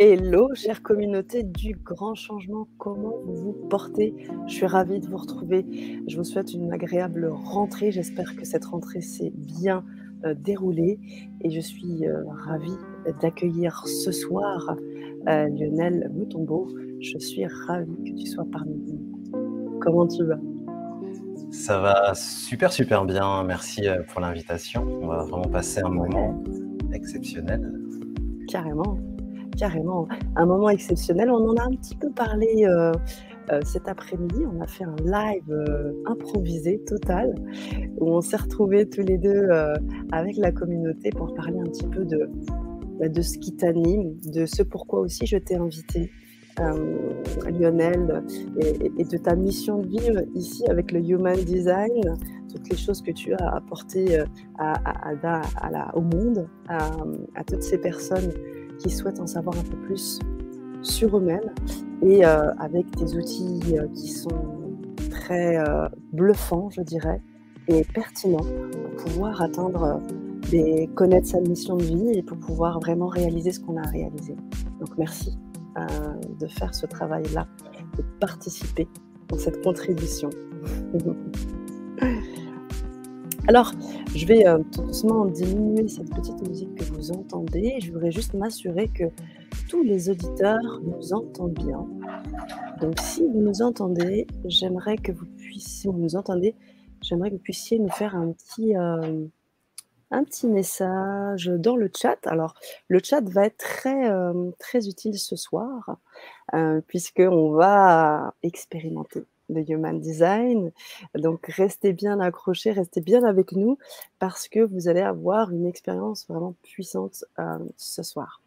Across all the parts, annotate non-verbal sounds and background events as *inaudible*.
Hello, chère communauté du grand changement, comment vous vous portez? Je suis ravie de vous retrouver. Je vous souhaite une agréable rentrée. J'espère que cette rentrée s'est bien euh, déroulée et je suis euh, ravie d'accueillir ce soir euh, Lionel Moutombo. Je suis ravie que tu sois parmi nous. Comment tu vas? Ça va super super bien. Merci pour l'invitation. On va vraiment passer un moment exceptionnel. Carrément carrément un moment exceptionnel. On en a un petit peu parlé euh, euh, cet après-midi. On a fait un live euh, improvisé total où on s'est retrouvés tous les deux avec la communauté pour parler un petit peu de, bah, de ce qui t'anime, de ce pourquoi aussi je t'ai invité. Lionel, et, de ta mission de vie ici avec le Human Design, toutes les choses que tu as apportées au monde, à, toutes ces personnes qui souhaitent en savoir un peu plus sur eux-mêmes et euh, avec des outils euh, qui sont très euh, bluffants, je dirais, et pertinents pour pouvoir atteindre et connaître sa mission de vie et pour pouvoir vraiment réaliser ce qu'on a réalisé. Donc merci de faire ce travail-là, de participer dans cette contribution. *laughs* Alors, je vais euh, tout doucement diminuer cette petite musique que vous entendez. Je voudrais juste m'assurer que tous les auditeurs nous entendent bien. Donc, si vous nous entendez, j'aimerais que vous puissiez, nous entendez, j'aimerais que puissiez nous faire un petit, euh, un petit message dans le chat. Alors, le chat va être très, euh, très utile ce soir, puisqu'on va expérimenter de Human Design. Donc restez bien accrochés, restez bien avec nous parce que vous allez avoir une expérience vraiment puissante euh, ce soir.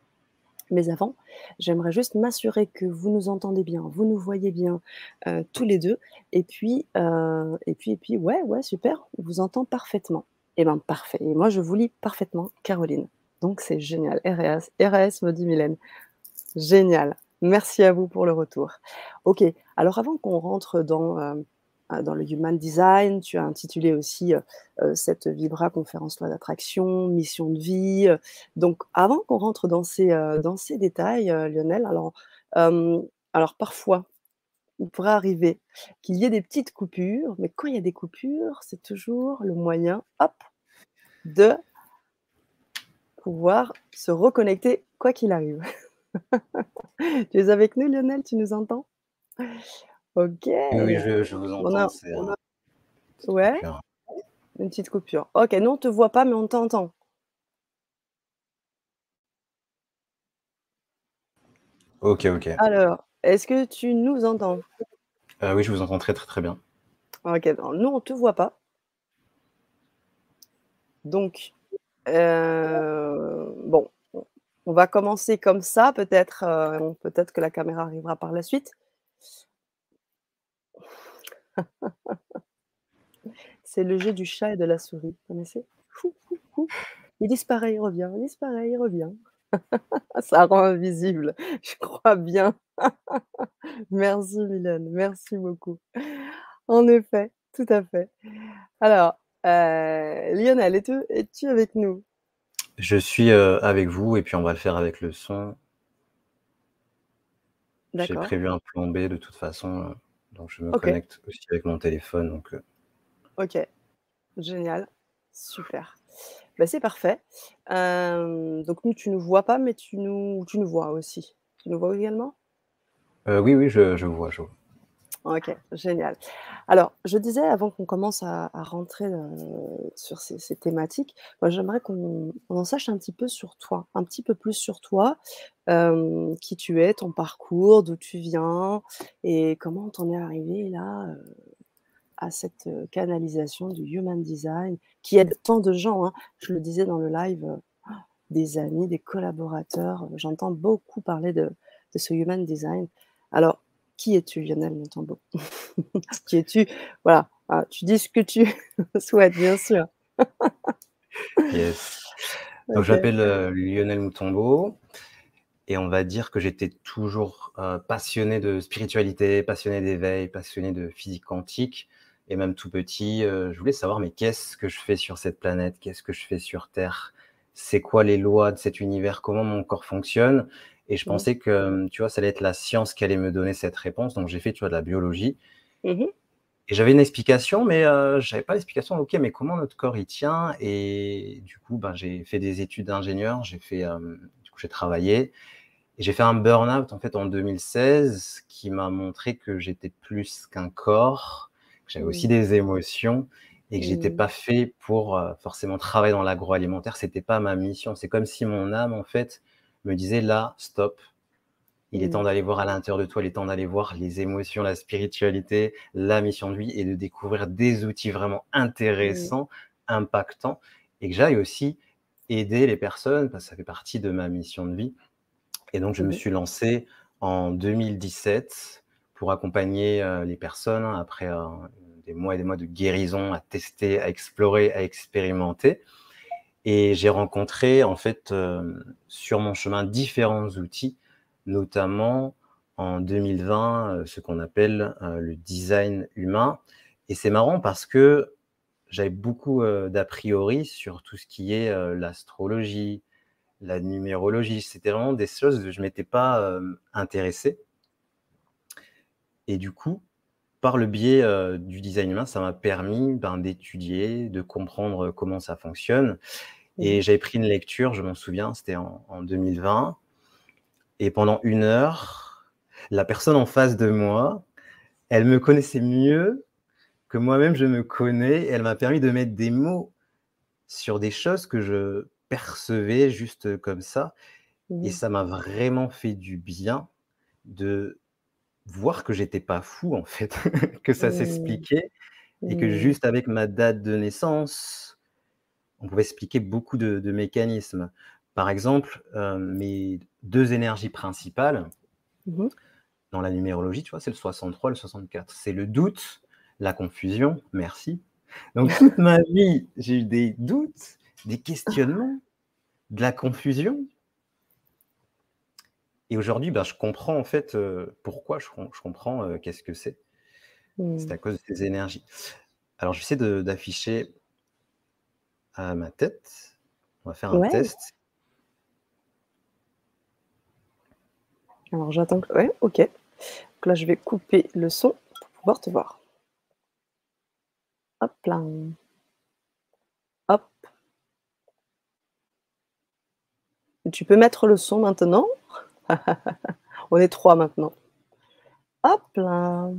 Mais avant, j'aimerais juste m'assurer que vous nous entendez bien, vous nous voyez bien euh, tous les deux. Et puis, euh, et puis, et puis, ouais, ouais, super, on vous entend parfaitement. Et eh bien, parfait. Et moi, je vous lis parfaitement, Caroline. Donc, c'est génial. RAS, RAS me dit Mylène. Génial. Merci à vous pour le retour. Ok, alors avant qu'on rentre dans, euh, dans le Human Design, tu as intitulé aussi euh, euh, cette Vibra conférence loi d'attraction, mission de vie. donc avant qu'on rentre dans ces, dans ces détails, Lionel, alors, alors parfois, il pourrait arriver qu'il y ait des petites coupures, mais quand il y a des coupures, c'est toujours le moyen, hop, de pouvoir se reconnecter quoi qu'il arrive. *laughs* tu es avec nous, Lionel Tu nous entends? Ok. Oui, je, vous entends. Ouais. Une petite coupure. Ok, non, on ne te voit pas, mais on t'entend. Ok, ok. Alors, est-ce que tu nous entends? Euh, Oui, je vous entends très, très, très bien. Ok, nous, on ne te voit pas. Donc, euh, bon, on va commencer comme ça, peut-être euh, peut-être que la caméra arrivera par la suite. C'est le jeu du chat et de la souris, connaissez? Il disparaît, il revient, il disparaît, il revient. *laughs* Ça rend invisible, je crois bien. *laughs* merci Mylène, merci beaucoup. En effet, tout à fait. Alors, euh, Lionel, es-tu avec nous? Je suis euh, avec vous et puis on va le faire avec le son. J'ai prévu un plan B de toute façon, euh, donc je me connecte aussi avec mon téléphone. Donc, euh. Ok, génial, super. Bah, c'est parfait. donc nous, tu nous vois pas, mais tu nous, tu nous vois aussi. Tu nous vois également? Oui, oui, je, je vois, je vois. Ok, génial. Alors, je disais avant qu'on commence à, rentrer euh, sur ces, thématiques, j'aimerais qu'on en sache un petit peu sur toi, un petit peu plus sur toi, euh, qui tu es, ton parcours, d'où tu viens et comment t'en es arrivé là euh, à cette canalisation du human design qui aide tant de gens. Hein. Je le disais dans le live, des amis, des collaborateurs. J'entends beaucoup parler de, de ce human design. Alors, qui es-tu, Lionel Montambeau *laughs* Qui es-tu? Voilà, ah, tu dis ce que tu *laughs* souhaites, bien sûr. *laughs* yes. Donc, j'appelle euh, Lionel Moutombo et on va dire que j'étais toujours euh, passionné de spiritualité, passionné d'éveil, passionné de physique quantique. Et même tout petit, euh, je voulais savoir mais qu'est-ce que je fais sur cette planète? Qu'est-ce que je fais sur Terre? C'est quoi les lois de cet univers? Comment mon corps fonctionne? Et je pensais que, tu vois, ça allait être la science qui allait me donner cette réponse. Donc, j'ai fait, tu vois, de la biologie. Mmh et j'avais une explication, mais euh, je n'avais pas l'explication. OK, mais comment notre corps il tient? Et du coup, ben, j'ai fait des études d'ingénieur. J'ai fait, euh, du coup, j'ai travaillé. Et j'ai fait un burn-out en fait en 2016 qui m'a montré que j'étais plus qu'un corps, que j'avais aussi mmh. des émotions et que j'étais mmh. pas fait pour euh, forcément travailler dans l'agroalimentaire. C'était pas ma mission. C'est comme si mon âme en fait me disait là, stop. Il est temps mmh. d'aller voir à l'intérieur de toi, il est temps d'aller voir les émotions, la spiritualité, la mission de vie et de découvrir des outils vraiment intéressants, impactants et que j'aille aussi aider les personnes parce que ça fait partie de ma mission de vie. Et donc, je me suis lancé en 2017 pour accompagner euh, les personnes après euh, des mois et des mois de guérison, à tester, à explorer, à expérimenter. Et j'ai rencontré en fait euh, sur mon chemin différents outils, notamment en 2020 euh, ce qu'on appelle euh, le design humain. Et c'est marrant parce que j'avais beaucoup d'a priori sur tout ce qui est l'astrologie, la numérologie. C'était vraiment des choses que je ne m'étais pas intéressé. Et du coup, par le biais du design humain, ça m'a permis ben, d'étudier, de comprendre comment ça fonctionne. Et mmh. j'avais pris une lecture, je m'en souviens, c'était en, 2020. Et pendant une heure, la personne en face de moi, elle me connaissait mieux que moi-même je me connais. elle m'a permis de mettre des mots sur des choses que je percevais juste comme ça. Et mmh. ça m'a vraiment fait du bien de voir que j'étais pas fou en fait, *laughs* que ça mmh. s'expliquait et que mmh. juste avec ma date de naissance, on pouvait expliquer beaucoup de, mécanismes. Par exemple, euh, mes deux énergies principales mmh dans la numérologie, tu vois, c'est le 63 et le 64. C'est le doute, la confusion, merci. Donc *laughs* toute ma vie, j'ai eu des doutes, des questionnements, de la confusion, et aujourd'hui, ben, je comprends en fait euh, pourquoi, je, comprends euh, qu'est-ce que c'est. C'est mmh. à cause de ces énergies. Alors, j'essaie d'afficher à ma tête. On va faire un test. Alors, j'attends que. Ouais, ok. Donc là, je vais couper le son pour pouvoir te voir. Hop là. Hop. Tu peux mettre le son maintenant? *laughs* On est trois maintenant. Hop là.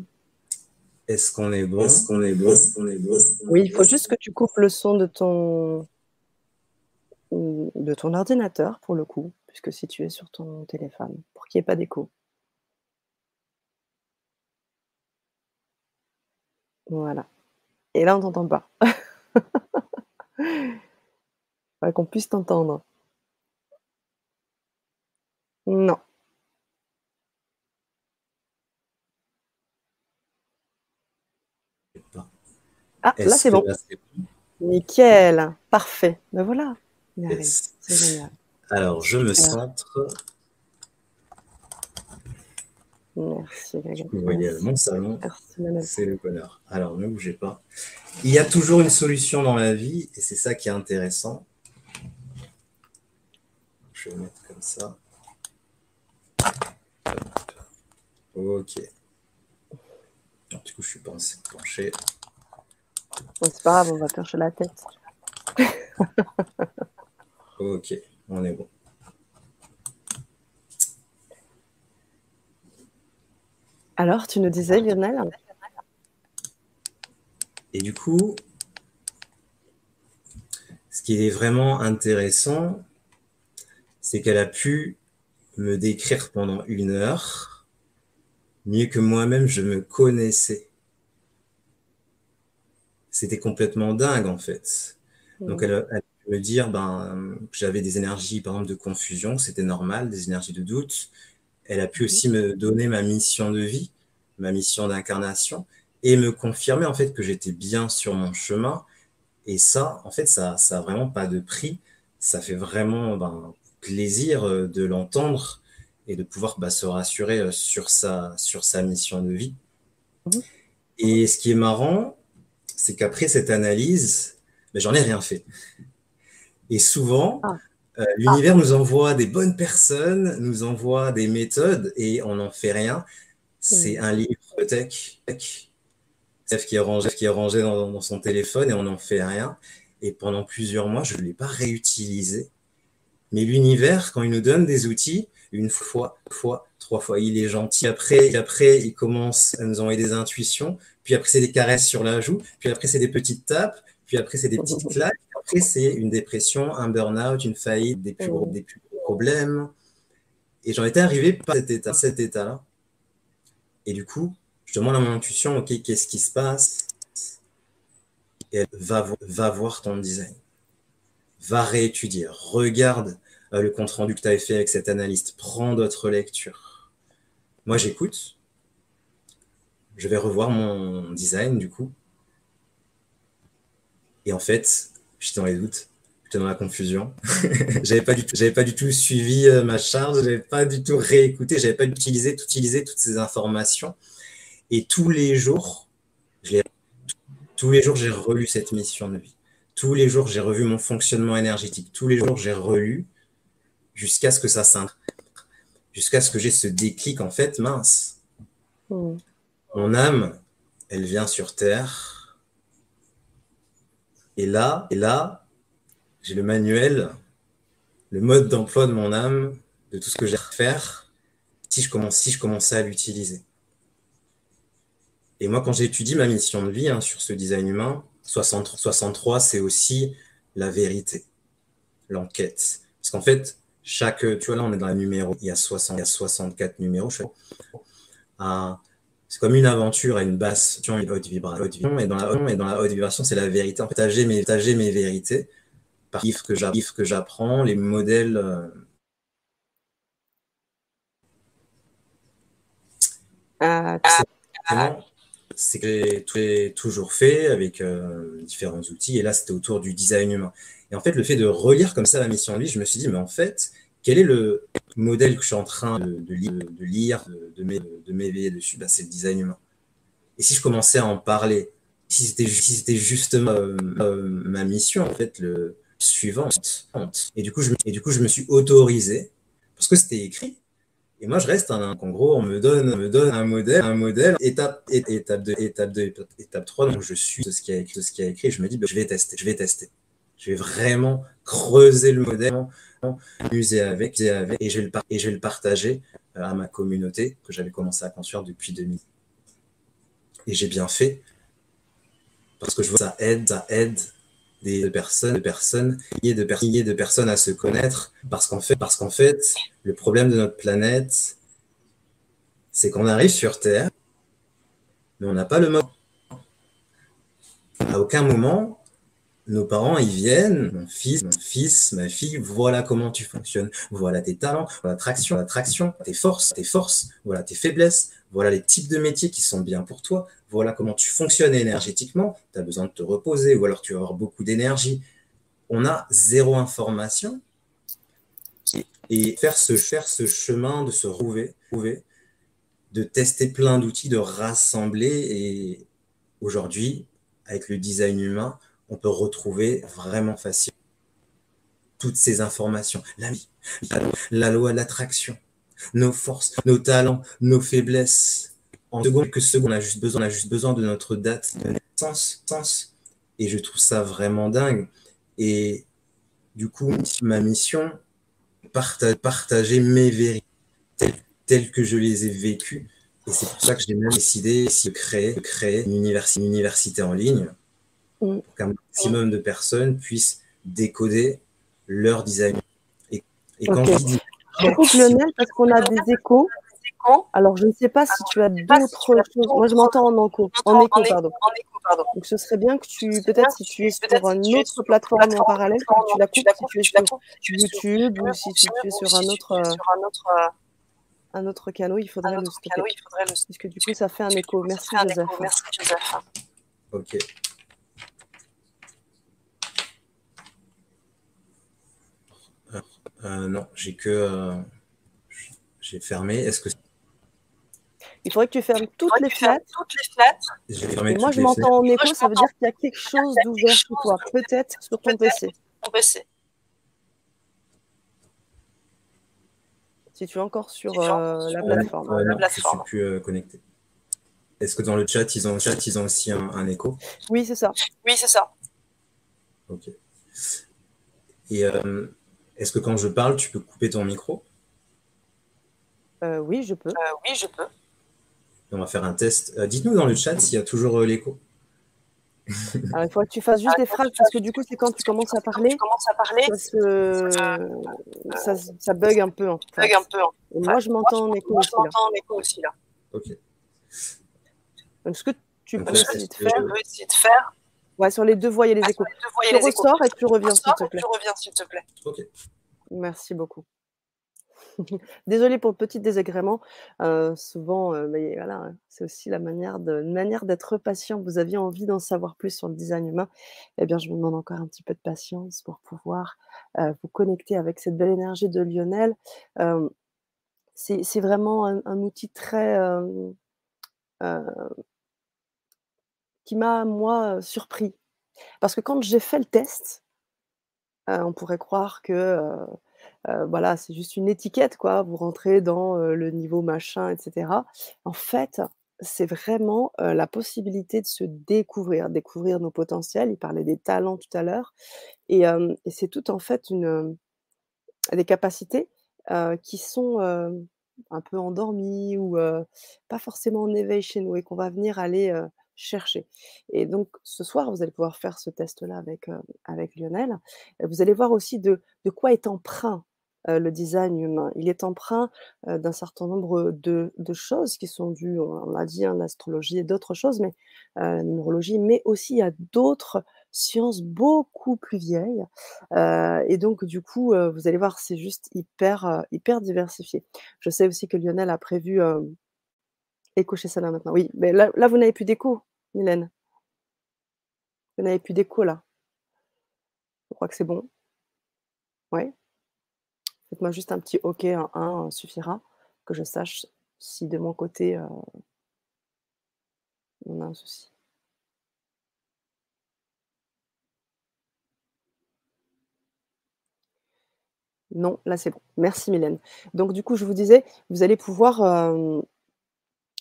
Est-ce qu'on est bon? Est-ce qu'on est bon? Est bon? Oui, il faut juste que tu coupes le son de ton de ton ordinateur pour le coup, puisque si tu es sur ton téléphone, pour qu'il n'y ait pas d'écho. Voilà. Et là, on t'entend pas. Il *laughs* faudrait qu'on puisse t'entendre. Non. Ah, là, c'est bon. Nickel. Parfait. Ben voilà. C'est génial. Alors, je me centre. Merci, Vous voyez, mon salon, c'est le bonheur. Alors, ne bougez pas. Il y a toujours une solution dans la vie, et c'est ça qui est intéressant. Je vais mettre comme ça. Ok. du coup, je suis penché. c'est pas grave, on va pencher la tête. ok, on est bon. Alors, tu nous disais, Lionel Et du coup, ce qui est vraiment intéressant, c'est qu'elle a pu me décrire pendant une heure, mieux que moi-même je me connaissais. C'était complètement dingue en fait. Donc elle, elle me dire ben, que j'avais des énergies par exemple de confusion, c'était normal, des énergies de doute. Elle a pu aussi me donner ma mission de vie, ma mission d'incarnation, et me confirmer en fait que j'étais bien sur mon chemin. Et ça, en fait, ça, ça a vraiment pas de prix. Ça fait vraiment ben, plaisir euh, de l'entendre et de pouvoir bah, se rassurer euh, sur sa, sur sa mission de vie. Mhm. Et ce qui est marrant, c'est qu'après cette analyse, ben, j'en ai rien fait. Et souvent, ah. Euh, l'univers nous envoie des bonnes personnes, nous envoie des méthodes et on n'en fait rien. C'est un livre de tech, tech qui est rangé, qui est rangé dans, son téléphone et on n'en fait rien. Et pendant plusieurs mois, je ne l'ai pas réutilisé. Mais l'univers, quand il nous donne des outils, une fois, fois, trois fois, il est gentil. Après, après, il commence à nous envoyer des intuitions. Puis après, c'est des caresses sur la joue. Puis après, c'est des petites tapes. Puis après, c'est des petites *laughs* claques. Après, c'est une dépression, un burn-out, une faillite, des plus, gros, des plus problèmes. Et j'en étais arrivé par cet état, cet état-là. Et du coup, je demande à mon intuition, OK, qu'est-ce qui se passe? Et elle va, va voir ton design. Va réétudier. Regarde euh, le compte-rendu que tu avais fait avec cet analyste. Prends d'autres lectures. Moi, j'écoute. Je vais revoir mon design, du coup. Et en fait, j'étais dans les doutes, j'étais dans la confusion. *laughs* j'avais pas du tout, pas du tout suivi euh, ma charge, j'avais pas du tout réécouté, j'avais pas utilisé, utilisé toutes ces informations. Et tous les jours, tous les jours, j'ai relu cette mission de vie. Tous les jours, j'ai revu mon fonctionnement énergétique. Tous les jours, j'ai relu jusqu'à ce que ça s'intègre, jusqu'à ce que j'ai ce déclic, en fait, mince. Hmm. Mon âme, elle vient sur Terre. Et là, et là, j'ai le manuel, le mode d'emploi de mon âme, de tout ce que j'ai à faire, si je, commence, si je commençais à l'utiliser. Et moi, quand j'étudie ma mission de vie hein, sur ce design humain, 63, c'est aussi la vérité, l'enquête. Parce qu'en fait, chaque, tu vois, là, on est dans la numéro, il y a, 60, il y a 64 numéros. Ah, c'est comme une aventure à une basse une haute vibration. Et dans la, et dans la haute vibration, c'est la vérité. En fait, partager mes, mes vérités par livres que j'apprends, les modèles. Euh, ah, c'est toujours fait avec euh, différents outils. Et là, c'était autour du design humain. Et en fait, le fait de relire comme ça la mission de vie, je me suis dit, mais en fait, quel est le modèle que je suis en train de, lire, de, lire, m'éveiller dessus? Bah, C'est le design humain. Et si je commençais à en parler, si c'était si justement euh, euh, ma mission, en fait, le suivante. Et du coup, je, et du coup, je me suis autorisé, parce que c'était écrit, et moi, je reste un, en gros, on me donne, me donne un modèle, un modèle, étape, étape 2, étape 2, étape 3. Donc, je suis ce qui a écrit, ce qui a écrit. je me dis, bah, je vais tester, je vais tester. Je vais vraiment creuser le modèle, m'amuser avec, avec, et je vais le, et partager euh, à ma communauté que j'avais commencé à construire depuis 2000. Et j'ai bien fait parce que je vois ça aide, ça aide des personnes, de personnes, milliers de, milliers de personnes à se connaître, parce qu'en fait, le problème de notre planète, c'est qu'on arrive sur Terre, mais on n'a pas le mode. À aucun moment, nos parents, ils viennent, mon fils, mon fils, ma fille, voilà comment tu fonctionnes, voilà tes talents, voilà traction, attraction, tes forces, tes forces, voilà tes faiblesses, voilà les types de métiers qui sont bien pour toi, voilà comment tu fonctionnes énergétiquement, tu as besoin de te reposer ou alors tu vas avoir beaucoup d'énergie. On a zéro information et faire ce, chemin de se retrouver, de tester plein d'outils, de rassembler et aujourd'hui, avec le design humain, on peut retrouver vraiment facilement toutes ces informations. La la loi de l'attraction, nos forces, nos talents, nos faiblesses. En seconde que seconde, on a juste besoin, on a juste besoin de notre date de naissance, sens. Et je trouve ça vraiment dingue. Et du coup, ma mission, partage, partager mes vérités telles, que je les ai vécues. Et c'est pour ça que j'ai même décidé de créer, de créer une, université, en ligne mm. pour qu'un maximum de personnes puissent décoder leur design. Et, quand je dis Écoute Lionel, parce qu'on a des échos. Alors, je ne sais pas si tu as d'autres choses. Moi, je m'entends en écho. En écho, pardon. Donc, ce serait bien que tu, peut-être, si tu es sur une autre plateforme en parallèle, que tu la coupes, si tu es sur YouTube ou si tu es sur un autre, euh, un autre canal, il faudrait le stopper. Parce que du coup, ça fait un écho. Merci, Joseph. Ok. Euh, non, j'ai que. Euh, j'ai fermé. Est-ce que. Il faudrait que tu fermes toutes les fenêtres. Et moi, je m'entends en écho, ça veut dire qu'il y a quelque chose d'ouvert chez toi, peut-être sur ton PC. Si tu es encore sur la plateforme. non, je ne suis plus connecté. Est-ce que dans le chat, ils ont, chat, ils ont aussi un, écho? Oui, c'est ça. Oui, c'est ça. Ok. Et est-ce que quand je parle, tu peux couper ton micro? Oui, je peux. oui, je peux. On va faire un test. Dites-nous dans le chat s'il y a toujours l'écho. Alors, il faut que tu fasses juste des phrases parce que du coup, c'est quand tu commences à parler, ça, ça, bug un peu. Bug un peu. moi, je m'entends en écho, aussi, là. Ok. Donc, ce que tu Donc, peux essayer de faire, Ouais, sur les deux y a les échos. Tu voyais Tu les échos. ressors et tu reviens, s'il te Ressors, plaît. Tu reviens, s'il te plaît. Ok. Merci beaucoup. *laughs* Désolée pour le petit désagrément. Euh, souvent, euh, mais voilà, c'est aussi la manière de, une manière d'être patient. Vous aviez envie d'en savoir plus sur le design humain. Eh bien, je vous demande encore un petit peu de patience pour pouvoir euh, vous connecter avec cette belle énergie de Lionel. Euh, c'est c'est vraiment un, un outil très euh, euh, qui m'a moi euh, surpris parce que quand j'ai fait le test, euh, on pourrait croire que euh, voilà, c'est juste une étiquette, quoi. Vous rentrez dans le niveau machin, etc. En fait, c'est vraiment la possibilité de se découvrir, découvrir nos potentiels. Il parlait des talents tout à l'heure. Et, c'est tout en fait une, des capacités qui sont un peu endormies ou pas forcément en éveil chez nous et qu'on va venir aller chercher. Et donc, ce soir, vous allez pouvoir faire ce test-là avec, euh, avec Lionel. Vous allez voir aussi de, de quoi est empreint euh, le design humain. Il est empreint euh, d'un certain nombre de, de choses qui sont dues, on l'a dit, hein, l'astrologie et d'autres choses, mais la numérologie, mais aussi à d'autres sciences beaucoup plus vieilles. Et donc, du coup, vous allez voir, c'est juste hyper, hyper diversifié. Je sais aussi que Lionel a prévu écho chez Sana maintenant. Oui, mais là, là vous n'avez plus d'écho, Mylène. Vous n'avez plus d'écho là. Je crois que c'est bon. Ouais. Faites-moi juste un petit OK, un 1 suffira, que je sache si de mon côté euh, on a un souci. Non, là c'est bon. Merci Mylène. Donc du coup, je vous disais, vous allez pouvoir euh,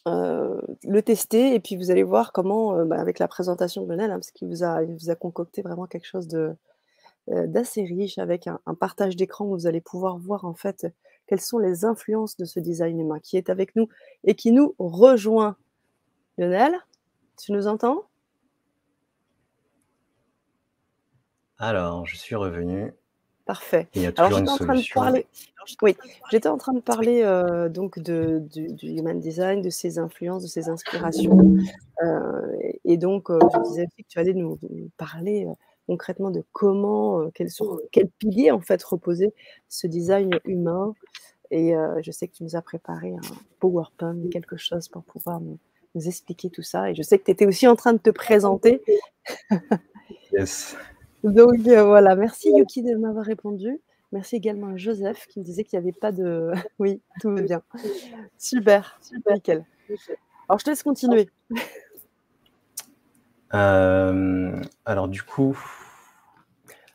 euh, le tester et puis vous allez voir comment, euh, bah, avec la présentation de Lionel, hein, parce qu'il vous a, il vous a concocté vraiment quelque chose de, euh, d'assez riche avec un, partage d'écran où vous allez pouvoir voir en fait quelles sont les influences de ce design humain qui est avec nous et qui nous rejoint. Lionel, tu nous entends? Alors, je suis revenu. Parfait. Alors j'étais en train de parler. Oui, j'étais en train de parler euh, donc de, du, du human design, de ses influences, de ses inspirations. Euh, et, donc, euh, je disais que tu allais nous, nous parler concrètement de comment, euh, quel, sur quel pilier en fait reposait ce design humain. Et je sais que tu nous as préparé un PowerPoint, quelque chose pour pouvoir nous, nous expliquer tout ça. Et je sais que tu étais aussi en train de te présenter. Yes. Donc euh, voilà, merci Yuki de m'avoir répondu. Merci également à Joseph qui me disait qu'il n'y avait pas de. *laughs* oui, tout va bien. Super, nickel. Alors je te laisse continuer. *laughs* Euh, alors du coup,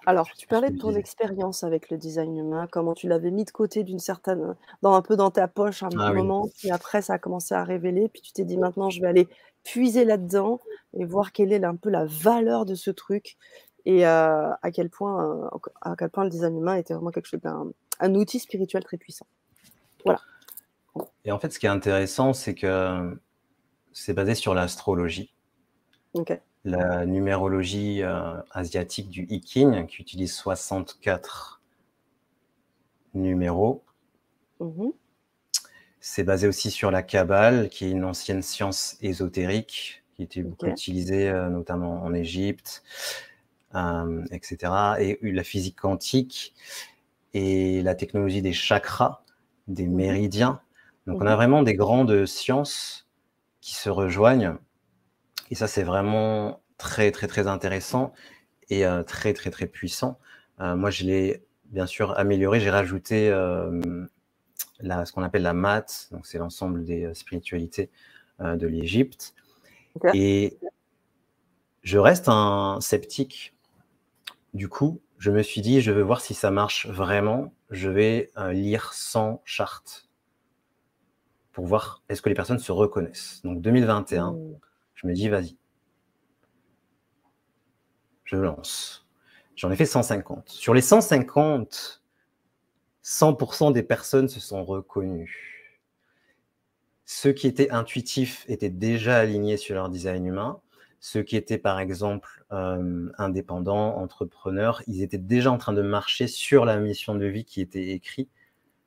Alors, tu parlais de ton expérience avec le design humain, comment tu l'avais mis de côté d'une certaine, dans un peu dans ta poche un Ah oui. moment, puis après ça a commencé à révéler, puis tu t'es dit maintenant je vais aller puiser là-dedans et voir quelle est un peu la valeur de ce truc et euh, à quel point euh, à quel point le design humain était vraiment quelque chose d'un un outil spirituel très puissant. Voilà. Et en fait, ce qui est intéressant, c'est que c'est basé sur l'astrologie, la numérologie euh, asiatique du I Ching, qui utilise 64 numéros. Mhm. C'est basé aussi sur la Kabbale, qui est une ancienne science ésotérique, qui était beaucoup utilisée euh, notamment en Égypte, euh, etc. Et la physique quantique et la technologie des chakras, des Mhm. méridiens. Donc on Mhm. a vraiment des grandes sciences qui se rejoignent. Et ça, c'est vraiment très, très, très intéressant et euh, très, très, très puissant. Euh, moi, je l'ai bien sûr amélioré. J'ai rajouté euh, la, ce qu'on appelle la math, donc c'est l'ensemble des euh, spiritualités euh, de l'Égypte. Et je reste un sceptique, du coup, je me suis dit, je veux voir si ça marche vraiment. Je vais euh, lire 100 chartes pour voir est-ce que les personnes se reconnaissent. Donc 2021, Mmh. je me dis, vas-y. Je lance. J'en ai fait 150. Sur les 150, 100% des personnes se sont reconnues. Ceux qui étaient intuitifs étaient déjà alignés sur leur design humain. Ceux qui étaient, par exemple, euh, indépendants, entrepreneurs, ils étaient déjà en train de marcher sur la mission de vie qui était écrite.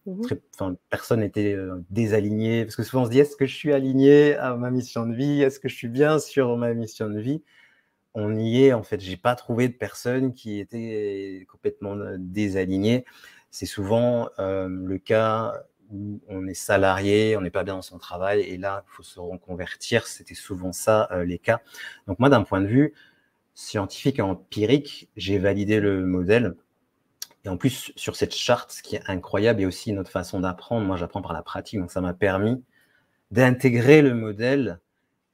Mmh enfin, personne n'était euh, désaligné. Parce que souvent, on se dit, est-ce que je suis aligné à ma mission de vie? Est-ce que je suis bien sur ma mission de vie? On y est, en fait. J'ai pas trouvé de personne qui était complètement euh, désalignées. C'est souvent euh, le cas où on est salarié, on n'est pas bien dans son travail, et là, il faut se reconvertir. C'était souvent ça, euh, les cas. Donc moi, d'un point de vue scientifique et empirique, j'ai validé le modèle. Et en plus, sur cette charte, ce qui est incroyable, et aussi notre façon d'apprendre, moi j'apprends par la pratique, donc ça m'a permis d'intégrer le modèle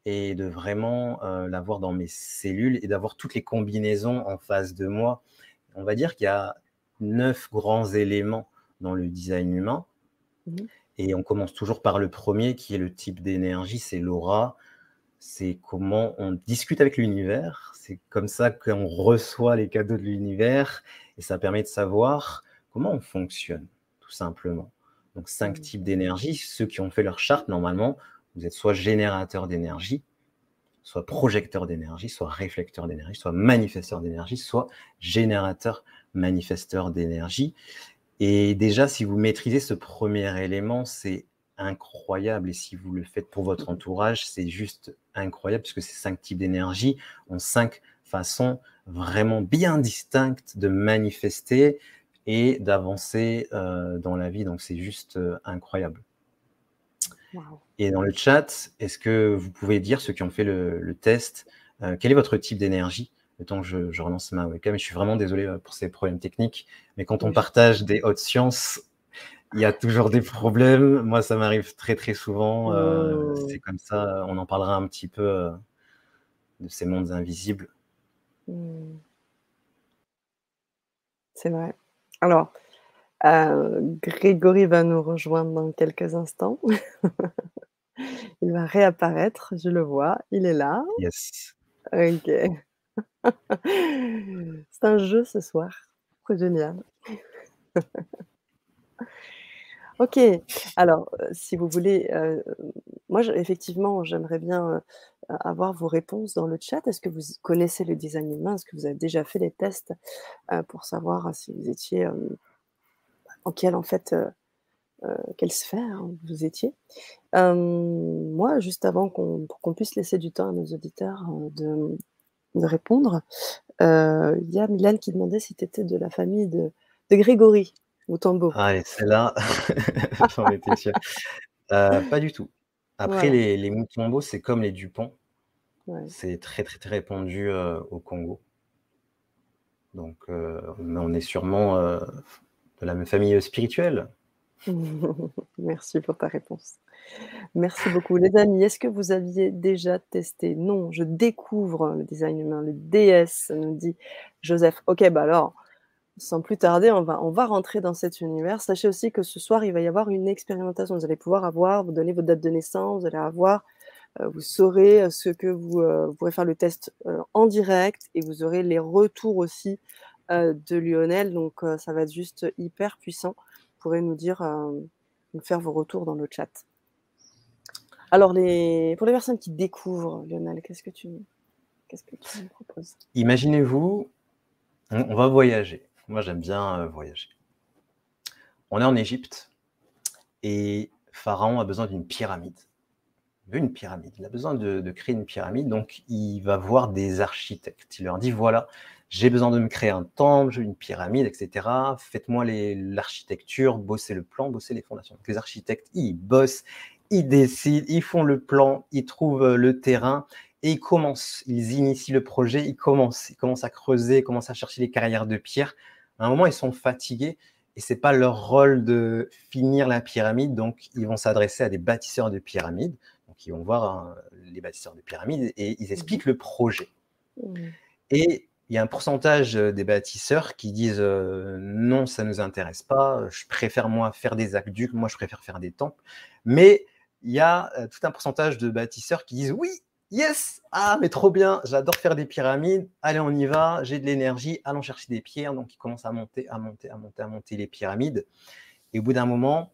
et de vraiment euh, l'avoir dans mes cellules et d'avoir toutes les combinaisons en face de moi. On va dire qu'il y a neuf grands éléments dans le design humain. Mhm. Et on commence toujours par le premier, qui est le type d'énergie, c'est l'aura. C'est comment on discute avec l'univers. C'est comme ça qu'on reçoit les cadeaux de l'univers. Et ça permet de savoir comment on fonctionne, tout simplement. Donc, cinq Mhm. types d'énergie. Ceux qui ont fait leur charte, normalement, vous êtes soit générateur d'énergie, soit projecteur d'énergie, soit réflecteur d'énergie, soit manifesteur d'énergie, soit générateur manifesteur d'énergie. Et déjà, si vous maîtrisez ce premier élément, c'est incroyable. Et si vous le faites pour votre entourage, c'est juste incroyable, puisque ces cinq types d'énergie ont cinq façons vraiment bien distinctes de manifester et d'avancer euh, dans la vie. Donc, c'est juste euh, incroyable. Et dans le chat, est-ce que vous pouvez dire, ceux qui ont fait le, le test, euh, quel est votre type d'énergie? Le temps que je, je relance ma webcam, et je suis vraiment désolé euh, pour ces problèmes techniques, mais quand on partage des hautes sciences, il y a toujours des problèmes. Moi, ça m'arrive très très souvent. euh, Oh. C'est comme ça. On en parlera un petit peu euh, de ces mondes invisibles. Mmh. C'est vrai. Alors, euh, Grégory va nous rejoindre dans quelques instants. *laughs* Il va réapparaître, je le vois, il est là. Yes. Ok. *laughs* C'est un jeu ce soir. C'est génial. *laughs* Ok. Alors, euh, si vous voulez, euh, moi, effectivement, j'aimerais bien euh, avoir vos réponses dans le chat. Est-ce que vous connaissez le design humain? Est-ce que vous avez déjà fait les tests pour savoir si vous étiez en quelle en fait quelle sphère vous étiez? Moi, juste avant qu'on qu'on puisse laisser du temps à nos auditeurs de, de répondre, euh, il y a Milan qui demandait si tu étais de la famille de, de Grégory Moutambo. Ah, et celle-là, *laughs* j'en étais sûr. Euh, pas du tout. Après, les, les Mutombo, c'est comme les Dupont. Ouais. C'est très, très, très répandu euh, au Congo. Donc, euh, on est sûrement euh, de la même famille spirituelle. *laughs* Merci pour ta réponse. Merci beaucoup. Les amis, est-ce que vous aviez déjà testé? Non, je découvre le design humain, le DS, nous dit Joseph. Ok, bah alors, sans plus tarder, on va, on va rentrer dans cet univers. Sachez aussi que ce soir, il va y avoir une expérimentation. Vous allez pouvoir avoir, vous donner votre date de naissance, vous allez avoir, euh, vous saurez euh, ce que vous, euh, vous pourrez faire le test en direct et vous aurez les retours aussi de Lionel. Donc, ça va être juste hyper puissant. Vous pourrez nous dire, nous faire vos retours dans le chat. Alors, pour les personnes qui découvrent, Lionel, qu'est-ce que tu, qu'est-ce nous proposes? Imaginez-vous, on, va voyager. Moi, j'aime bien euh, voyager. On est en Égypte et Pharaon a besoin d'une pyramide. Il veut une pyramide. Il a besoin de, créer une pyramide. Donc, il va voir des architectes. Il leur dit voilà, j'ai besoin de me créer un temple, une pyramide, etc. Faites-moi l'architecture, bossez le plan, bossez les fondations. Les architectes, ils bossent, ils décident, ils font le plan, ils trouvent euh, le terrain et ils commencent, ils initient le projet, ils commencent, ils commencent à creuser, ils commencent à chercher les carrières de pierre. À un moment, ils sont fatigués et c'est pas leur rôle de finir la pyramide, donc ils vont s'adresser à des bâtisseurs de pyramides. Donc ils vont voir hein, les bâtisseurs de pyramides et ils expliquent le projet. Mmh. Et il y a un pourcentage des bâtisseurs qui disent non, ça ne nous intéresse pas, je préfère moi faire des aqueducs, moi je préfère faire des temples. Mais il y a tout un pourcentage de bâtisseurs qui disent oui, yes, ah, mais trop bien, j'adore faire des pyramides, allez, on y va, j'ai de l'énergie, allons chercher des pierres. Donc ils commencent à monter, à monter, à monter, à monter les pyramides. Et au bout d'un moment,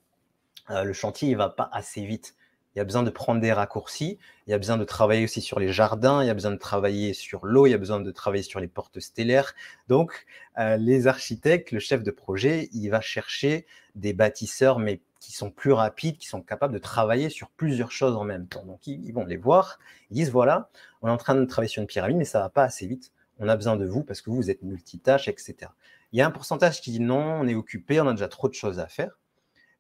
le chantier, il ne va pas assez vite. Il y a besoin de prendre des raccourcis, il y a besoin de travailler aussi sur les jardins, il y a besoin de travailler sur l'eau, il y a besoin de travailler sur les portes stellaires. Donc, euh, les architectes, le chef de projet, il va chercher des bâtisseurs, mais qui sont plus rapides, qui sont capables de travailler sur plusieurs choses en même temps. Donc, ils, vont les voir, ils disent, voilà, on est en train de travailler sur une pyramide, mais ça ne va pas assez vite. On a besoin de vous parce que vous, vous êtes multitâche, etc. Il y a un pourcentage qui dit non, on est occupé, on a déjà trop de choses à faire.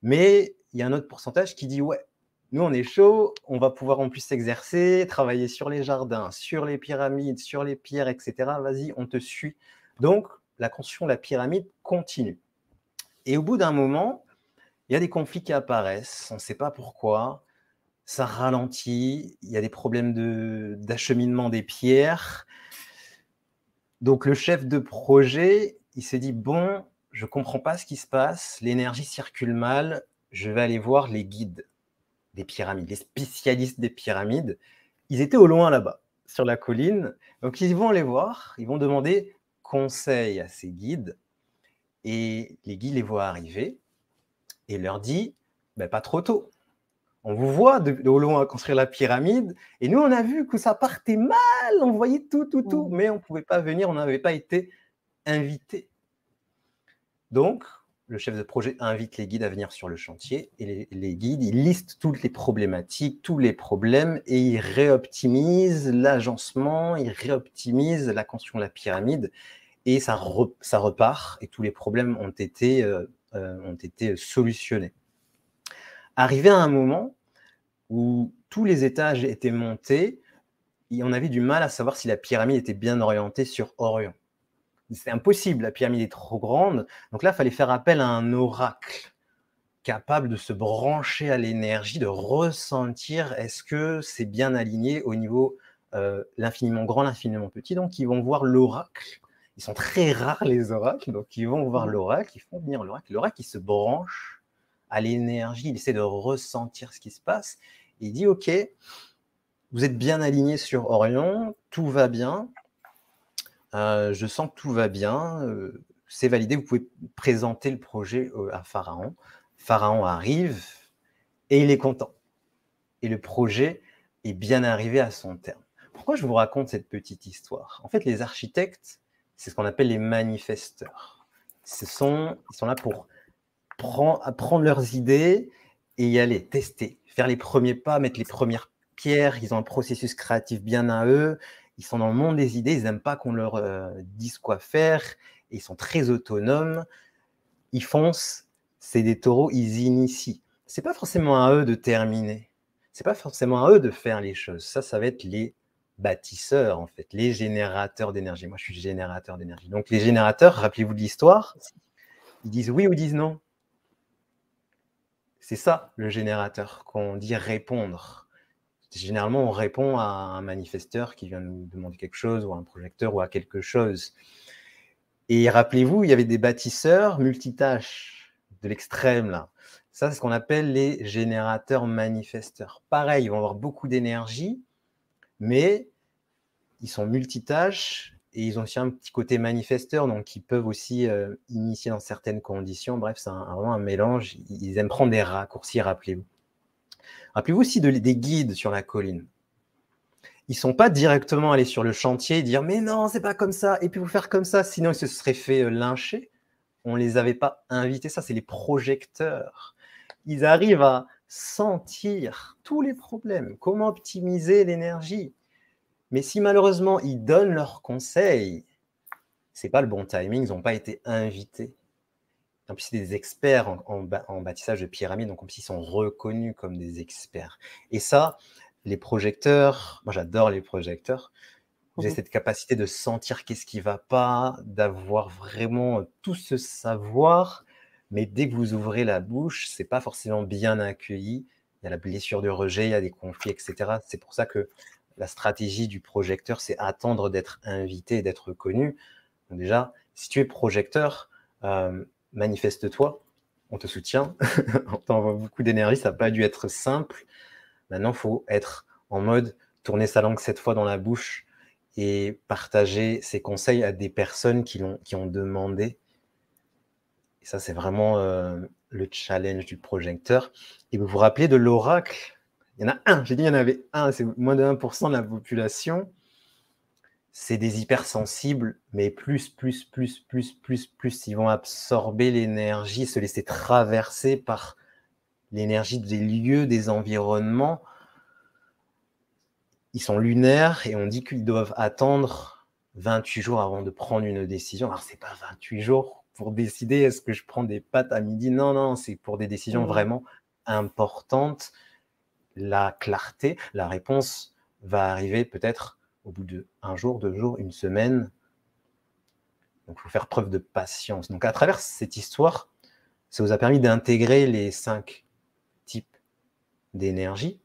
Mais il y a un autre pourcentage qui dit ouais, nous, on est chaud, on va pouvoir en plus s'exercer, travailler sur les jardins, sur les pyramides, sur les pierres, etc. Vas-y, on te suit. Donc, la construction de la pyramide continue. Et au bout d'un moment, il y a des conflits qui apparaissent, on ne sait pas pourquoi, ça ralentit, il y a des problèmes d'acheminement des pierres. Donc le chef de projet, il s'est dit, bon, je ne comprends pas ce qui se passe, l'énergie circule mal, je vais aller voir les guides des pyramides, les spécialistes des pyramides, ils étaient au loin là-bas, sur la colline. Donc ils vont les voir, ils vont demander conseil à ces guides. Et les guides les voient arriver et leur dit ben, pas trop tôt. On vous voit de, au loin construire la pyramide. Et nous, on a vu que ça partait mal. On voyait tout, tout, tout. Mmh. Mais on ne pouvait pas venir. On n'avait pas été invités. Donc, le chef de projet invite les guides à venir sur le chantier et les, guides, ils listent toutes les problématiques, tous les problèmes et ils réoptimisent l'agencement, ils réoptimisent la construction de la pyramide et ça, ça repart et tous les problèmes ont été, euh, ont été solutionnés. Arrivé à un moment où tous les étages étaient montés, on avait du mal à savoir si la pyramide était bien orientée sur Orient c'est impossible, la pyramide est trop grande. Donc là, il fallait faire appel à un oracle capable de se brancher à l'énergie, de ressentir est-ce que c'est bien aligné au niveau euh, l'infiniment grand, l'infiniment petit. Donc ils vont voir l'oracle. Ils sont très rares les oracles, donc ils vont voir mmh. l'oracle, ils font venir l'oracle. L'oracle, il se branche à l'énergie, il essaie de ressentir ce qui se passe. Il dit, OK, vous êtes bien aligné sur Orion, tout va bien, euh, je sens que tout va bien, euh, c'est validé, vous pouvez présenter le projet euh, à Pharaon. Pharaon arrive et il est content. Et le projet est bien arrivé à son terme. Pourquoi je vous raconte cette petite histoire? En fait, les architectes, c'est ce qu'on appelle les manifesteurs. Ce sont, ils sont là pour prendre, leurs idées et y aller, tester, faire les premiers pas, mettre les premières pierres. Ils ont un processus créatif bien à eux ils sont dans le monde des idées, ils n'aiment pas qu'on leur euh, dise quoi faire, ils sont très autonomes, ils foncent, c'est des taureaux, ils initient. C'est pas forcément à eux de terminer, c'est pas forcément à eux de faire les choses. Ça, ça va être les bâtisseurs, en fait, les générateurs d'énergie. Moi, je suis générateur d'énergie. Donc, les générateurs, rappelez-vous de l'histoire, ils disent oui ou disent non. C'est ça, le générateur, qu'on dit répondre généralement, on répond à un manifesteur qui vient nous demander quelque chose, ou à un projecteur, ou à quelque chose. Et rappelez-vous, il y avait des bâtisseurs multitâches de l'extrême, là. Ça, c'est ce qu'on appelle les générateurs manifesteurs. Pareil, ils vont avoir beaucoup d'énergie, mais ils sont multitâches et ils ont aussi un petit côté manifesteur, donc ils peuvent aussi euh, initier dans certaines conditions. Bref, c'est vraiment un mélange. Ils aiment prendre des raccourcis, rappelez-vous. Rappelez-vous aussi des guides sur la colline. Ils ne sont pas directement allés sur le chantier et dire mais non, c'est pas comme ça, et puis vous faire comme ça, sinon ils se seraient fait euh, lyncher. On ne les avait pas invités, ça c'est les projecteurs. Ils arrivent à sentir tous les problèmes, comment optimiser l'énergie? Mais si malheureusement ils donnent leurs conseils, c'est pas le bon timing, ils n'ont pas été invités. En plus, c'est des experts en, bâtissage de pyramides, donc en plus, ils sont reconnus comme des experts. Et ça, les projecteurs, moi j'adore les projecteurs. J'ai mmh cette capacité de sentir qu'est-ce qui ne va pas, d'avoir vraiment tout ce savoir. Mais dès que vous ouvrez la bouche, c'est pas forcément bien accueilli. Il y a la blessure de rejet, il y a des conflits, etc. C'est pour ça que la stratégie du projecteur, c'est attendre d'être invité, d'être connu. Déjà, si tu es projecteur, euh, manifeste-toi, on te soutient, *laughs* on t'envoie beaucoup d'énergie, ça n'a pas dû être simple. Maintenant, il faut être en mode tourner sa langue cette fois dans la bouche et partager ses conseils à des personnes qui, ont, qui ont demandé. Et ça, c'est vraiment euh, le challenge du projecteur. Et vous vous rappelez de l'oracle? Il y en a un, j'ai dit il y en avait un, c'est moins de 1% de la population. C'est des hypersensibles, mais plus, plus, plus, plus, plus, plus, ils vont absorber l'énergie, se laisser traverser par l'énergie des lieux, des environnements ils sont lunaires et on dit qu'ils doivent attendre 28 jours avant de prendre une décision. Alors, c'est pas 28 jours pour décider est-ce que je prends des pâtes à midi. Non, non, c'est pour des décisions mmh. vraiment importantes. La clarté, la réponse va arriver peut-être au bout de un jour, deux jours, une semaine. Donc, il faut faire preuve de patience. Donc, à travers cette histoire, ça vous a permis d'intégrer les cinq types d'énergie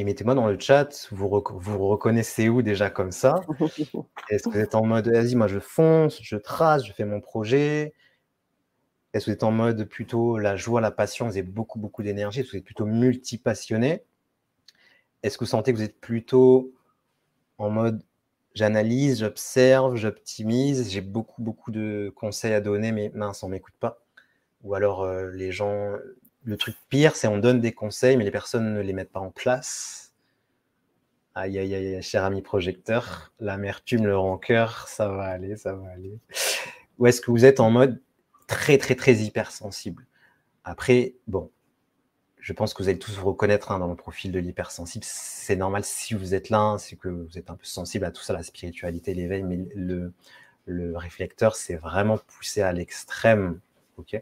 et mettez-moi dans le chat, vous vous reconnaissez où déjà comme ça? *laughs* Est-ce que vous êtes en mode, vas-y, moi je fonce, je trace, je fais mon projet? Est-ce que vous êtes en mode plutôt la joie, la passion, vous avez beaucoup, beaucoup d'énergie Est-ce que vous êtes plutôt multipassionné Est-ce que vous sentez que vous êtes plutôt en mode j'analyse, j'observe, j'optimise, j'ai beaucoup, beaucoup de conseils à donner, mais mince, on ne m'écoute pas Ou alors euh, les gens le truc pire, c'est on donne des conseils, mais les personnes ne les mettent pas en place. Aïe, aïe, aïe, cher ami projecteur, l'amertume, le rancœur, ça va aller, ça va aller. Ou est-ce que vous êtes en mode très, très, très hypersensible Après, bon, je pense que vous allez tous vous reconnaître hein, dans le profil de l'hypersensible. C'est normal si vous êtes là, c'est que vous êtes un peu sensible à tout ça, la spiritualité, l'éveil, mais le, le réflecteur, c'est vraiment poussé à l'extrême. ok?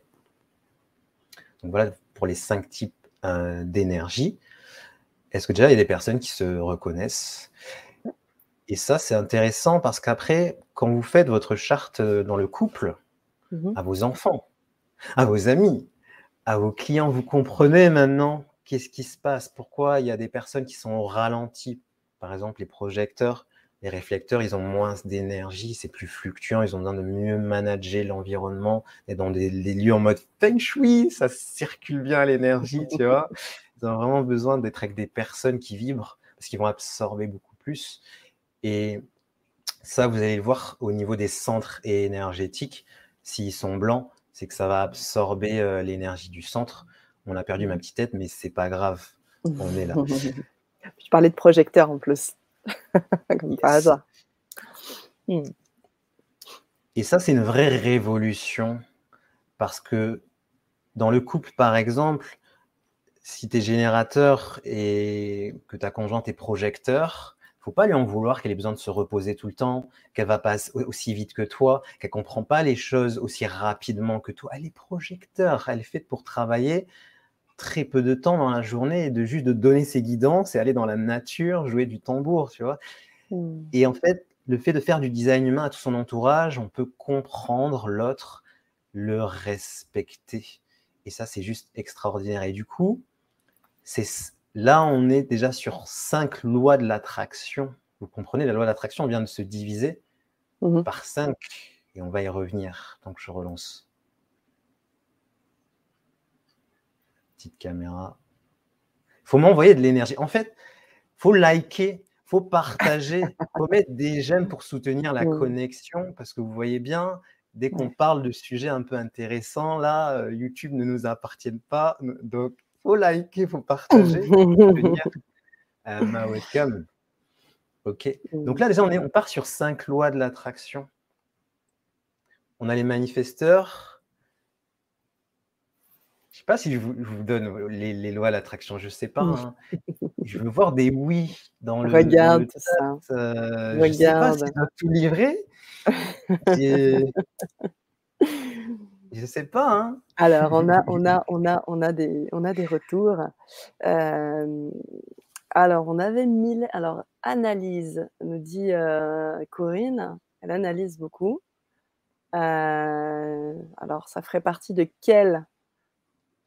Donc voilà pour les cinq types euh, d'énergie. Est-ce que déjà il y a des personnes qui se reconnaissent? Et ça, c'est intéressant parce qu'après, quand vous faites votre charte euh, dans le couple, mmh à vos enfants, à vos amis, à vos clients, vous comprenez maintenant qu'est-ce qui se passe, pourquoi il y a des personnes qui sont au ralenti. Par exemple, les projecteurs, les réflecteurs, ils ont moins d'énergie, c'est plus fluctuant, ils ont besoin de mieux manager l'environnement, et dans des, lieux en mode feng shui, ça circule bien l'énergie, tu vois. *laughs* Ils ont vraiment besoin d'être avec des personnes qui vibrent, parce qu'ils vont absorber beaucoup plus. Et ça, vous allez le voir au niveau des centres énergétiques, s'ils sont blancs, c'est que ça va absorber euh, l'énergie du centre. On a perdu ma petite tête, mais c'est pas grave, on est là. *laughs* Je parlais de projecteur en plus. *laughs* Comme par hasard. Hmm. Et ça, c'est une vraie révolution parce que dans le couple, par exemple, si tu es générateur et que ta conjointe est projecteur, faut pas lui en vouloir qu'elle ait besoin de se reposer tout le temps, qu'elle va pas aussi vite que toi, qu'elle comprend pas les choses aussi rapidement que toi. Elle est projecteur, elle est faite pour travailler très peu de temps dans la journée et de juste de donner ses guidances et aller dans la nature, jouer du tambour, tu vois. Mmh. Et en fait, le fait de faire du design humain à tout son entourage, on peut comprendre l'autre, le respecter. Et ça, c'est juste extraordinaire. Et du coup, c'est là, on est déjà sur cinq lois de l'attraction. Vous comprenez, la loi de l'attraction vient de se diviser mmh par cinq. Et on va y revenir tant que je relance. petite caméra. Il faut m'envoyer de l'énergie. En fait, faut liker, faut partager, *laughs* faut mettre des j'aime pour soutenir la connexion parce que vous voyez bien, dès qu'on parle de sujets un peu intéressants, là, euh, YouTube ne nous appartient pas. Donc, faut liker, faut partager, *laughs* euh, ma webcam. Ok. Donc là, déjà, on, est, on part sur cinq lois de l'attraction. On a les manifesteurs, je sais pas si je vous, donne les, lois de l'attraction, je sais pas. Hein. Je veux voir des oui dans le. Regarde ça. Euh, Regarde. Je sais pas si tout livrer. Et... je sais pas. Hein. Alors on a, *laughs* on a, on a, on a des, on a des retours. Euh, alors on avait mille. Alors analyse nous dit euh, Corinne. Elle analyse beaucoup. alors ça ferait partie de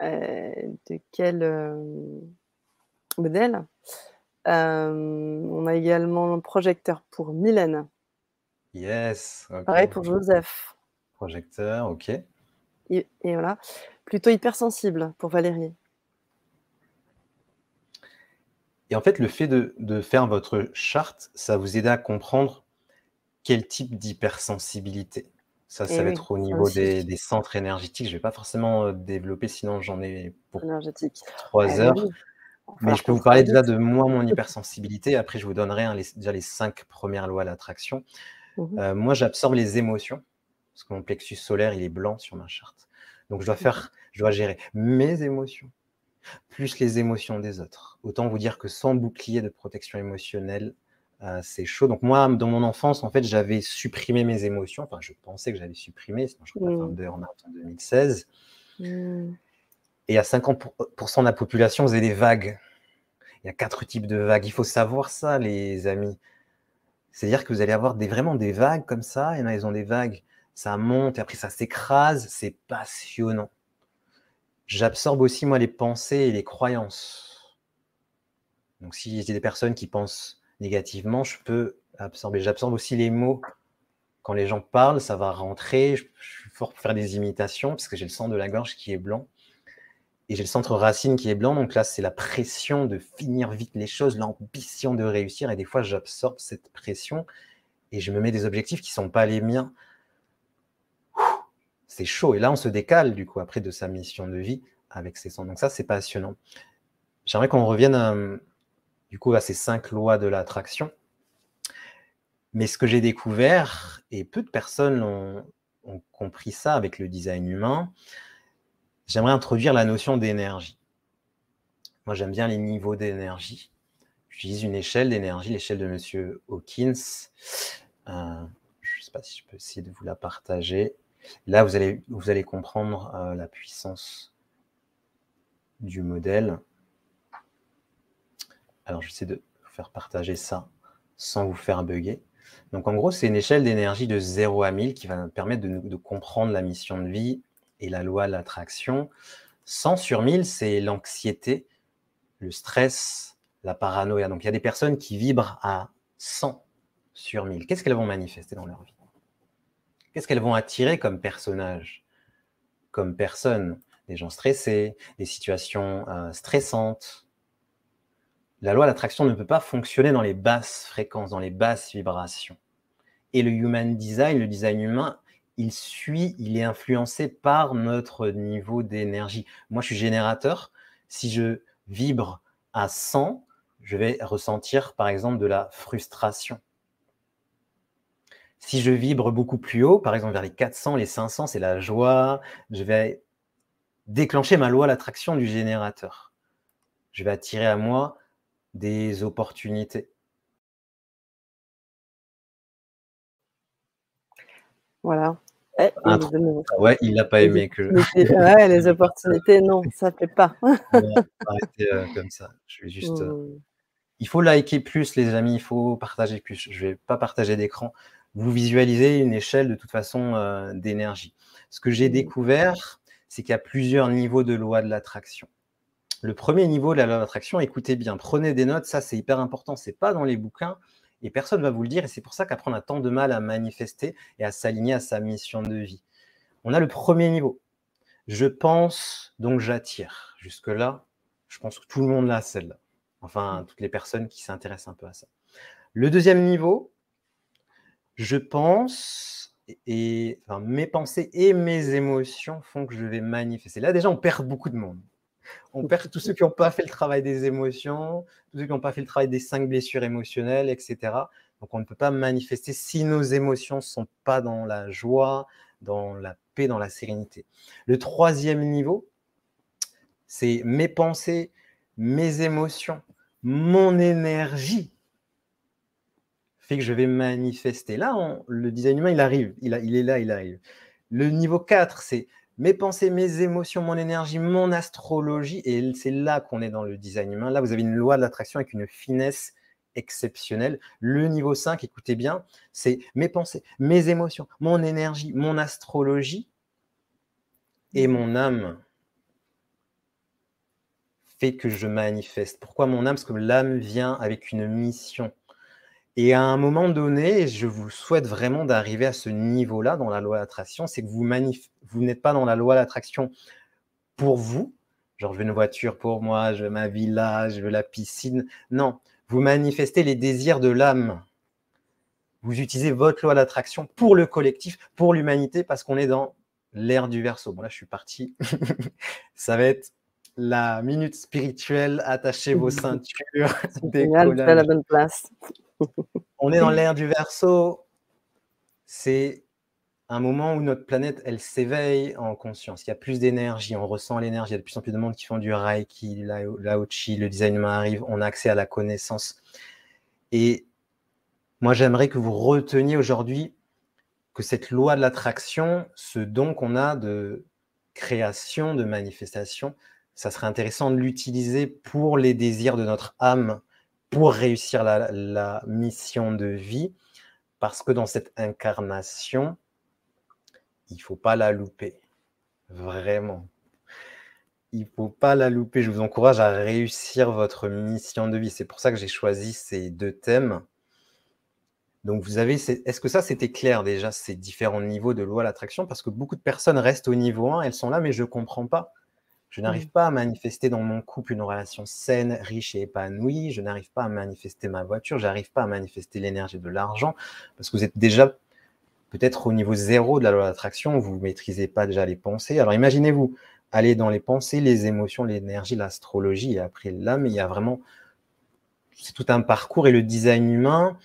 euh, de quel euh, modèle? Euh, on a également projecteur pour Mylène. Yes. Pareil pour Joseph. Projecteur, ok. Et, voilà. Plutôt hypersensible pour Valérie. Et en fait, le fait de, de faire votre charte, ça vous aide à comprendre quel type d'hypersensibilité. Ça, ça Et va oui, être au niveau des, des centres énergétiques. Je ne vais pas forcément euh, développer, sinon j'en ai pour trois Eh heures. oui, Mais je peux vous parler déjà de moi, mon *laughs* hypersensibilité. Après, je vous donnerai hein, les- déjà les cinq premières lois de l'attraction. Mhm. Euh, moi, j'absorbe les émotions, parce que mon plexus solaire, il est blanc sur ma charte. Donc, je dois faire, je dois gérer mes émotions, plus les émotions des autres. Autant vous dire que sans bouclier de protection émotionnelle, euh, c'est chaud. Donc, moi, dans mon enfance, en fait, j'avais supprimé mes émotions. Enfin, je pensais que j'avais supprimé, sinon je serais pas burn-out en 2016. Hmm. Et à 50% de la population faisait des vagues. Il y a quatre types de vagues. Il faut savoir ça, les amis. C'est-à-dire que vous allez avoir des, vraiment des vagues comme ça. Il y en a, ils ont des vagues. Ça monte et après ça s'écrase. C'est passionnant. J'absorbe aussi, moi, les pensées et les croyances. Donc, si j'ai des personnes qui pensent négativement, je peux absorber. J'absorbe aussi les mots. Quand les gens parlent, ça va rentrer. Je, suis fort pour faire des imitations parce que j'ai le sang de la gorge qui est blanc. Et j'ai le centre racine qui est blanc, donc là, c'est la pression de finir vite les choses, l'ambition de réussir. Et des fois, j'absorbe cette pression et je me mets des objectifs qui ne sont pas les miens. C'est chaud. Et là, on se décale, du coup, après de sa mission de vie avec ses sens. Donc ça, c'est passionnant. J'aimerais qu'on revienne, euh, du coup, à ces cinq lois de l'attraction. Mais ce que j'ai découvert, et peu de personnes ont, ont compris ça avec le design humain, j'aimerais introduire la notion d'énergie. Moi, j'aime bien les niveaux d'énergie. J'utilise une échelle d'énergie, l'échelle de Monsieur Hawkins. Euh, je ne sais pas si je peux essayer de vous la partager. Là, vous allez, comprendre euh, la puissance du modèle. Alors, j'essaie de vous faire partager ça sans vous faire bugger. Donc, en gros, c'est une échelle d'énergie de 0 à 1000 qui va permettre de, de comprendre la mission de vie et la loi de l'attraction. 100 sur 1000, c'est l'anxiété, le stress, la paranoïa. Donc, il y a des personnes qui vibrent à 100 sur 1000. Qu'est-ce qu'elles vont manifester dans leur vie? Qu'est-ce qu'elles vont attirer comme personnage, comme personne Des gens stressés, des situations euh, stressantes. La loi de l'attraction ne peut pas fonctionner dans les basses fréquences, dans les basses vibrations. Et le human design, le design humain, il suit, il est influencé par notre niveau d'énergie. Moi, je suis générateur. Si je vibre à 100, je vais ressentir, par exemple, de la frustration. Si je vibre beaucoup plus haut, par exemple vers les 400, les 500, c'est la joie. Je vais déclencher ma loi l'attraction du générateur. Je vais attirer à moi des opportunités. Voilà. Eh, de nouveau. Ouais, il n'a pas aimé que je ouais, les opportunités, non, ça ne plaît pas. *laughs* euh, comme ça. Je vais juste. euh, Hmm. Il faut liker plus, les amis. Il faut partager plus. Je vais pas partager d'écran. Vous visualisez une échelle de toute façon euh, d'énergie. Ce que j'ai découvert, c'est qu'il y a plusieurs niveaux de loi de l'attraction. Le premier niveau de la loi de l'attraction, écoutez bien, prenez des notes, ça c'est hyper important, c'est pas dans les bouquins et personne ne va vous le dire et c'est pour ça qu'après on a tant de mal à manifester et à s'aligner à sa mission de vie. On a le premier niveau. Je pense, donc j'attire. Jusque-là, je pense que tout le monde l'a celle-là. Enfin, toutes les personnes qui s'intéressent un peu à ça. Le deuxième niveau, je pense et, mes pensées et mes émotions font que je vais manifester. Là déjà, on perd beaucoup de monde. On perd tous ceux qui n'ont pas fait le travail des émotions, tous ceux qui n'ont pas fait le travail des cinq blessures émotionnelles, etc. Donc on ne peut pas manifester si nos émotions ne sont pas dans la joie, dans la paix, dans la sérénité. Le troisième niveau, c'est mes pensées, mes émotions, mon énergie fait que je vais manifester. Là, le design humain, il arrive, il, il est là, il arrive. Le niveau 4, c'est mes pensées, mes émotions, mon énergie, mon astrologie. Et c'est là qu'on est dans le design humain. Là, vous avez une loi de l'attraction avec une finesse exceptionnelle. Le niveau 5, écoutez bien, c'est mes pensées, mes émotions, mon énergie, mon astrologie et mon âme fait que je manifeste Pourquoi mon âme? Parce que l'âme vient avec une mission. Et à un moment donné, je vous souhaite vraiment d'arriver à ce niveau-là dans la loi d'attraction, c'est que vous, n'êtes pas dans la loi d'attraction pour vous, genre je veux une voiture pour moi, je veux ma villa, je veux la piscine. Non, vous manifestez les désirs de l'âme. Vous utilisez votre loi d'attraction pour le collectif, pour l'humanité, parce qu'on est dans l'ère du verso. Bon là, je suis parti. *laughs* Ça va être la minute spirituelle. Attachez vos *laughs* ceintures. *laughs* Génial, à la bonne place. On est dans *laughs* l'ère du verso. C'est un moment où notre planète, elle s'éveille en conscience. Il y a plus d'énergie, on ressent l'énergie. Il y a de plus en plus de monde qui font du Reiki, Laochi, le design humain arrive, on a accès à la connaissance. Et moi, j'aimerais que vous reteniez aujourd'hui que cette loi de l'attraction, ce don qu'on a de création, de manifestation, ça serait intéressant de l'utiliser pour les désirs de notre âme, pour réussir la, mission de vie, parce que dans cette incarnation, il ne faut pas la louper. Vraiment. Il ne faut pas la louper. Je vous encourage à réussir votre mission de vie. C'est pour ça que j'ai choisi ces deux thèmes. Donc, vous avez, est-ce que ça, c'était clair déjà, ces différents niveaux de loi l'attraction? Parce que beaucoup de personnes restent au niveau 1, elles sont là, mais je ne comprends pas. Je n'arrive mmh. pas à manifester dans mon couple une relation saine, riche et épanouie. Je n'arrive pas à manifester ma voiture. Je n'arrive pas à manifester l'énergie de l'argent parce que vous êtes déjà peut-être au niveau zéro de la loi d'attraction. Vous ne maîtrisez pas déjà les pensées. Alors imaginez-vous aller dans les pensées, les émotions, l'énergie, l'astrologie et après l'âme. Il y a vraiment, c'est tout un parcours et le design humain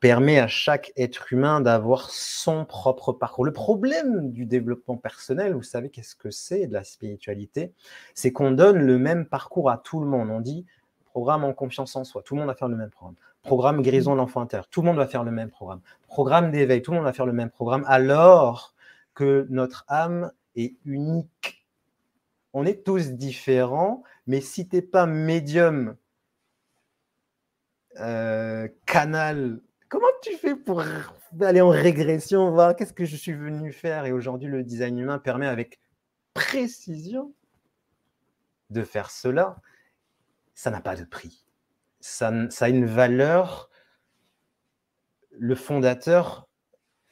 permet à chaque être humain d'avoir son propre parcours. Le problème du développement personnel, vous savez qu'est-ce que c'est de la spiritualité? C'est qu'on donne le même parcours à tout le monde. On dit programme en confiance en soi, tout le monde va faire le même programme. Programme guérison de l'enfant intérieur, tout le monde va faire le même programme. Programme d'éveil, tout le monde va faire le même programme, alors que notre âme est unique. On est tous différents, mais si tu n'es pas médium, euh, canal Comment tu fais pour aller en régression, voir qu'est-ce que je suis venu faire? Et aujourd'hui, le design humain permet avec précision de faire cela. Ça n'a pas de prix. Ça, a une valeur. Le fondateur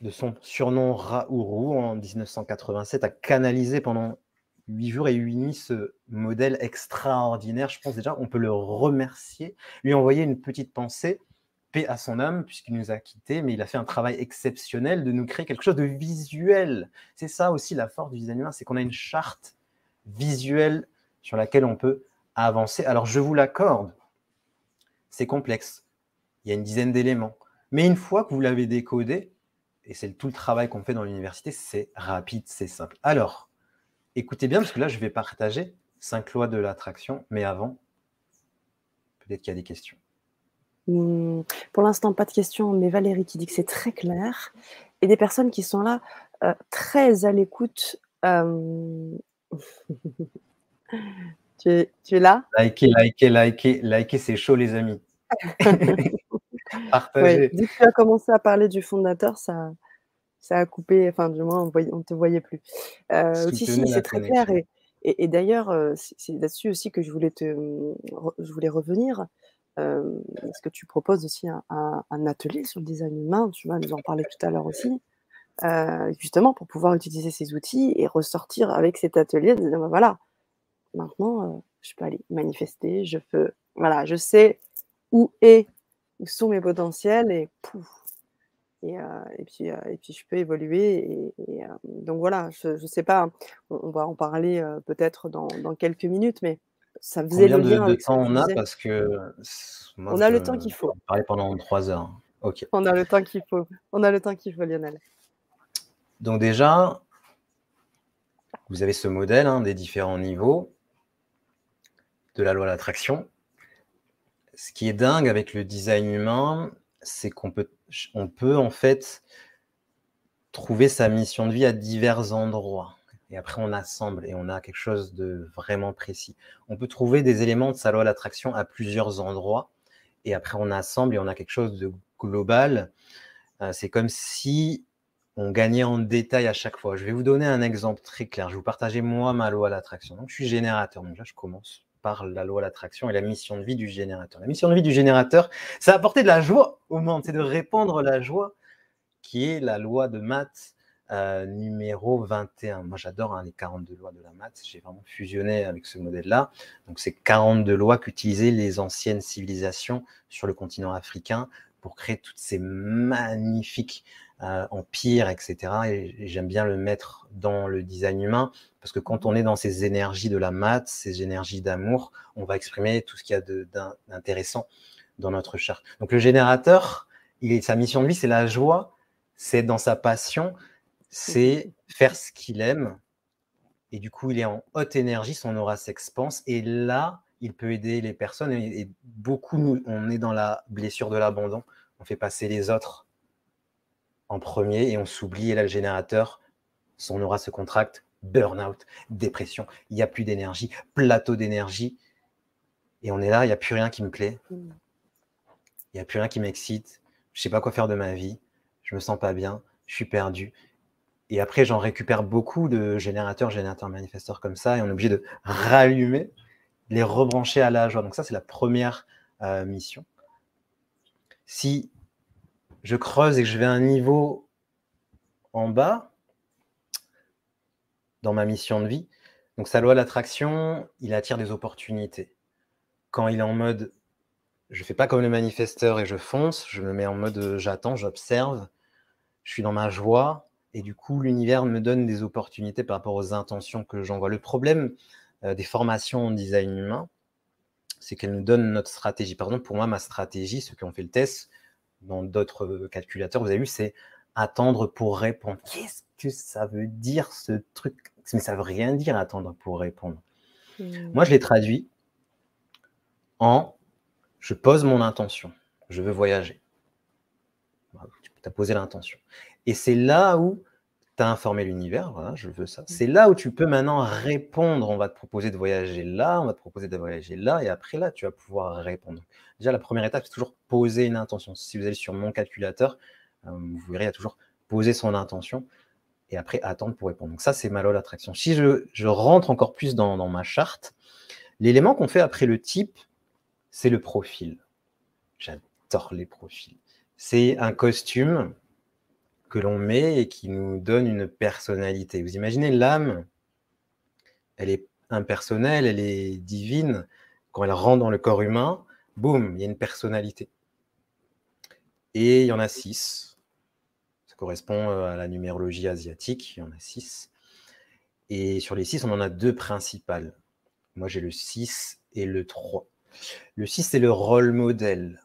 de son surnom Raourou en 1987 a canalisé pendant huit jours et huit nuits ce modèle extraordinaire. Je pense déjà on peut le remercier, lui envoyer une petite pensée paix à son âme, puisqu'il nous a quittés, mais il a fait un travail exceptionnel de nous créer quelque chose de visuel. C'est ça aussi la force du design humain, c'est qu'on a une charte visuelle sur laquelle on peut avancer. Alors je vous l'accorde, c'est complexe. Il y a une dizaine d'éléments. Mais une fois que vous l'avez décodé, et c'est tout le travail qu'on fait dans l'université, c'est rapide, c'est simple. Alors, écoutez bien, parce que là, je vais partager cinq lois de l'attraction, mais avant, peut-être qu'il y a des questions. Mmh, pour l'instant, pas de questions, mais Valérie qui dit que c'est très clair. Et des personnes qui sont là, euh, très à l'écoute. *laughs* tu, es, tu es là? Likez, likez, likez, likez, c'est chaud, les amis. *laughs* Partagez. dès que tu as commencé à parler du fondateur, ça, ça a coupé, enfin, du moins, on ne te voyait plus. Euh, si, si, c'est très clair. Et, et, d'ailleurs, euh, c'est là-dessus aussi que je voulais, te, je voulais revenir. Euh, est-ce que tu proposes aussi un, atelier sur le design humain? Tu vas nous en parler tout à l'heure aussi. Euh, justement pour pouvoir utiliser ces outils et ressortir avec cet atelier de dire, voilà, maintenant, euh, je peux aller manifester, je peux, voilà, je sais où est, où sont mes potentiels et puis, je peux évoluer. Donc voilà, je ne sais pas, on, va en parler peut-être dans, dans, quelques minutes, mais ça faisait le lien. de, temps on a? Parce que on a le temps qu'il faut. Parler pendant trois heures. Ok. On a le temps qu'il faut. On a le temps qu'il faut, Lionel. Donc déjà, vous avez ce modèle hein, des différents niveaux de la loi de l'attraction. Ce qui est dingue avec le design humain, c'est qu'on peut, on peut en fait trouver sa mission de vie à divers endroits et après on assemble et on a quelque chose de vraiment précis. On peut trouver des éléments de sa loi d'attraction à plusieurs endroits et après on assemble et on a quelque chose de global. Euh, c'est comme si on gagnait en détail à chaque fois. Je vais vous donner un exemple très clair. Je vais vous partager moi ma loi d'attraction. Donc je suis générateur. Donc là je commence par la loi de l'attraction et la mission de vie du générateur. La mission de vie du générateur, c'est apporter de la joie au monde, c'est de répandre la joie, qui est la loi de maths euh, numéro 21. Moi, j'adore hein, les 42 lois de la maths. J'ai vraiment fusionné avec ce modèle-là. Donc, c'est 42 lois qu'utilisaient les anciennes civilisations sur le continent africain pour créer toutes ces magnifiques euh, empires, etc. Et, j'aime bien le mettre dans le design humain parce que quand on est dans ces énergies de la maths, ces énergies d'amour, on va exprimer tout ce qu'il y a d'intéressant dans notre charte. Donc, le générateur, il sa mission de vie, c'est la joie, c'est dans sa passion, c'est faire ce qu'il aime. Et du coup, il est en haute énergie, son aura s'expanse. Et là, il peut aider les personnes. Et, beaucoup, nous, on est dans la blessure de l'abandon. On fait passer les autres en premier et on s'oublie. Et là, le générateur, son aura se contracte, burn-out, dépression. Il n'y a plus d'énergie, plateau d'énergie. Et on est là, il n'y a plus rien qui me plaît. Il n'y a plus rien qui m'excite. Je ne sais pas quoi faire de ma vie. Je me sens pas bien. Je suis perdu. Et après, j'en récupère beaucoup de générateurs, générateurs, manifesteurs comme ça, et on est obligé de rallumer, les rebrancher à la joie. Donc ça, c'est la première euh, mission. Si je creuse et que je vais à un niveau en bas, dans ma mission de vie, donc sa loi l'attraction, il attire des opportunités. Quand il est en mode, je ne fais pas comme le manifesteur et je fonce, je me mets en mode j'attends, j'observe, je suis dans ma joie, et du coup, l'univers me donne des opportunités par rapport aux intentions que j'envoie. Le problème euh, des formations en design humain, c'est qu'elles nous donnent notre stratégie. Par exemple, pour moi, ma stratégie, ceux qui ont fait le test, dans d'autres euh, calculateurs, vous avez vu, c'est attendre pour répondre. Qu'est-ce que ça veut dire ce truc? Mais ça veut rien dire attendre pour répondre. Mmh. Moi, je l'ai traduit en je pose mon intention. Je veux voyager. Tu as posé l'intention. Et c'est là où tu as informé l'univers, voilà, je veux ça. Mmh. C'est là où tu peux maintenant répondre. On va te proposer de voyager là, on va te proposer de voyager là, et après là, tu vas pouvoir répondre. Déjà, la première étape, c'est toujours poser une intention. Si vous allez sur mon calculateur, euh, vous verrez, il y a toujours poser son intention et après attendre pour répondre. Donc ça, c'est ma loi d'attraction. Si je, rentre encore plus dans, dans ma charte, l'élément qu'on fait après le type, c'est le profil. J'adore les profils. C'est un costume que l'on met et qui nous donne une personnalité. Vous imaginez l'âme, elle est impersonnelle, elle est divine. Quand elle rentre dans le corps humain, boum, il y a une personnalité. Et il y en a six. Ça correspond euh, à la numérologie asiatique, il y en a six. Et sur les six, on en a deux principales. Moi, j'ai le 6 et le 3. Le 6, c'est le rôle modèle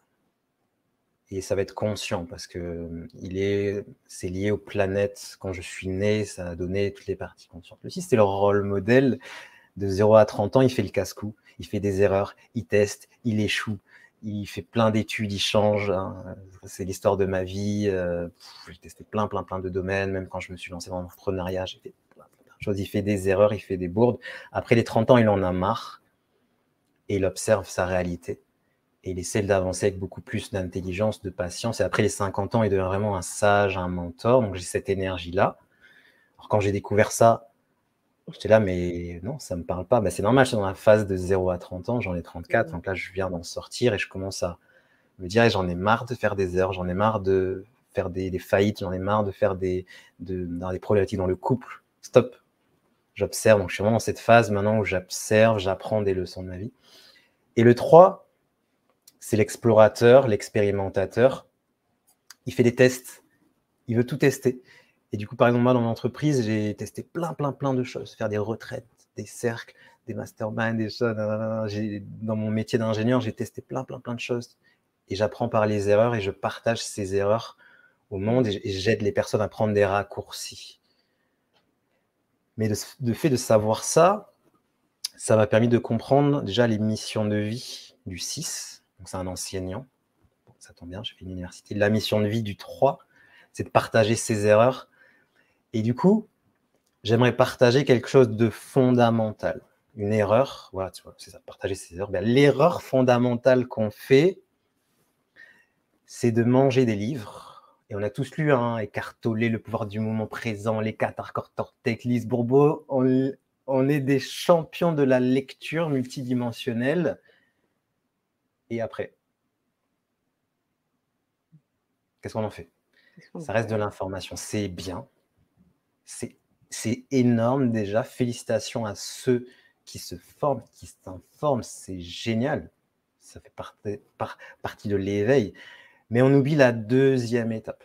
et ça va être conscient parce que est, c'est lié aux planètes. Quand je suis né, ça a donné toutes les parties conscientes. Le 6, c'est le rôle modèle. De 0 à 30 ans, il fait le casse-cou, il fait des erreurs, il teste, il échoue, il fait plein d'études, il change. Hein. C'est l'histoire de ma vie. Euh, j'ai testé plein, plein, plein de domaines. Même quand je me suis lancé dans l'entrepreneuriat, j'ai fait plein de choses. Il fait des erreurs, il fait des bourdes. Après les 30 ans, il en a marre et il observe sa réalité et il essaie d'avancer avec beaucoup plus d'intelligence, de patience. Et après les 50 ans, il devient vraiment un sage, un mentor. Donc j'ai cette énergie-là. Alors quand j'ai découvert ça, j'étais là, mais non, ça ne me parle pas. Ben, c'est normal, je suis dans la phase de 0 à 30 ans, j'en ai 34. Donc là, je viens d'en sortir et je commence à me dire, j'en ai marre de faire des heures, j'en ai marre de faire des, faillites, j'en ai marre de faire des, de, dans des problématiques dans le couple. Stop. J'observe. Donc je suis vraiment dans cette phase maintenant où j'observe, j'apprends des leçons de ma vie. Et le 3, c'est l'explorateur, l'expérimentateur. Il fait des tests. Il veut tout tester. Et du coup, par exemple, moi, dans mon entreprise, j'ai testé plein, plein, plein de choses. Faire des retraites, des cercles, des masterminds, des choses. Dans mon métier d'ingénieur, j'ai testé plein, plein, plein de choses. Et j'apprends par les erreurs et je partage ces erreurs au monde et j'aide les personnes à prendre des raccourcis. Mais de, fait de savoir ça, ça m'a permis de comprendre déjà les missions de vie du 6, c'est un enseignant. ça tombe bien, j'ai fait une université. La mission de vie du 3, c'est de partager ses erreurs. Et du coup, j'aimerais partager quelque chose de fondamental. Une erreur, voilà, tu vois, c'est ça, partager ses erreurs. Ben, l'erreur fondamentale qu'on fait, c'est de manger des livres. Et on a tous lu, hein, Écartoler, Le pouvoir du moment présent, Les quatre Tortec, Lise Bourbeau. On est des champions de la lecture multidimensionnelle. Et après Qu'est-ce qu'on en fait? Ça reste de l'information. C'est bien. C'est énorme déjà. Félicitations à ceux qui se forment, qui s'informent. C'est génial. Ça fait partie, partie de l'éveil. Mais on oublie la deuxième étape,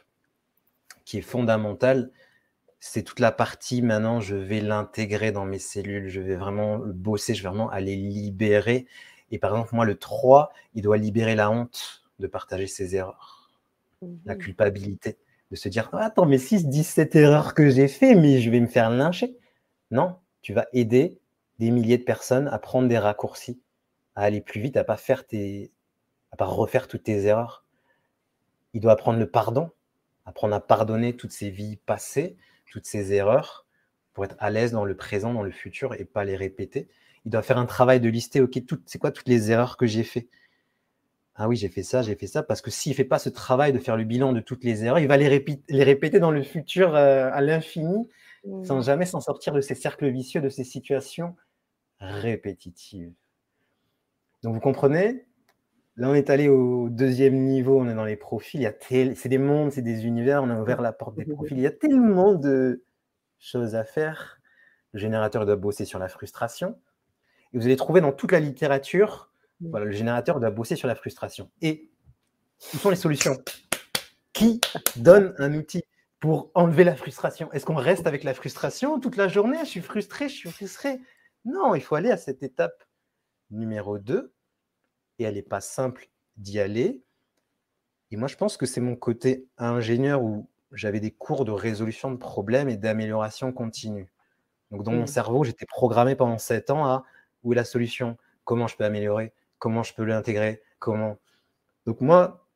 qui est fondamentale. C'est toute la partie maintenant, je vais l'intégrer dans mes cellules, je vais vraiment le bosser, je vais vraiment aller libérer. Et par exemple, moi, le 3, il doit libérer la honte de partager ses erreurs la mmh culpabilité, de se dire Attends, mais si se cette erreur que j'ai fait, mais je vais me faire lyncher. Non, tu vas aider des milliers de personnes à prendre des raccourcis, à aller plus vite, à pas faire tes, à pas refaire toutes tes erreurs. Il doit apprendre le pardon, apprendre à pardonner toutes ses vies passées, toutes ses erreurs, pour être à l'aise dans le présent, dans le futur et pas les répéter. Il doit faire un travail de lister, ok, c'est quoi toutes les erreurs que j'ai fait? Ah oui, j'ai fait ça, j'ai fait ça, parce que s'il ne fait pas ce travail de faire le bilan de toutes les erreurs, il va les, répéter, dans le futur euh, à l'infini, sans mmh. jamais s'en sortir de ces cercles vicieux, de ces situations répétitives. Donc vous comprenez? Là, on est allé au deuxième niveau, on est dans les profils. Il c'est des mondes, c'est des univers, on a ouvert la porte des profils. Il y a tellement de choses à faire. Le générateur doit bosser sur la frustration. Et vous allez trouver dans toute la littérature. Voilà, le générateur doit bosser sur la frustration. Et où sont les solutions? Qui donne un outil pour enlever la frustration? Est-ce qu'on reste avec la frustration toute la journée? Je suis frustré, je suis frustré. Non, il faut aller à cette étape numéro 2 et elle n'est pas simple d'y aller. Et moi, je pense que c'est mon côté ingénieur où j'avais des cours de résolution de problèmes et d'amélioration continue. Donc, dans mon cerveau, j'étais programmé pendant 7 ans à où est la solution Comment je peux améliorer comment je peux l'intégrer, comment. Donc moi,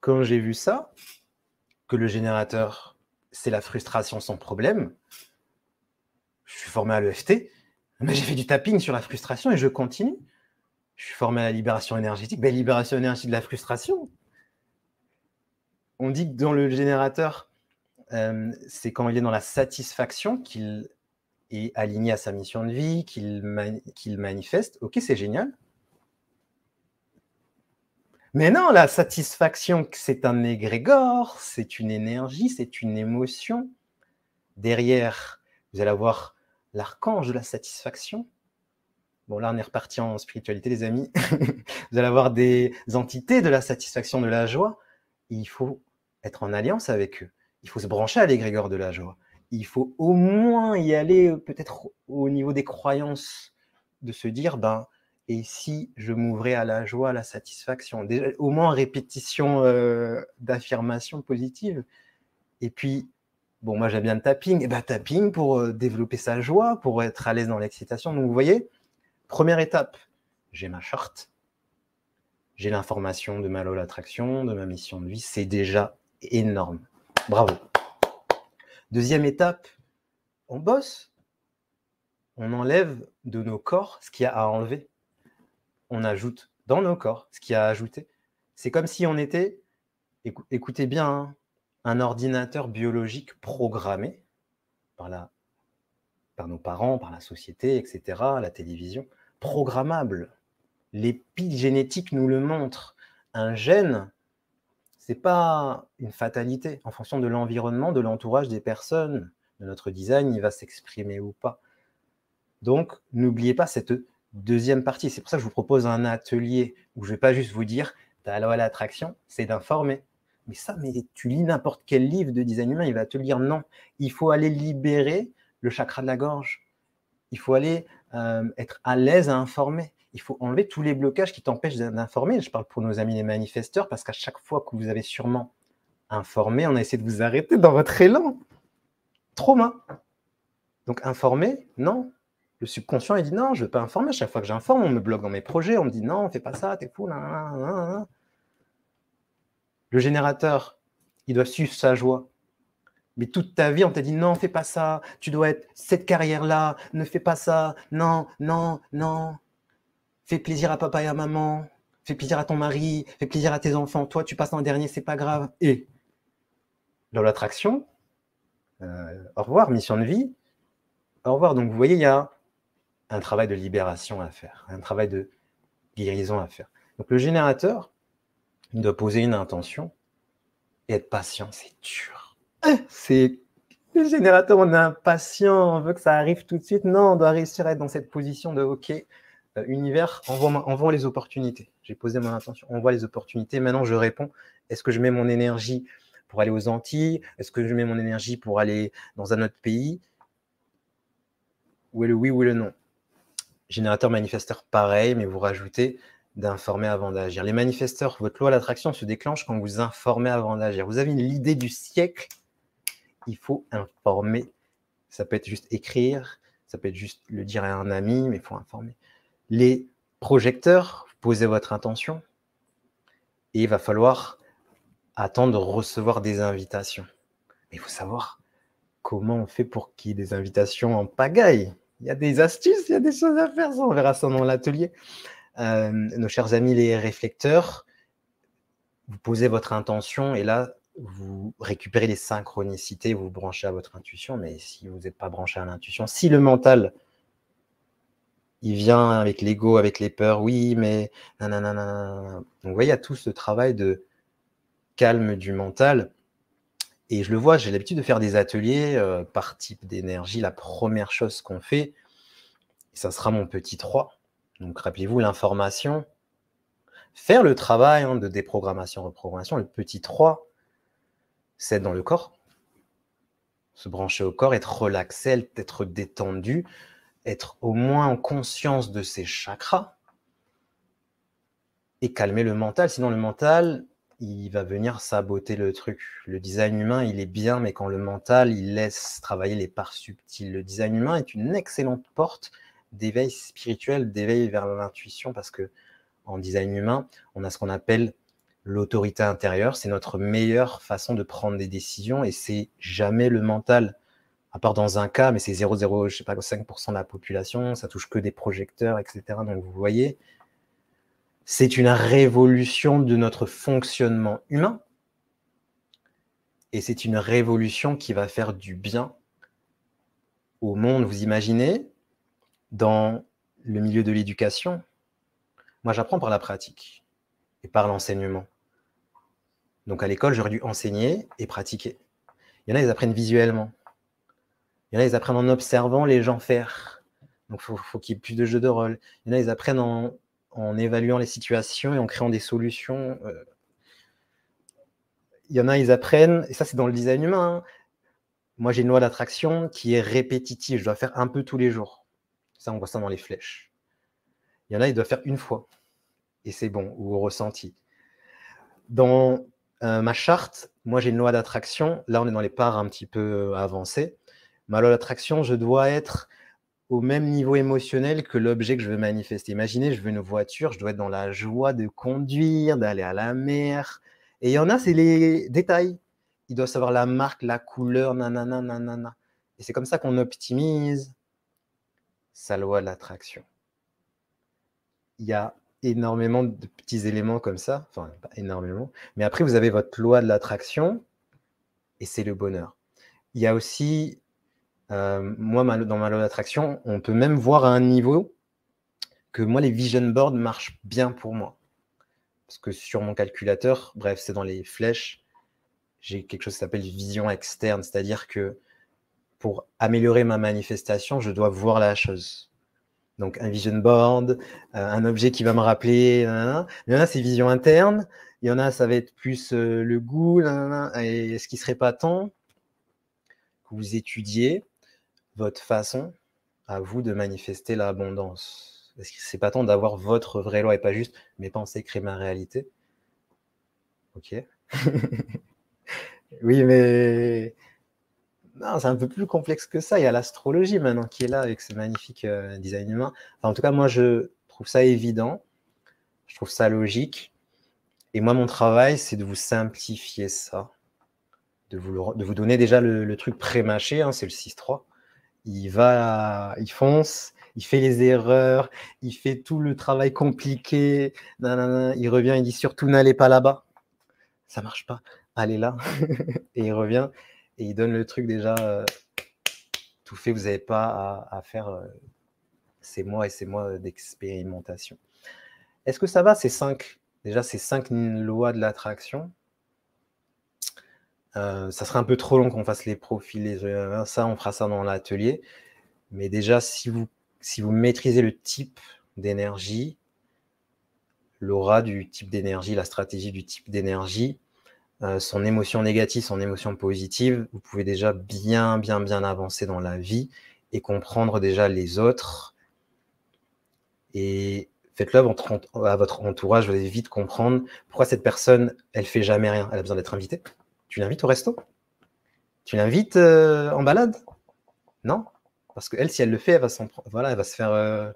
quand j'ai vu ça, que le générateur, c'est la frustration sans problème, je suis formé à l'EFT, mais j'ai fait du tapping sur la frustration et je continue. Je suis formé à la libération énergétique. Ben, libération énergétique de la frustration. On dit que dans le générateur, euh, c'est quand il est dans la satisfaction qu'il est aligné à sa mission de vie, qu'il manifeste. Ok, c'est génial. Mais non, la satisfaction, c'est un égrégore, c'est une énergie, c'est une émotion. Derrière, vous allez avoir l'archange de la satisfaction. Bon, là, on est reparti en spiritualité, les amis. *laughs* vous allez avoir des entités de la satisfaction, de la joie. il faut être en alliance avec eux. Il faut se brancher à l'égrégore de la joie. Il faut au moins y aller, peut-être au niveau des croyances, de se dire, ben, et si je m'ouvrais à la joie, à la satisfaction, au moins répétition euh, d'affirmations positives. Et puis, bon, moi j'aime bien le tapping, et ben tapping pour euh, développer sa joie, pour être à l'aise dans l'excitation. Donc vous voyez, première étape, j'ai ma charte, j'ai l'information de ma loi d'attraction, de ma mission de vie, c'est déjà énorme. Bravo. Deuxième étape, on bosse, on enlève de nos corps ce qu'il y a à enlever on ajoute dans nos corps ce qui a ajouté. C'est comme si on était, écoutez bien, hein, un ordinateur biologique programmé par nos parents, par la société, etc., la télévision, programmable. L'épigénétique nous le montre. Un gène, c'est pas une fatalité. En fonction de l'environnement, de l'entourage des personnes, de notre design, il va s'exprimer ou pas. Donc, n'oubliez pas cette deuxième partie. C'est pour ça que je vous propose un atelier où je ne vais pas juste vous dire ta loi à l'attraction, c'est d'informer. Mais ça, mais tu lis n'importe quel livre de design humain, il va te dire non. Il faut aller libérer le chakra de la gorge. Il faut aller euh, être à l'aise à informer. Il faut enlever tous les blocages qui t'empêchent d'informer. Je parle pour nos amis les manifesteurs parce qu'à chaque fois que vous avez sûrement informé, on a essayé de vous arrêter dans votre élan. Trauma. Donc informer, non, le subconscient, il dit non, je ne veux pas informer. chaque fois que j'informe, on me bloque dans mes projets, on me dit non, fais pas ça, t'es fou. le générateur, il doit suivre sa joie. Mais toute ta vie, on t'a dit non, fais pas ça, tu dois être cette carrière-là, ne fais pas ça, non, non, non. Fais plaisir à papa et à maman, fais plaisir à ton mari, fais plaisir à tes enfants. Toi, tu passes en dernier, c'est pas grave. Et dans l'attraction, euh, au revoir, mission de vie. Au revoir. Donc, vous voyez, il y a un travail de libération à faire, un travail de guérison à faire. Donc le générateur, il doit poser une intention et être patient, c'est dur. C'est le générateur, on est impatient, on veut que ça arrive tout de suite. Non, on doit réussir à être dans cette position de OK, euh, univers, envoie, les opportunités. J'ai posé mon intention, envoie les opportunités. Maintenant, je réponds. Est-ce que je mets mon énergie pour aller aux Antilles? Est-ce que je mets mon énergie pour aller dans un autre pays? Où est le oui ou le non? Générateur manifesteur, pareil, mais vous rajoutez d'informer avant d'agir. Les manifesteurs, votre loi d'attraction se déclenche quand vous informez avant d'agir. Vous avez l'idée du siècle, il faut informer. Ça peut être juste écrire, ça peut être juste le dire à un ami, mais il faut informer. Les projecteurs, posez votre intention et il va falloir attendre de recevoir des invitations. Mais il faut savoir comment on fait pour qu'il y ait des invitations en pagaille. Il y a des astuces, il y a des choses à faire, on verra ça dans l'atelier. Euh, nos chers amis les réflecteurs, vous posez votre intention et là, vous récupérez les synchronicités, vous, vous branchez à votre intuition, mais si vous n'êtes pas branché à l'intuition, si le mental, il vient avec l'ego, avec les peurs, oui, mais nanana. Donc, vous voyez, il y a tout ce travail de calme du mental. Et je le vois, j'ai l'habitude de faire des ateliers euh, par type d'énergie. La première chose qu'on fait, ça sera mon petit 3, donc rappelez-vous l'information, faire le travail hein, de déprogrammation, reprogrammation, le petit 3, c'est dans le corps, se brancher au corps, être relaxé, être détendu, être au moins en conscience de ses chakras et calmer le mental. Sinon, le mental, il va venir saboter le truc. Le design humain, il est bien, mais quand le mental, il laisse travailler les parts subtiles. Le design humain est une excellente porte d'éveil spirituel, d'éveil vers l'intuition, parce que en design humain, on a ce qu'on appelle l'autorité intérieure. C'est notre meilleure façon de prendre des décisions et c'est jamais le mental. À part dans un cas, mais c'est 0,0, je sais pas, 5% de la population, ça touche que des projecteurs, etc. Donc vous voyez, c'est une révolution de notre fonctionnement humain et c'est une révolution qui va faire du bien au monde. Vous imaginez, dans le milieu de l'éducation, moi j'apprends par la pratique et par l'enseignement. Donc à l'école, j'aurais dû enseigner et pratiquer. Il y en a, ils apprennent visuellement. Il y en a, ils apprennent en observant les gens faire. Donc il faut, qu'il y ait plus de jeux de rôle. Il y en a, ils apprennent en, évaluant les situations et en créant des solutions. Euh. Il y en a, ils apprennent, et ça c'est dans le design humain. Hein. Moi j'ai une loi d'attraction qui est répétitive. Je dois faire un peu tous les jours. Ça, on voit ça dans les flèches. Il y en a, ils doivent faire une fois. Et c'est bon, ou au ressenti. Dans euh, ma charte, moi j'ai une loi d'attraction. Là, on est dans les parts un petit peu euh, avancées. Ma loi d'attraction, je dois être au même niveau émotionnel que l'objet que je veux manifester. Imaginez, je veux une voiture, je dois être dans la joie de conduire, d'aller à la mer. Et il y en a, c'est les détails. Il doit savoir la marque, la couleur, nanana, nanana. Et c'est comme ça qu'on optimise sa loi de l'attraction. Il y a énormément de petits éléments comme ça, enfin pas énormément, mais après vous avez votre loi de l'attraction et c'est le bonheur. Il y a aussi, euh, moi dans ma loi d'attraction, on peut même voir à un niveau que moi les vision boards marchent bien pour moi. Parce que sur mon calculateur, bref, c'est dans les flèches, j'ai quelque chose qui s'appelle vision externe, c'est-à-dire que pour améliorer ma manifestation, je dois voir la chose. Donc un vision board, euh, un objet qui va me rappeler. Il y en a, c'est vision interne. Il y en a, ça va être plus euh, le goût. Et est-ce qu'il serait pas temps que vous étudiez votre façon à vous de manifester l'abondance? Est-ce que c'est pas temps d'avoir votre vraie loi et pas juste mes pensées créent ma réalité? Ok. *laughs* oui, mais non, c'est un peu plus complexe que ça. Il y a l'astrologie maintenant qui est là avec ce magnifique euh, design humain. en tout cas, moi, je trouve ça évident. Je trouve ça logique. Et moi, mon travail, c'est de vous simplifier ça. De vous, de vous donner déjà le, truc pré-mâché, hein, c'est le 6-3. Il va, il fonce, il fait les erreurs, il fait tout le travail compliqué. il revient, il dit surtout n'allez pas là-bas. Ça marche pas. Allez là. *laughs* et il revient et il donne le truc déjà euh, tout fait. Vous n'avez pas à, faire ces mois et ces mois d'expérimentation. Est-ce que ça va, ces cinq, déjà ces cinq lois de l'attraction? euh, Ça serait un peu trop long qu'on fasse les profils, ça, on fera ça dans l'atelier. Mais déjà, si vous, si vous maîtrisez le type d'énergie, l'aura du type d'énergie, la stratégie du type d'énergie, euh, son émotion négative, son émotion positive, vous pouvez déjà bien, bien, bien avancer dans la vie et comprendre déjà les autres. Et faites-le à votre entourage, vous allez vite comprendre pourquoi cette personne, elle fait jamais rien. Elle a besoin d'être invitée. Tu l'invites au resto? Tu l'invites euh, en balade? Non? Parce qu'elle, si elle le fait, elle va, voilà, elle va se faire... Euh,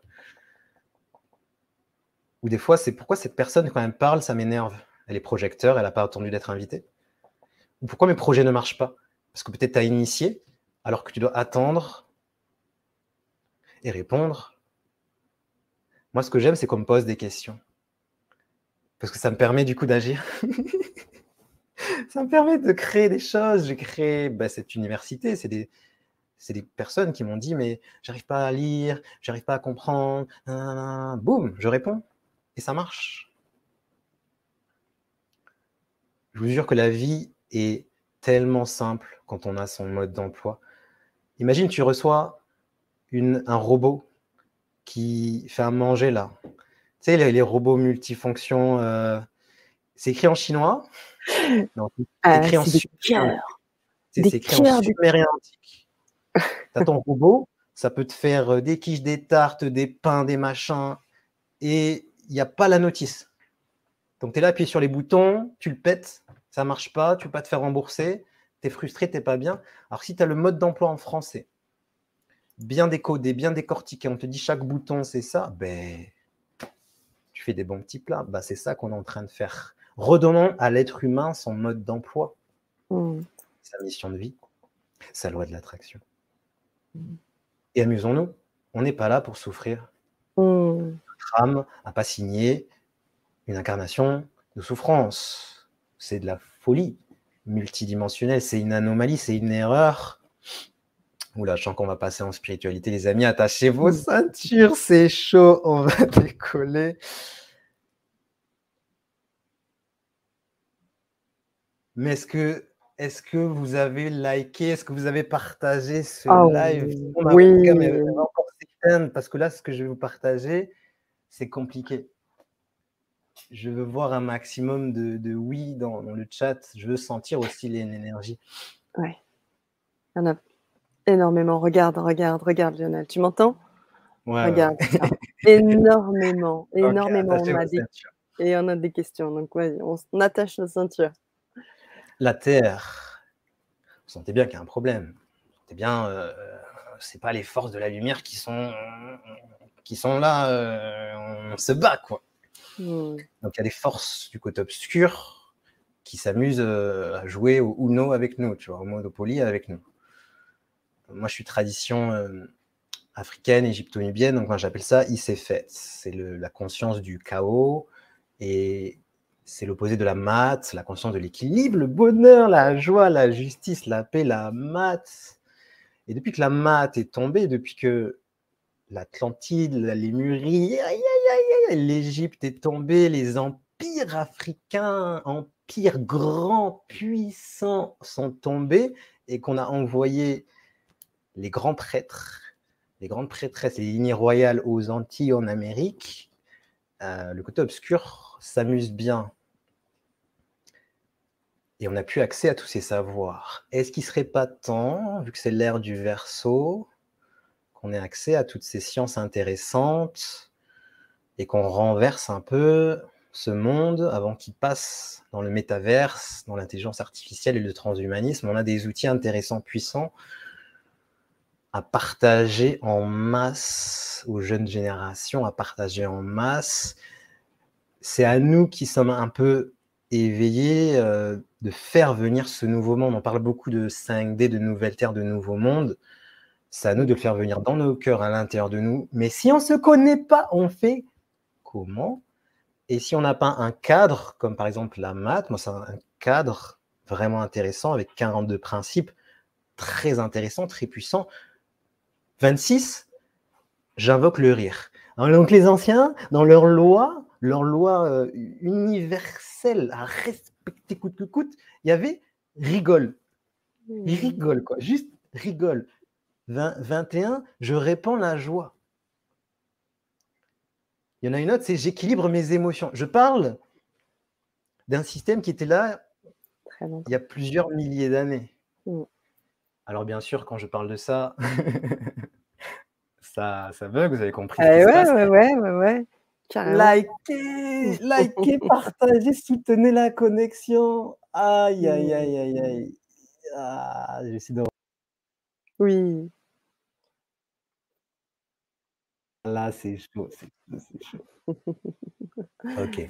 ou des fois, c'est pourquoi cette personne, quand elle parle, ça m'énerve? Elle est projecteur, elle n'a pas attendu d'être invitée? Ou pourquoi mes projets ne marchent pas? Parce que peut-être tu as initié, alors que tu dois attendre et répondre. Moi, ce que j'aime, c'est qu'on me pose des questions. Parce que ça me permet du coup d'agir. *laughs* ça me permet de créer des choses. J'ai créé bah, cette université. C'est des, des personnes qui m'ont dit Mais j'arrive pas à lire, j'arrive pas à comprendre. Boum, je réponds. Et ça marche. Je vous jure que la vie est tellement simple quand on a son mode d'emploi. Imagine, tu reçois un robot qui fait à manger là. Tu sais, les, robots multifonctions, euh, c'est écrit en chinois. Non, c'est ah, écrit en sumérien. C'est écrit en sumérien antique. Tu as ton robot, ça peut te faire euh, des quiches, des tartes, des pains, des machins. Et il n'y a pas la notice. Donc tu es là, appuyé sur les boutons, tu le pètes, ça ne marche pas, tu ne peux pas te faire rembourser, tu es frustré, tu n'es pas bien. Alors si tu as le mode d'emploi en français, bien décodé, bien décortiqué, on te dit chaque bouton c'est ça, ben, tu fais des bons petits plats. Ben, c'est ça qu'on est en train de faire. Redonnons à l'être humain son mode d'emploi, mmh. sa mission de vie, sa loi de l'attraction. Mmh. Et amusons-nous, on n'est pas là pour souffrir. Mmh âme n'a pas signé une incarnation de souffrance. C'est de la folie multidimensionnelle, c'est une anomalie, c'est une erreur. Oula, je sens qu'on va passer en spiritualité, les amis. Attachez vos ceintures, c'est chaud, on va *laughs* décoller. Mais est-ce que, est que vous avez liké, est-ce que vous avez partagé ce ah live? Oui. Parce que là, ce que je vais vous partager, c'est compliqué. Je veux voir un maximum de, oui dans, le chat. Je veux sentir aussi l'énergie. Ouais. Il y en a énormément. Regarde, regarde, regarde, Lionel. Tu m'entends? Ouais, Regarde. *laughs* énormément, énormément. on a des... Et on a des questions. Donc, ouais, on, attache nos ceintures. La Terre. Vous sentez bien qu'il y a un problème. Vous sentez bien, euh, c'est pas les forces de la lumière qui sont qui sont là, euh, on se bat, quoi. Donc il y a des forces du côté obscur qui s'amusent euh, à jouer au Uno avec nous, tu vois, au Monopoly avec nous. Moi, je suis tradition euh, africaine, égypto-nubienne, donc moi j'appelle ça Isefet. C'est la conscience du chaos et c'est l'opposé de la maths, la conscience de l'équilibre, le bonheur, la joie, la justice, la paix, la maths. Et depuis que la maths est tombée, depuis que l'Atlantide, la Lémurie, l'Égypte est tombée, les empires africains, empires grands, puissants sont tombés et qu'on a envoyé les grands prêtres, les grandes prêtresses, les lignées royales aux Antilles en Amérique, euh, le côté obscur s'amuse bien. Et on n'a plus accès à tous ces savoirs. Est-ce qu'il ne serait pas temps, vu que c'est l'ère du verso, qu'on ait accès à toutes ces sciences intéressantes et qu'on renverse un peu ce monde avant qu'il passe dans le métaverse, dans l'intelligence artificielle et le transhumanisme? On a des outils intéressants, puissants à partager en masse aux jeunes générations, à partager en masse. C'est à nous qui sommes un peu éveillés euh, de faire venir ce nouveau monde. On parle beaucoup de 5D, de nouvelles terres, de nouveaux mondes. C'est à nous de le faire venir dans nos cœurs, à l'intérieur de nous. Mais si on ne se connaît pas, on fait comment? Et si on n'a pas un cadre, comme par exemple la maths, moi c'est un cadre vraiment intéressant avec 42 principes très intéressants, très puissants. 26, j'invoque le rire. Donc les anciens, dans leur loi, leur loi euh, universelle à respecter coûte que coûte, il y avait rigole. Il Mmh. rigole, quoi. Juste rigole. 20 21, je répands la joie. Il y en a une autre, c'est j'équilibre mes émotions. Je parle d'un système qui était là il y a plusieurs milliers d'années. Mmh. Alors bien sûr, quand je parle de ça, *laughs* ça, ça bug, vous avez compris se ouais, ouais, ouais, ouais, ouais. Carrément. Likez, *laughs* likez, partagez, soutenez la connexion. Aïe, aïe, aïe, aïe, aïe. Ah, j'essaie de... Oui. Là, c'est chaud, c'est chaud, c'est chaud. *laughs* Ok,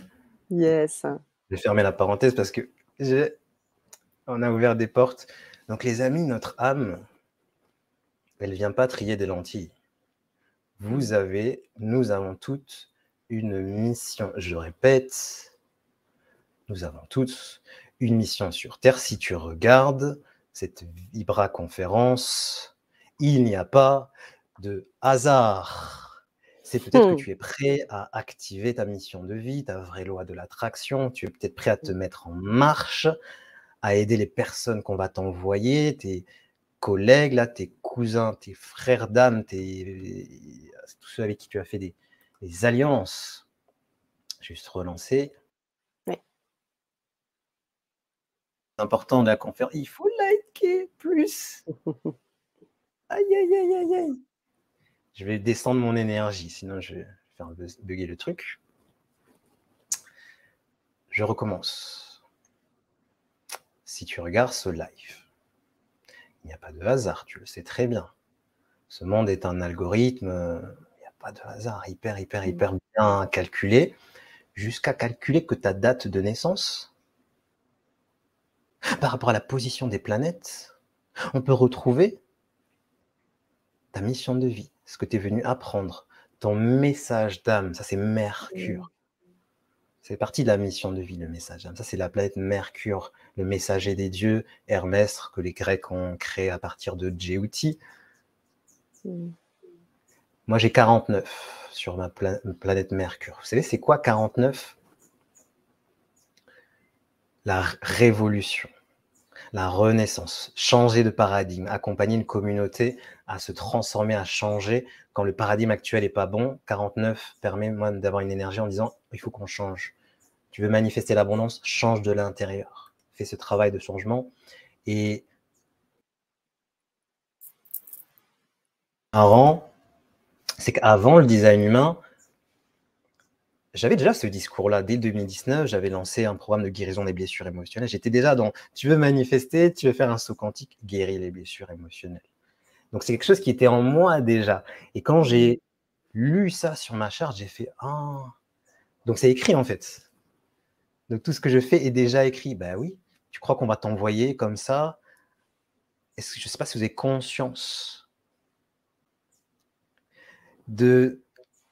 Yes. je vais fermer la parenthèse parce que on a ouvert des portes. Donc les amis, notre âme, elle vient pas trier des lentilles. Vous avez, nous avons toutes une mission. Je répète, nous avons toutes une mission sur Terre. Si tu regardes cette Vibra conférence, il n'y a pas de hasard. C'est peut-être Hmm. que tu es prêt à activer ta mission de vie, ta vraie loi de l'attraction. Tu es peut-être prêt à te mettre en marche, à aider les personnes qu'on va t'envoyer, tes collègues, là, tes cousins, tes frères d'âme, tes... tous ceux avec qui tu as fait des, des alliances. Juste relancer. Oui. C'est important de la conférence. Il faut liker plus. *laughs* Aïe, aïe, aïe, aïe, aïe. Je vais descendre mon énergie, sinon je vais faire bugger le truc. Je recommence. Si tu regardes ce live, il n'y a pas de hasard, tu le sais très bien. Ce monde est un algorithme, euh, pas de hasard, hyper, hyper, hyper bien calculé, jusqu'à calculer que ta date de naissance, par rapport à la position des planètes, on peut retrouver ta mission de vie, ce que tu es venu apprendre, ton message d'âme, ça c'est Mercure. C'est partie de la mission de vie, le message d'âme. Ça c'est la planète Mercure, le messager des dieux, Hermès, que les Grecs ont créé à partir de Djéouti. Mm. Moi j'ai 49 sur ma pla- planète Mercure. Vous savez c'est quoi 49 La révolution, la renaissance, changer de paradigme, accompagner une communauté à se transformer, à changer. Quand le paradigme actuel n'est pas bon, 49 permet moi d'avoir une énergie en disant il faut qu'on change. Tu veux manifester l'abondance, change de l'intérieur. Fais ce travail de changement. Et marrant, c'est qu'avant le design humain, j'avais déjà ce discours-là. Dès 2019, j'avais lancé un programme de guérison des blessures émotionnelles. J'étais déjà dans tu veux manifester, tu veux faire un saut quantique, guérir les blessures émotionnelles. Donc c'est quelque chose qui était en moi déjà. Et quand j'ai lu ça sur ma charte, j'ai fait ah. Donc c'est écrit en fait. Donc tout ce que je fais est déjà écrit. Ben oui. Tu crois qu'on va t'envoyer comme ça? Est-ce que je ne sais pas si vous avez conscience de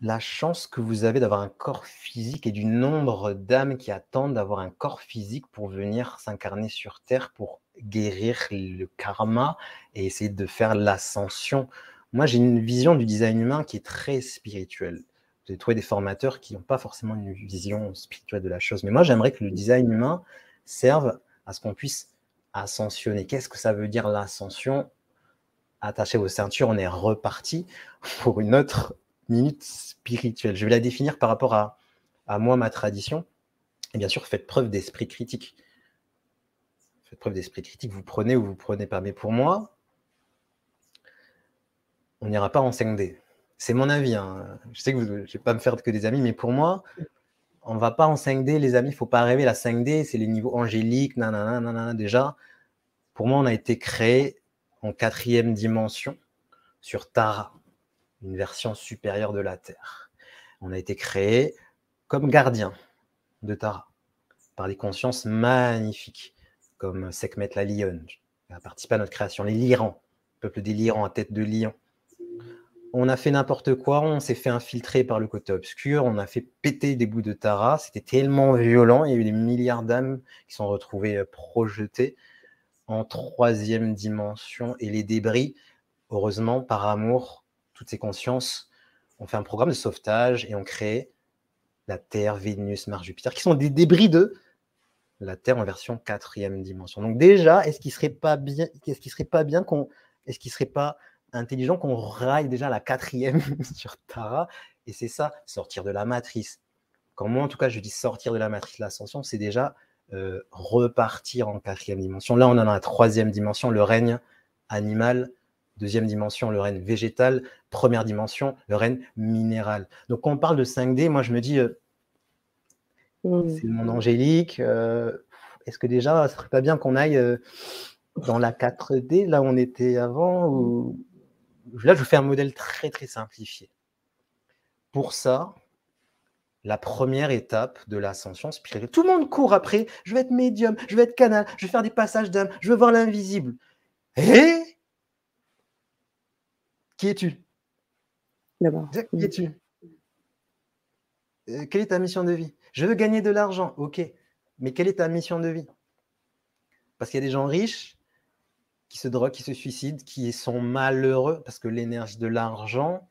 la chance que vous avez d'avoir un corps physique et du nombre d'âmes qui attendent d'avoir un corps physique pour venir s'incarner sur Terre, pour guérir le karma et essayer de faire l'ascension. Moi, j'ai une vision du design humain qui est très spirituelle. Vous avez trouvé des formateurs qui n'ont pas forcément une vision spirituelle de la chose. Mais moi, j'aimerais que le design humain serve à ce qu'on puisse ascensionner. Qu'est-ce que ça veut dire l'ascension? Attachez vos ceintures, on est reparti pour une autre minute spirituelle. Je vais la définir par rapport à, à moi, ma tradition. Et bien sûr, faites preuve d'esprit critique. Faites preuve d'esprit critique. Vous prenez ou vous prenez pas. Mais pour moi, on n'ira pas en 5D. C'est mon avis. hein. Je sais que je ne vais pas me faire que des amis, mais pour moi, on ne va pas en 5D, les amis. Il ne faut pas rêver. La 5D, c'est les niveaux angéliques. Nanana, nanana. Déjà, pour moi, on a été créé quatrième dimension sur Tara, une version supérieure de la Terre. On a été créé comme gardien de Tara par des consciences magnifiques, comme Sekhmet la lionne, qui a participé à notre création, les Lyrans, peuple des Lyrans à tête de lion. On a fait n'importe quoi, on s'est fait infiltrer par le côté obscur, on a fait péter des bouts de Tara, c'était tellement violent, il y a eu des milliards d'âmes qui sont retrouvées euh, projetées en troisième dimension et les débris, heureusement, par amour, toutes ces consciences on fait un programme de sauvetage et on crée la Terre, Vénus, Mars, Jupiter, qui sont des débris de la Terre en version quatrième dimension. Donc déjà, est-ce qu'il serait pas bien, est-ce qu'il serait pas bien qu'on, est-ce qu'il serait pas intelligent qu'on raille déjà la quatrième *laughs* sur Tara Et c'est ça, sortir de la matrice? Quand moi, en tout cas, je dis sortir de la matrice, l'ascension, c'est déjà euh, repartir en quatrième dimension. Là, on en a la troisième dimension, le règne animal. Deuxième dimension, le règne végétal. Première dimension, le règne minéral. Donc, quand on parle de 5D, moi, je me dis, euh, Mmh. c'est le monde angélique. euh, Est-ce que déjà, ce serait pas bien qu'on aille dans la 4D, là où on était avant ou... Là, je vous fais un modèle très, très simplifié. Pour ça, la première étape de l'ascension spirituelle, tout le monde court après, je vais être médium, je vais être canal, je vais faire des passages d'âme, je veux voir l'invisible. Et qui es-tu? D'abord. Qui Mmh. es-tu? Euh, Quelle est ta mission de vie? Je veux gagner de l'argent, ok. Mais quelle est ta mission de vie? Parce qu'il y a des gens riches qui se droguent, qui se suicident, qui sont malheureux parce que l'énergie de l'argent,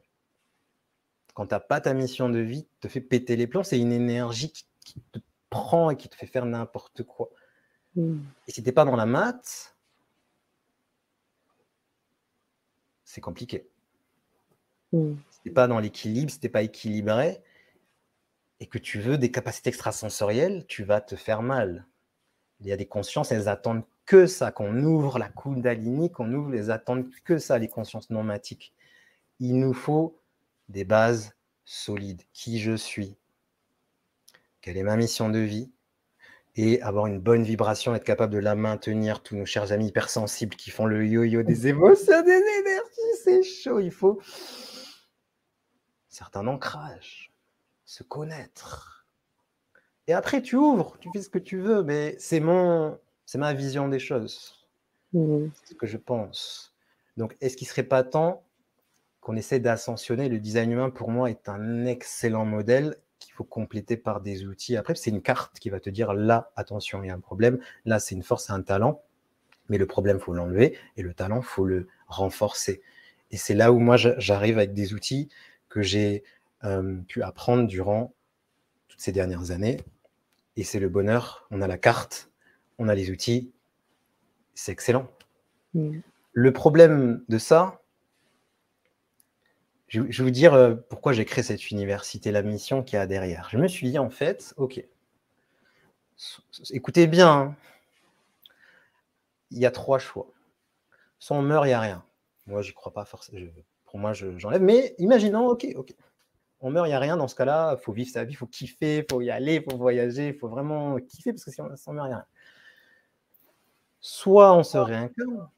quand tu n'as pas ta mission de vie, te fait péter les plombs. C'est une énergie qui, qui te prend et qui te fait faire n'importe quoi. Mmh. Et si tu n'es pas dans la maths, c'est compliqué. Mmh. Si tu n'es pas dans l'équilibre, si tu n'es pas équilibré, et que tu veux des capacités extrasensorielles, tu vas te faire mal. Il y a des consciences, elles attendent que ça, qu'on ouvre la Kundalini, qu'on ouvre, elles attendent que ça, les consciences nomatiques. Il nous faut des bases solides. Qui je suis? Quelle est ma mission de vie? Et avoir une bonne vibration, être capable de la maintenir. Tous nos chers amis hypersensibles qui font le yo-yo des *laughs* émotions, des énergies, c'est chaud. Il faut certains ancrages se connaître. Et après, tu ouvres, tu fais ce que tu veux, mais c'est mon, c'est ma vision des choses, Mmh. c'est ce que je pense. Donc, est-ce qu'il serait pas temps qu'on essaie d'ascensionner Le design humain, pour moi, est un excellent modèle qu'il faut compléter par des outils. Après, c'est une carte qui va te dire là, attention, il y a un problème. Là, c'est une force, c'est un talent. Mais le problème, faut l'enlever. Et le talent, faut le renforcer. Et c'est là où moi, j'arrive avec des outils que j'ai euh, pu apprendre durant toutes ces dernières années. Et c'est le bonheur. On a la carte, on a les outils. C'est excellent. Mmh. Le problème de ça, je, je vais vous dire euh, pourquoi j'ai créé cette université, la mission qu'il y a derrière. Je me suis dit, en fait, OK, écoutez bien, hein. il y a trois choix. Soit on meurt, il n'y a rien. Moi, j'y crois pas forcément. Je- Pour moi, je- j'enlève. Mais imaginons, OK, OK. On meurt, il n'y a rien. Dans ce cas-là, il faut vivre sa vie, il faut kiffer, il faut y aller, il faut voyager, il faut vraiment kiffer parce que si on, si on meurt, il n'y a rien. Soit on se réincarne,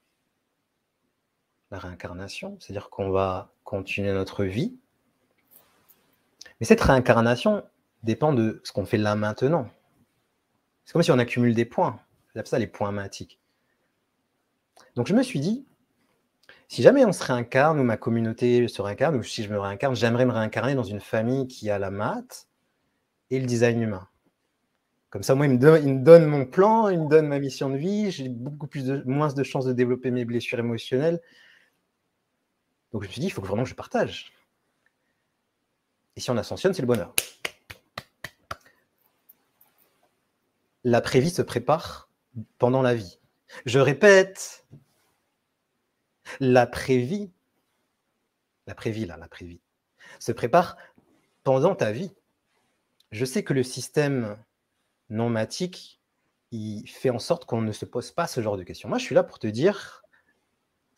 la réincarnation, c'est-à-dire qu'on va continuer notre vie. Mais cette réincarnation dépend de ce qu'on fait là maintenant. C'est comme si on accumule des points. J'appelle ça les points matiques. Donc je me suis dit, si jamais on se réincarne, ou ma communauté se réincarne, ou si je me réincarne, j'aimerais me réincarner dans une famille qui a la maths et le design humain. Comme ça, moi, il me, donne, il me donne mon plan, il me donne ma mission de vie, j'ai beaucoup plus de, moins de chances de développer mes blessures émotionnelles. Donc je me suis dit, il faut que vraiment que je partage. Et si on ascensionne, c'est le bonheur. L'après-vie se prépare pendant la vie. Je répète, l'après-vie, l'après-vie là, l'après-vie, se prépare pendant ta vie. Je sais que le système normatique, il fait en sorte qu'on ne se pose pas ce genre de questions. Moi, je suis là pour te dire,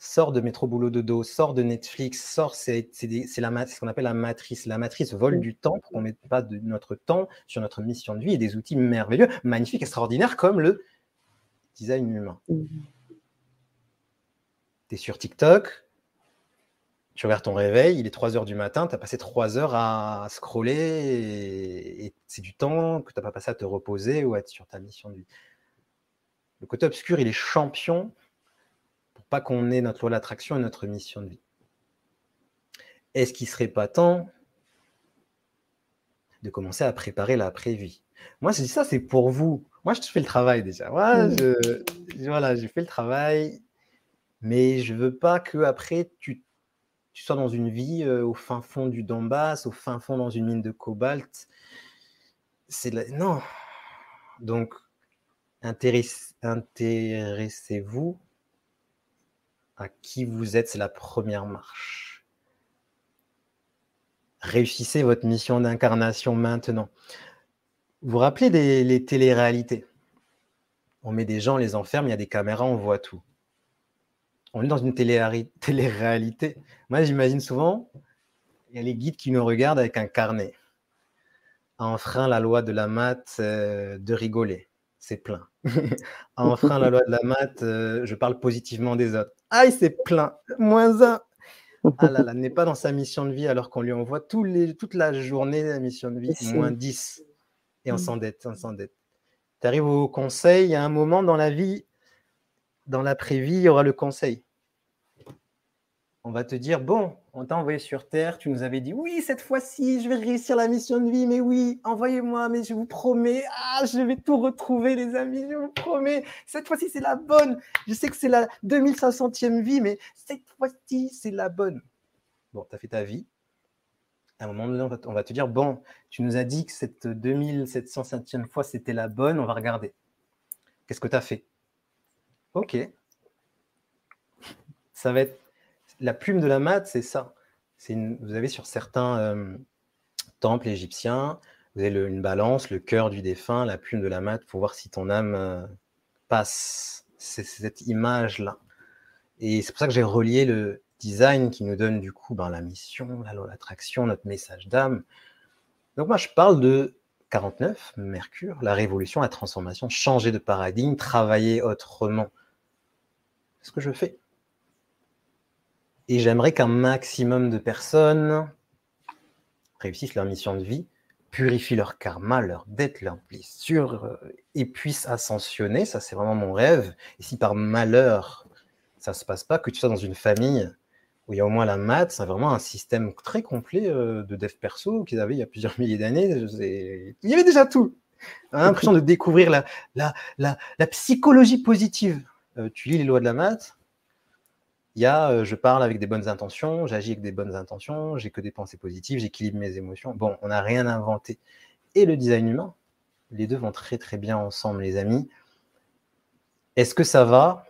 sors de métro boulot de dos, sors de Netflix, sors, c'est ce qu'on appelle la matrice. La matrice vole Mm. du temps pour qu'on ne mette pas de notre temps sur notre mission de vie et des outils merveilleux, magnifiques, extraordinaires comme le design humain. Mmh. Tu es sur TikTok, tu regardes ton réveil, il est 3 heures du matin, tu as passé 3 heures à scroller et, et c'est du temps que tu n'as pas passé à te reposer ou à être sur ta mission de vie. Le côté obscur, il est champion pas qu'on ait notre loi d'attraction et notre mission de vie. Est-ce qu'il serait pas temps de commencer à préparer l'après-vie Moi, je dis ça, c'est pour vous. Moi, je fais le travail déjà. Moi, Mm. je, voilà, j'ai fait le travail, mais je veux pas que après tu tu sois dans une vie euh, au fin fond du Donbass, au fin fond dans une mine de cobalt. C'est la... non. Donc, intéressez-vous à qui vous êtes, c'est la première marche. Réussissez votre mission d'incarnation maintenant. Vous vous rappelez des les téléréalités? On met des gens, on les enferme, il y a des caméras, on voit tout. On est dans une télé-réalité. Moi, j'imagine souvent, il y a les guides qui nous regardent avec un carnet. Enfreint la loi de la maths, euh, de rigoler. C'est plein. *laughs* Enfreint la loi de la maths, euh, je parle positivement des autres. Aïe, c'est plein. Moins un. Ah là là, *laughs* n'est pas dans sa mission de vie alors qu'on lui envoie les, toute la journée la mission de vie, moins 10. Et on mm. s'endette, on s'endette. Tu arrives au conseil, il y a un moment dans la vie, dans l'après-vie, il y aura le conseil. On va te dire, bon, on t'a envoyé sur Terre, tu nous avais dit, oui, cette fois-ci, je vais réussir la mission de vie, mais oui, envoyez-moi, mais je vous promets, ah, je vais tout retrouver, les amis, je vous promets, cette fois-ci, c'est la bonne. Je sais que c'est la 2500e vie, mais cette fois-ci, c'est la bonne. Bon, tu as fait ta vie. À un moment donné, on va te dire, bon, tu nous as dit que cette 2700e fois, c'était la bonne, on va regarder. Qu'est-ce que tu as fait? Ok. Ça va être la plume de la mat, c'est ça. vous avez sur certains euh, temples égyptiens, vous avez une balance, le cœur du défunt, la plume de la mat pour voir si ton âme euh, passe. C'est cette image-là. Et c'est pour ça que j'ai relié le design qui nous donne du coup ben, la mission, l'attraction, notre message d'âme. Donc moi, je parle de 49, Mercure, la révolution, la transformation, changer de paradigme, travailler autrement. C'est ce que je fais. Et j'aimerais qu'un maximum de personnes réussissent leur mission de vie, purifient leur karma, leur dette, leurs blessures, euh, et puissent ascensionner. Ça, c'est vraiment mon rêve. Et si par malheur, ça ne se passe pas, que tu sois dans une famille où il y a au moins la maths, c'est vraiment un système très complet euh, de dev perso qu'ils avaient il y a plusieurs milliers d'années. Il y avait déjà tout. On l'impression de découvrir la, psychologie positive. Euh, tu lis les lois de la maths, il y a euh, je parle avec des bonnes intentions, j'agis avec des bonnes intentions, j'ai que des pensées positives, j'équilibre mes émotions. Bon, on n'a rien inventé. Et le design humain, les deux vont très très bien ensemble, les amis. Est-ce que ça va?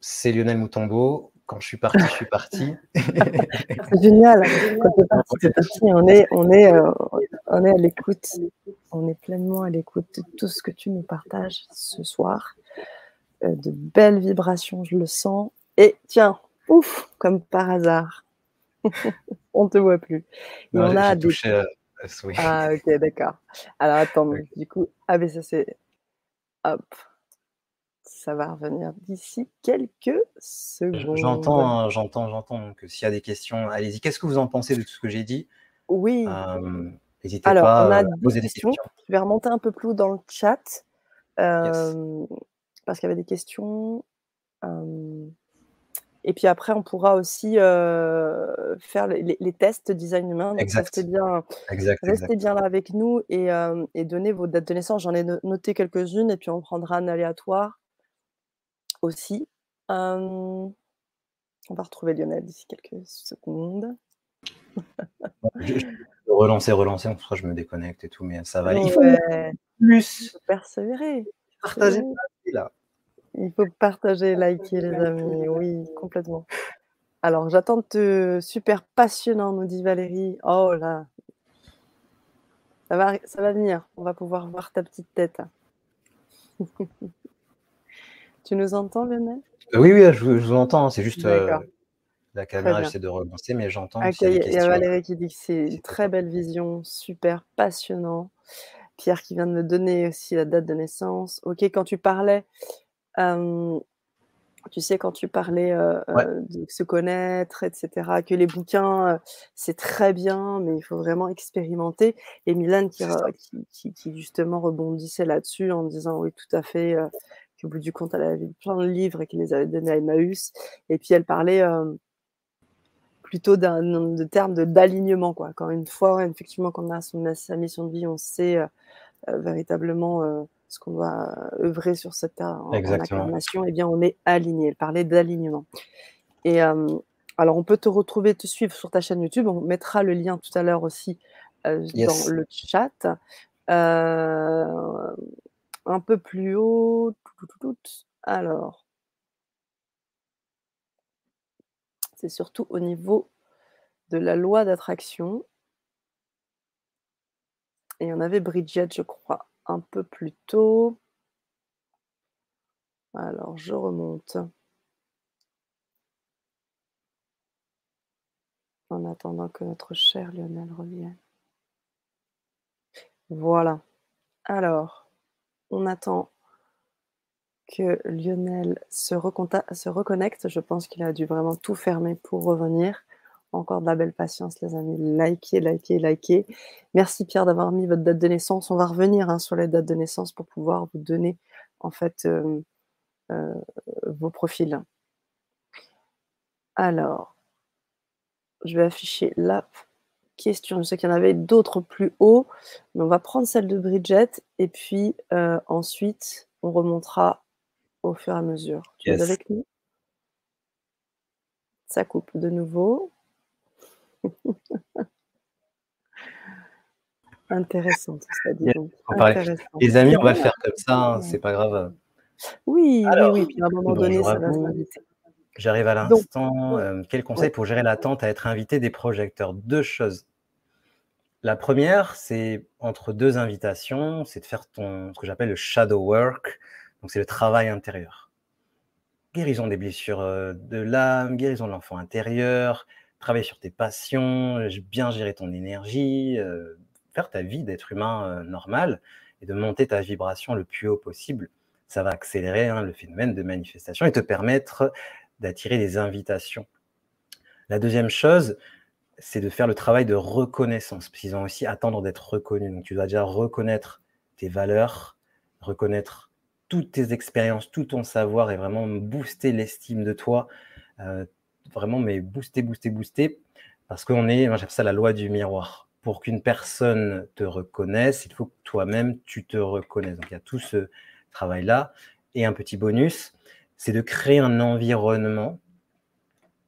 C'est Lionel Moutombo quand je suis parti, je suis parti. *laughs* c'est génial. Quand tu es parti, c'est parti. On est, on est, euh, on est à l'écoute. On est pleinement à l'écoute de tout ce que tu nous partages ce soir. Euh, de belles vibrations, je le sens. Et tiens, ouf, comme par hasard, *laughs* on ne te voit plus. Et on a des... touché, Ah, ok, d'accord. Alors attends, du coup, ah, mais ça c'est. Hop ça va revenir d'ici quelques secondes. J'entends, hein, j'entends, j'entends. Que s'il y a des questions, allez-y. Qu'est-ce que vous en pensez de tout ce que j'ai dit? Oui. Euh, n'hésitez pas on a à poser des questions. Je vais remonter un peu plus dans le chat euh, parce qu'il y avait des questions. Et puis après, on pourra aussi faire les, tests design humain. Donc restez bien, restez bien là avec nous et, et donnez vos dates de naissance. J'en ai noté quelques-unes et puis on prendra un aléatoire aussi. on va retrouver Lionel d'ici quelques secondes. relancer, relancer, en tout je me déconnecte et tout, mais ça va. Il faut plus. persévérer. Partager là. Il faut partager, liker, les amis. Oui, complètement. Alors, j'attends de te. Super passionnant, nous dit Valérie. Oh là. Ça va, ça va venir. On va pouvoir voir ta petite tête. *laughs* Tu nous entends, Lionel? Oui, oui, je, vous entends. C'est juste euh, la caméra, j'essaie de relancer, mais j'entends. il y a Valérie qui dit que c'est une très belle vision, super passionnant. Pierre qui vient de me donner aussi la date de naissance. Ok, quand tu parlais, tu sais, quand tu parlais de se connaître, etc., que les bouquins, c'est très bien, mais il faut vraiment expérimenter. Et Milan qui, qui, qui, justement rebondissait là-dessus en disant oui, tout à fait, au bout du compte, elle avait plein de livres et qu'elle les avait donnés à Emmaüs. Et puis elle parlait euh, plutôt d'un de termes d'alignement. Quoi. Quand une fois, effectivement, qu'on a son, sa mission de vie, on sait euh, euh, véritablement ce qu'on doit œuvrer sur cette terre en, incarnation, eh bien on est aligné. Elle parlait d'alignement. Et Alors, on peut te retrouver, te suivre sur ta chaîne YouTube. On mettra le lien tout à l'heure aussi euh, Yes. dans le chat. Euh, un peu plus haut. Alors, c'est surtout au niveau de la loi d'attraction. Et on avait Bridget, je crois, un peu plus tôt. Alors, je remonte. En attendant que notre cher Lionel revienne. Voilà. Alors, on attend que Lionel se, se reconnecte. Je pense qu'il a dû vraiment tout fermer pour revenir. Encore de la belle patience, les amis. Likez, likez, likez. Merci Pierre d'avoir mis votre date de naissance. On va revenir hein, sur les dates de naissance pour pouvoir vous donner en fait euh, euh, vos profils. Alors, je vais afficher la question. Je sais qu'il y en avait d'autres plus haut, mais on va prendre celle de Bridget et puis euh, ensuite on remontera au fur et à mesure. Tu es avec nous? Ça coupe de nouveau. *laughs* Intéressant tout ça, dis donc. Les amis, on va faire comme ça, hein, c'est pas grave. Oui, Alors, oui, oui. Puis à un moment donné, ça va s'inviter. J'arrive à l'instant. Euh, quel conseil ouais. pour gérer l'attente à être invité des projecteurs? Deux choses. La première, c'est entre deux invitations, c'est de faire ton, ce que j'appelle le shadow work. Donc, c'est le travail intérieur. Guérison des blessures euh, de l'âme, guérison de l'enfant intérieur, travailler sur tes passions, bien gérer ton énergie, faire ta vie d'être humain normal et de monter ta vibration le plus haut possible. Ça va accélérer hein, le phénomène de manifestation et te permettre d'attirer des invitations. La deuxième chose, c'est de faire le travail de reconnaissance, parce qu'ils ont aussi attendre d'être reconnus. Donc tu dois déjà reconnaître tes valeurs, reconnaître toutes tes expériences, tout ton savoir et vraiment booster l'estime de toi. Vraiment, mais booster, booster, booster, parce qu'on est, j'appelle ça la loi du miroir. Pour qu'une personne te reconnaisse, il faut que toi-même tu te reconnaisses. Donc il y a tout ce travail-là. Et un petit bonus, c'est de créer un environnement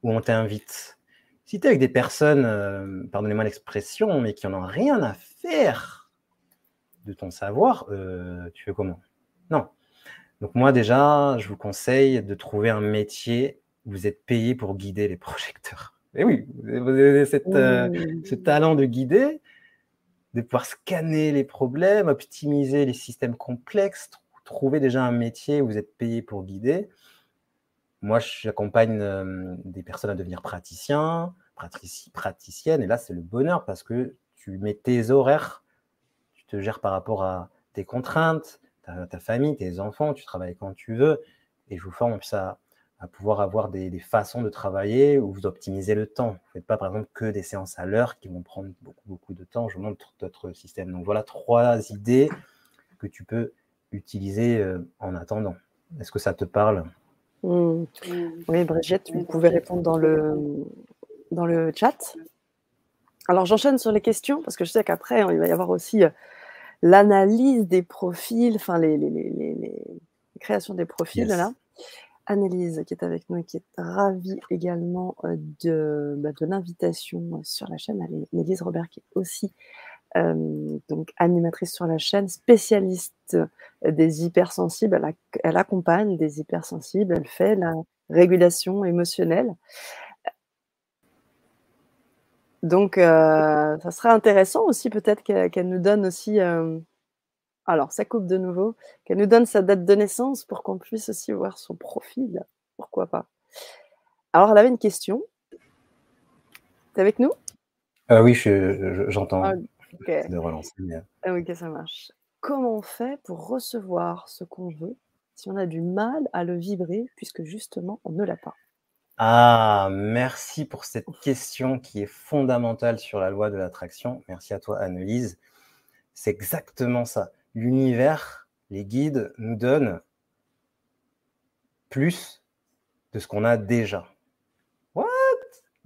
où on t'invite. Si tu es avec des personnes, euh, pardonnez-moi l'expression, mais qui n'en ont rien à faire de ton savoir, euh, tu fais comment? Non. Donc moi déjà, je vous conseille de trouver un métier vous êtes payé pour guider les projecteurs. Et oui, vous avez cette, euh, ce talent de guider, de pouvoir scanner les problèmes, optimiser les systèmes complexes, tr- trouver déjà un métier où vous êtes payé pour guider. Moi, j'accompagne euh, des personnes à devenir praticiens, pratici- praticiennes, et là, c'est le bonheur parce que tu mets tes horaires, tu te gères par rapport à tes contraintes, ta, ta famille, tes enfants, tu travailles quand tu veux, et je vous forme plus à, pouvoir avoir des, des façons de travailler où vous optimisez le temps. Vous ne faites pas, par exemple, que des séances à l'heure qui vont prendre beaucoup, beaucoup de temps. Je vous montre d'autres systèmes. Donc voilà trois idées que tu peux utiliser euh, en attendant. Est-ce que ça te parle? Mmh. Oui, Brigitte, vous pouvez répondre dans le, dans le chat. Alors, j'enchaîne sur les questions parce que je sais qu'après, il va y avoir aussi euh, l'analyse des profils, enfin, les, les, les, les- les créations des profils, Yes. là. Annelise, qui est avec nous et qui est ravie également euh, de, bah, de l'invitation sur la chaîne. Annelise Robert, qui est aussi euh, donc animatrice sur la chaîne, spécialiste euh, des hypersensibles. Elle, ac- elle accompagne des hypersensibles, elle fait la régulation émotionnelle. Donc, euh, ça serait intéressant aussi peut-être qu'elle nous donne aussi, euh, alors ça coupe de nouveau, qu'elle nous donne sa date de naissance pour qu'on puisse aussi voir son profil. Pourquoi pas Alors, elle avait une question. T'es avec nous? Euh, Oui, je- je- j'entends Ah, de relancer. euh, Ah, ok, ça marche. Comment on fait pour recevoir ce qu'on veut si on a du mal à le vibrer puisque justement on ne l'a pas? Ah, merci pour cette question qui est fondamentale sur la loi de l'attraction. Merci à toi, Annelise. C'est exactement ça. L'univers, les guides nous donnent plus de ce qu'on a déjà. What?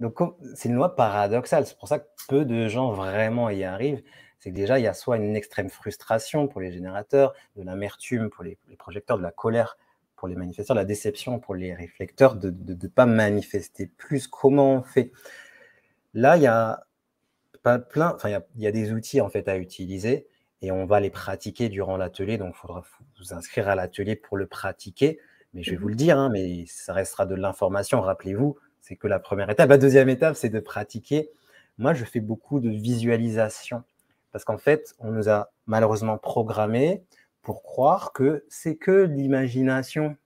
Donc, c'est une loi paradoxale. C'est pour ça que peu de gens vraiment y arrivent. C'est que déjà, il y a soit une extrême frustration pour les générateurs, de l'amertume pour les, projecteurs, de la colère pour les manifesteurs, la déception pour les réflecteurs de ne pas manifester plus. Comment on fait Là, il y a pas plein, enfin, il y, a des outils en fait à utiliser et on va les pratiquer durant l'atelier. Donc, il faudra vous inscrire à l'atelier pour le pratiquer. Mais je vais vous le dire, hein, mais ça restera de l'information. Rappelez-vous, c'est que la première étape. La deuxième étape, c'est de pratiquer. Moi, je fais beaucoup de visualisation parce qu'en fait, on nous a malheureusement programmé pour croire que c'est que l'imagination,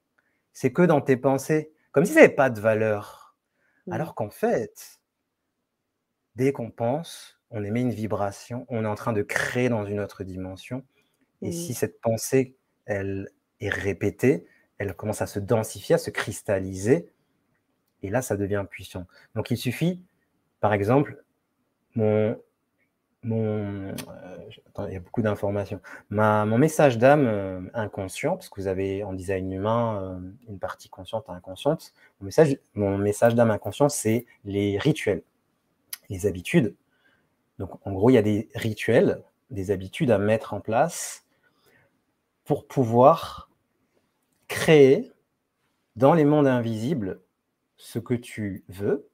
c'est que dans tes pensées, comme si ça n'avait pas de valeur. Alors qu'en fait, dès qu'on pense, on émet une vibration, on est en train de créer dans une autre dimension. Et si cette pensée, elle est répétée, elle commence à se densifier, à se cristalliser, et là, ça devient puissant. Donc, il suffit, par exemple, mon, mon, euh, il y a beaucoup d'informations. mon message d'âme euh, inconscient, parce que vous avez en design humain euh, une partie consciente et inconsciente. Mon message, mon message d'âme inconscient, c'est les rituels, les habitudes. Donc, en gros, il y a des rituels, des habitudes à mettre en place pour pouvoir créer dans les mondes invisibles ce que tu veux,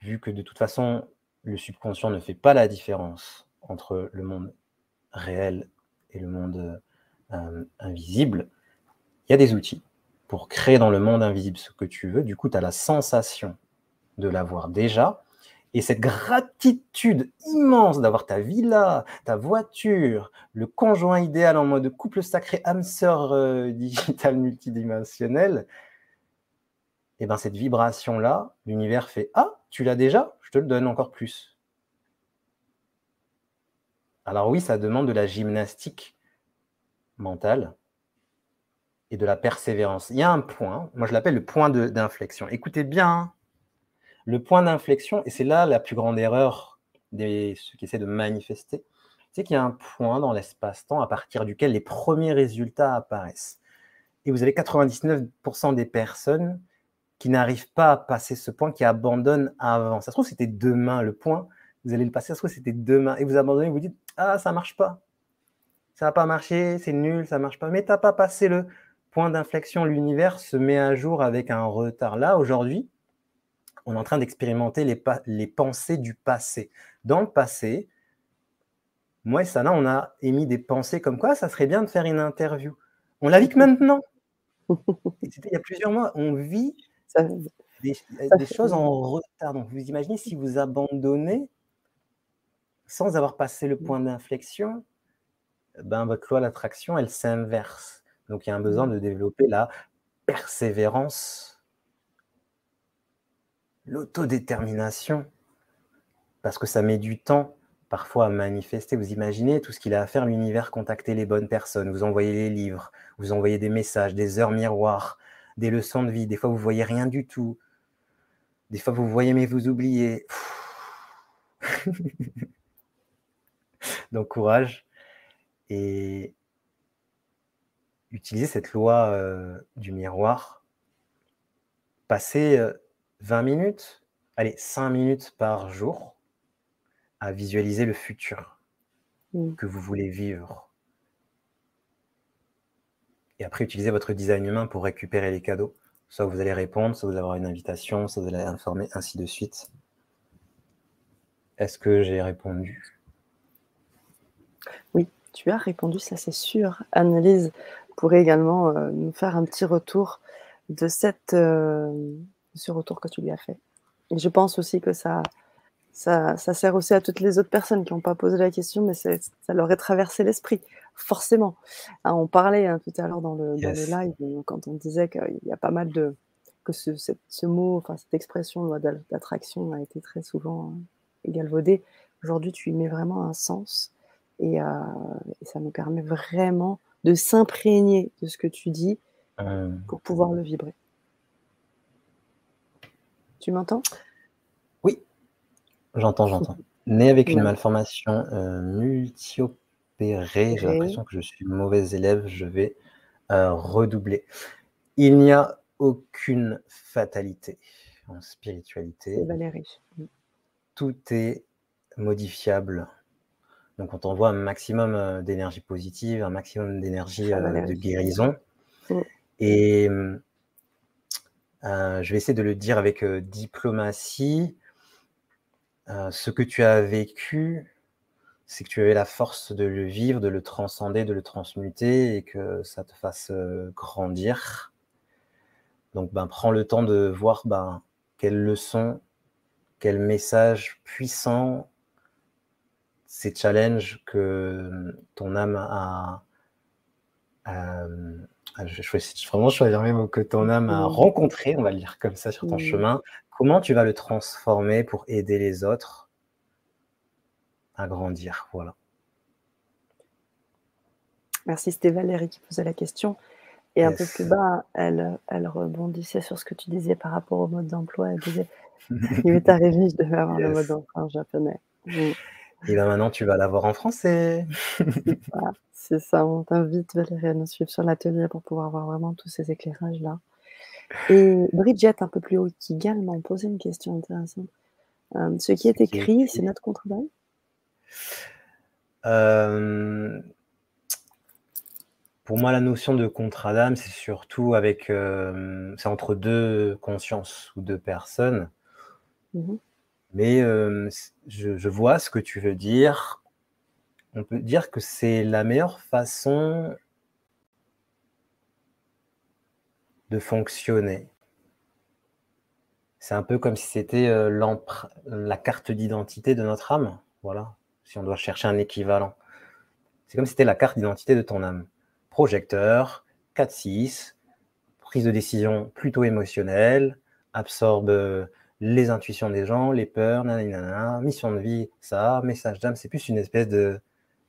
vu que de toute façon, le subconscient ne fait pas la différence entre le monde réel et le monde euh, invisible, il y a des outils pour créer dans le monde invisible ce que tu veux. Du coup, tu as la sensation de l'avoir déjà. Et cette gratitude immense d'avoir ta villa, ta voiture, le conjoint idéal en mode couple sacré, âme sœur euh, *laughs* digital multidimensionnel, et eh bien cette vibration-là, l'univers fait Ah, tu l'as déjà? Je te le donne encore plus. Alors oui, ça demande de la gymnastique mentale et de la persévérance. Il y a un point, moi je l'appelle le point d'inflexion. Écoutez bien, hein. Le point d'inflexion, et c'est là la plus grande erreur de ceux qui essaient de manifester, c'est qu'il y a un point dans l'espace-temps à partir duquel les premiers résultats apparaissent. Et vous avez 99% des personnes qui n'arrive pas à passer ce point, qui abandonne avant. Ça se trouve, c'était demain le point, vous allez le passer, ça se trouve, c'était demain, et vous abandonnez, vous dites, ah, ça marche pas. Ça n'a pas marché, c'est nul, ça marche pas. Mais tu n'as pas passé le point d'inflexion. L'univers se met à jour avec un retard. Là, aujourd'hui, on est en train d'expérimenter les, les pensées du passé. Dans le passé, moi et Sana, on a émis des pensées comme quoi ça serait bien de faire une interview. On la vit que maintenant. *laughs* C'était il y a plusieurs mois. On vit des, choses en retard. Donc, vous imaginez si vous abandonnez sans avoir passé le point d'inflexion, ben, votre loi d'attraction, elle s'inverse. Donc, il y a un besoin de développer la persévérance, l'autodétermination, parce que ça met du temps parfois à manifester. Vous imaginez tout ce qu'il a à faire, l'univers, contacter les bonnes personnes, vous envoyez les livres, vous envoyez des messages, des heures miroirs, des leçons de vie. Des fois, vous voyez rien du tout. Des fois, vous voyez, mais vous oubliez. *laughs* Donc, courage. Et utilisez cette loi euh, du miroir. Passez 20 euh, minutes, allez, 5 minutes par jour à visualiser le futur mmh. que vous voulez vivre et après utiliser votre design humain pour récupérer les cadeaux. Soit vous allez répondre, soit vous allez avoir une invitation, soit vous allez informer, ainsi de suite. Est-ce que j'ai répondu? Oui, tu as répondu, ça c'est sûr. Annelise pourrait également euh, nous faire un petit retour de cette, euh, ce retour que tu lui as fait. Et je pense aussi que ça, ça, ça, sert aussi à toutes les autres personnes qui n'ont pas posé la question, mais ça leur est traversé l'esprit forcément. Hein, on parlait hein, tout à l'heure dans le, live, euh, quand on disait qu'il y a pas mal de. que ce, ce mot, enfin cette expression d'attraction a été très souvent euh, galvaudée. Aujourd'hui, tu y mets vraiment un sens et, euh, et ça nous permet vraiment de s'imprégner de ce que tu dis pour pouvoir le vibrer. Tu m'entends? Oui, j'entends, j'entends. Né avec une malformation multi j'ai l'impression que je suis mauvais élève, je vais euh, redoubler. Il n'y a aucune fatalité en spiritualité. Valérie. Mm. Tout est modifiable. Donc on t'envoie un maximum euh, d'énergie positive, un maximum d'énergie euh, de guérison. Mm. Et euh, je vais essayer de le dire avec euh, diplomatie. Euh, ce que tu as vécu, c'est que tu avais la force de le vivre, de le transcender, de le transmuter et que ça te fasse grandir. Donc, ben, prends le temps de voir ben, quelles leçons, quel message puissant ces challenges que ton âme a, je choisis vraiment choisir mes mots que ton âme a rencontré, on va le dire comme ça sur ton chemin. Comment tu vas le transformer pour aider les autres à grandir? Voilà. Merci, c'était Valérie qui posait la question. Et un peu plus bas, elle, elle rebondissait sur ce que tu disais par rapport au mode d'emploi. Elle disait *laughs* Il m'est arrivé, je devais avoir le mode d'emploi en japonais. Et bien maintenant, tu vas l'avoir en français. *laughs* voilà, c'est ça. On t'invite, Valérie, à nous suivre sur l'atelier pour pouvoir voir vraiment tous ces éclairages-là. Et Bridget, un peu plus haut, qui également posait une question intéressante. Euh, ce qui est écrit, c'est notre contre euh, Pour moi, la notion de contrat d'âme, c'est surtout avec. Euh, c'est entre deux consciences ou deux personnes. Mmh mais je, vois ce que tu veux dire. On peut dire que c'est la meilleure façon de fonctionner. C'est un peu comme si c'était la carte d'identité de notre âme. Voilà, si on doit chercher un équivalent. C'est comme si c'était la carte d'identité de ton âme. Projecteur, 4-6, prise de décision plutôt émotionnelle, absorbe les intuitions des gens, les peurs, nanana, mission de vie, ça, message d'âme, c'est plus une espèce de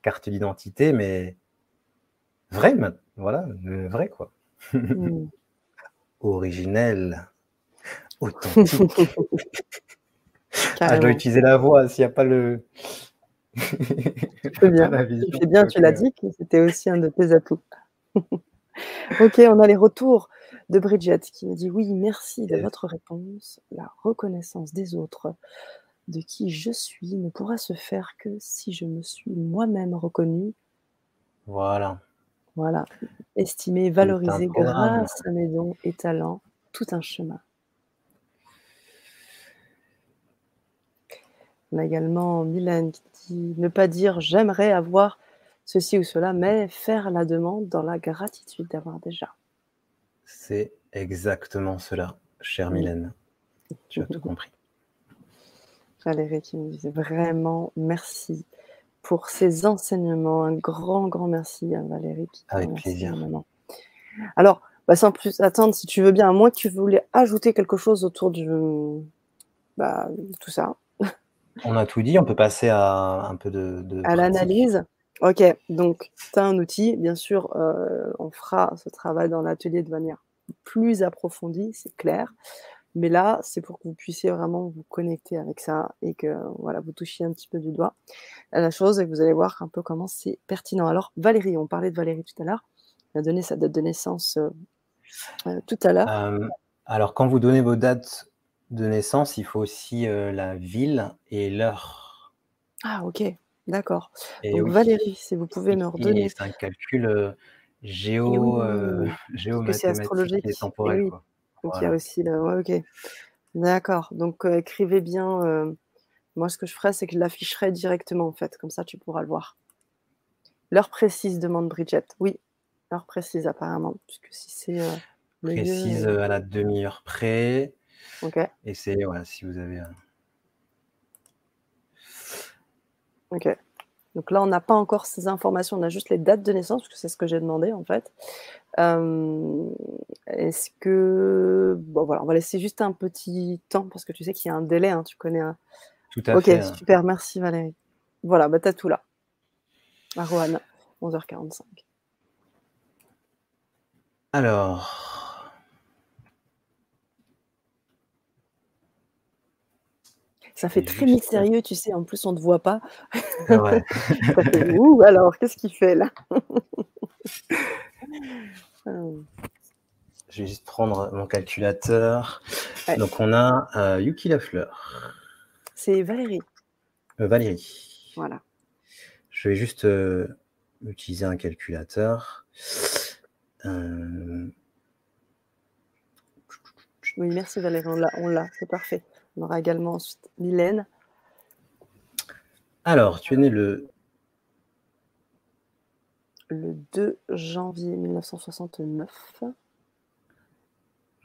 carte d'identité, mais vrai, voilà, vrai quoi. Mm. *laughs* Originel, authentique. *laughs* ah, je dois utiliser la voix s'il n'y a pas le. tu *laughs* bien, tu, bien, tu l'as dit c'était aussi un de tes atouts. ok, on a les retours de Bridget qui me dit oui, merci de votre réponse. La reconnaissance des autres de qui je suis ne pourra se faire que si je me suis moi-même reconnue. Voilà. Voilà. Estimer, valoriser grâce à mes dons et talents, tout un chemin. On a également Mylène qui dit ne pas dire j'aimerais avoir ceci ou cela, mais faire la demande dans la gratitude d'avoir déjà. C'est exactement cela, chère Mylène. Tu as tout *laughs* compris. Valérie qui me disait vraiment merci pour ces enseignements. Un grand, grand merci à Valérie. Avec plaisir. Alors, bah, sans plus attendre, si tu veux bien, à moins que tu voulais ajouter quelque chose autour du, bah, de tout ça. On a tout dit, on peut passer à un peu de... à l'analyse. Ok, donc tu as un outil, bien sûr, euh, on fera ce travail dans l'atelier de manière plus approfondie, c'est clair. Mais là, c'est pour que vous puissiez vraiment vous connecter avec ça et que voilà, vous touchiez un petit peu du doigt la chose et que vous allez voir un peu comment c'est pertinent. Alors, Valérie, on parlait de Valérie tout à l'heure. Elle a donné sa date de naissance euh, euh, tout à l'heure. alors, quand vous donnez vos dates de naissance, il faut aussi la ville et l'heure. Ah, ok. D'accord. Donc Valérie, si vous pouvez me redonner. C'est un calcul euh, géo, euh, *laughs* c'est astrologique. et temporel. Donc il y a aussi le. Ouais, ok. D'accord. Donc euh, écrivez bien. Euh, moi, ce que je ferais, c'est que je l'afficherai directement en fait. Comme ça, tu pourras le voir. L'heure précise, demande Bridget. Oui, l'heure précise apparemment, puisque si c'est. précise à la demi-heure près. Ok. Et c'est voilà, si vous avez. Ok. Donc là, on n'a pas encore ces informations, on a juste les dates de naissance, parce que c'est ce que j'ai demandé en fait. Euh, est-ce que. Bon, voilà, on va laisser juste un petit temps, parce que tu sais qu'il y a un délai, hein, tu connais un. Tout à fait. Ok, super, merci Valérie. Voilà, bah, t'as tout là. À 11h45. Alors. Ça fait très mystérieux, tu sais. En plus, on ne te voit pas. Ouais. *laughs* *laughs* Ouh, alors, qu'est-ce qu'il fait là? *laughs* Je vais juste prendre mon calculateur. Donc, on a euh, Yuki Lafleur. C'est Valérie. Euh, Valérie. Voilà. Je vais juste euh, utiliser un calculateur. Oui, merci Valérie, on l'a, c'est parfait. On aura également ensuite Mylène. Alors, tu es né le Le 2 janvier 1969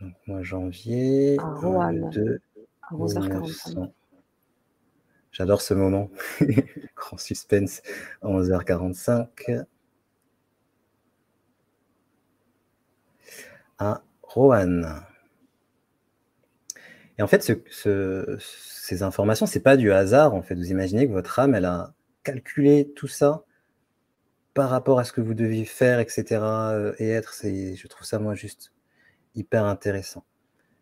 donc, moi, janvier, à euh, le Roanne, 2 à 11h45. 1900. J'adore ce moment. *laughs* Grand suspense à 11h45 à Roanne. Et en fait, ce- ce- ces informations, c'est pas du hasard. En fait, vous imaginez que votre âme, elle a calculé tout ça par rapport à ce que vous deviez faire, etc. euh, et être. C'est, je trouve ça moi juste hyper intéressant.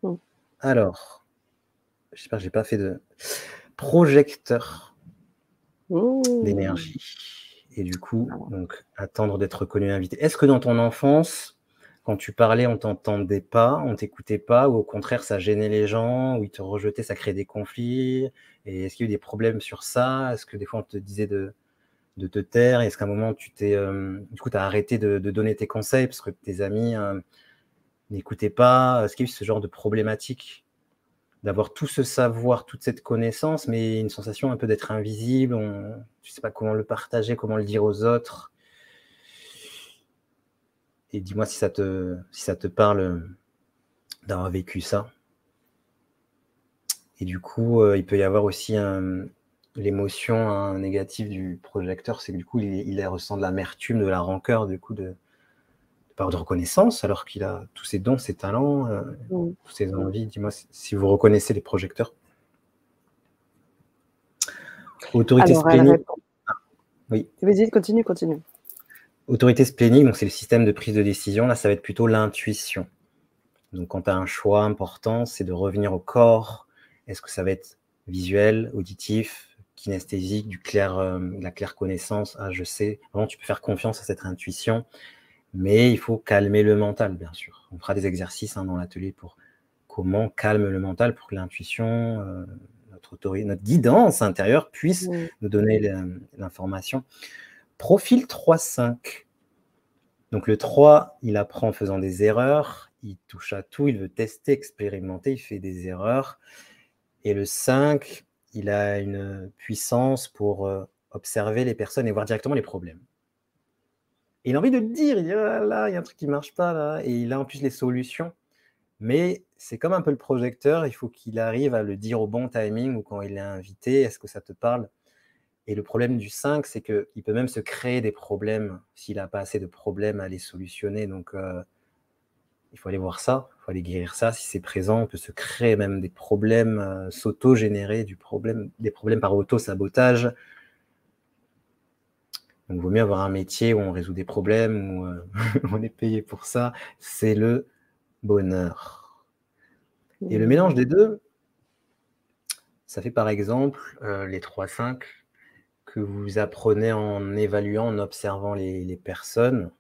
Mm. Alors, j'espère que j'ai pas fait de projecteur Mmh. d'énergie. Et du coup, Alors. donc, attendre d'être reconnu invité. Est-ce que dans ton enfance, quand tu parlais, on t'entendait pas, on t'écoutait pas, ou au contraire, ça gênait les gens, ou ils te rejetaient, ça créait des conflits. Et est-ce qu'il y a eu des problèmes sur ça? Est-ce que des fois, on te disait de, de te taire? Est-ce qu'à un moment, tu t'es, euh, du coup, as arrêté de, donner tes conseils parce que tes amis euh, n'écoutaient pas? Est-ce qu'il y a eu ce genre de problématique? D'avoir tout ce savoir, toute cette connaissance, mais une sensation un peu d'être invisible, on, tu sais pas comment le partager, comment le dire aux autres. Et dis-moi si ça te, si ça te parle euh, d'avoir vécu ça. Et du coup, euh, il peut y avoir aussi l'émotion hein, négative du projecteur, c'est que du coup, il, il ressent de l'amertume, de la rancœur, du coup, de, de avoir de reconnaissance, alors qu'il a tous ses dons, ses talents, euh, toutes ces envies. Dis-moi si, vous reconnaissez les projecteurs. Autorité Alors, répond. Oui. Vas-y, continue, continue. Autorité splénique, donc c'est le système de prise de décision. Là, ça va être plutôt l'intuition. Donc, quand tu as un choix important, c'est de revenir au corps. Est-ce que ça va être visuel, auditif, kinesthésique, du clair, euh, de la claire connaissance? Ah, je sais. Vraiment, tu peux faire confiance à cette intuition, mais il faut calmer le mental, bien sûr. On fera des exercices hein, dans l'atelier pour comment calme le mental pour que l'intuition, euh, notre autorité, notre guidance intérieure puisse nous donner le- l'information. Profil 3-5. Donc le 3, il apprend en faisant des erreurs, il touche à tout, il veut tester, expérimenter, il fait des erreurs. Et le 5, il a une puissance pour euh, observer les personnes et voir directement les problèmes. Il a envie de le dire, il dit ah là, il y a un truc qui ne marche pas là, et il a en plus les solutions. Mais c'est comme un peu le projecteur, il faut qu'il arrive à le dire au bon timing ou quand il est invité, est-ce que ça te parle? Et le problème du 5, c'est qu'il peut même se créer des problèmes s'il n'a pas assez de problèmes à les solutionner. Donc, euh, il faut aller voir ça, il faut aller guérir ça. Si c'est présent, on peut se créer même des problèmes, euh, s'auto-générer du problème, des problèmes par auto-sabotage. Donc, il vaut mieux avoir un métier où on résout des problèmes, où euh, *laughs* on est payé pour ça. C'est le bonheur. Et le mélange des deux, ça fait par exemple euh, les 3-5 que vous apprenez en évaluant, en observant les, personnes,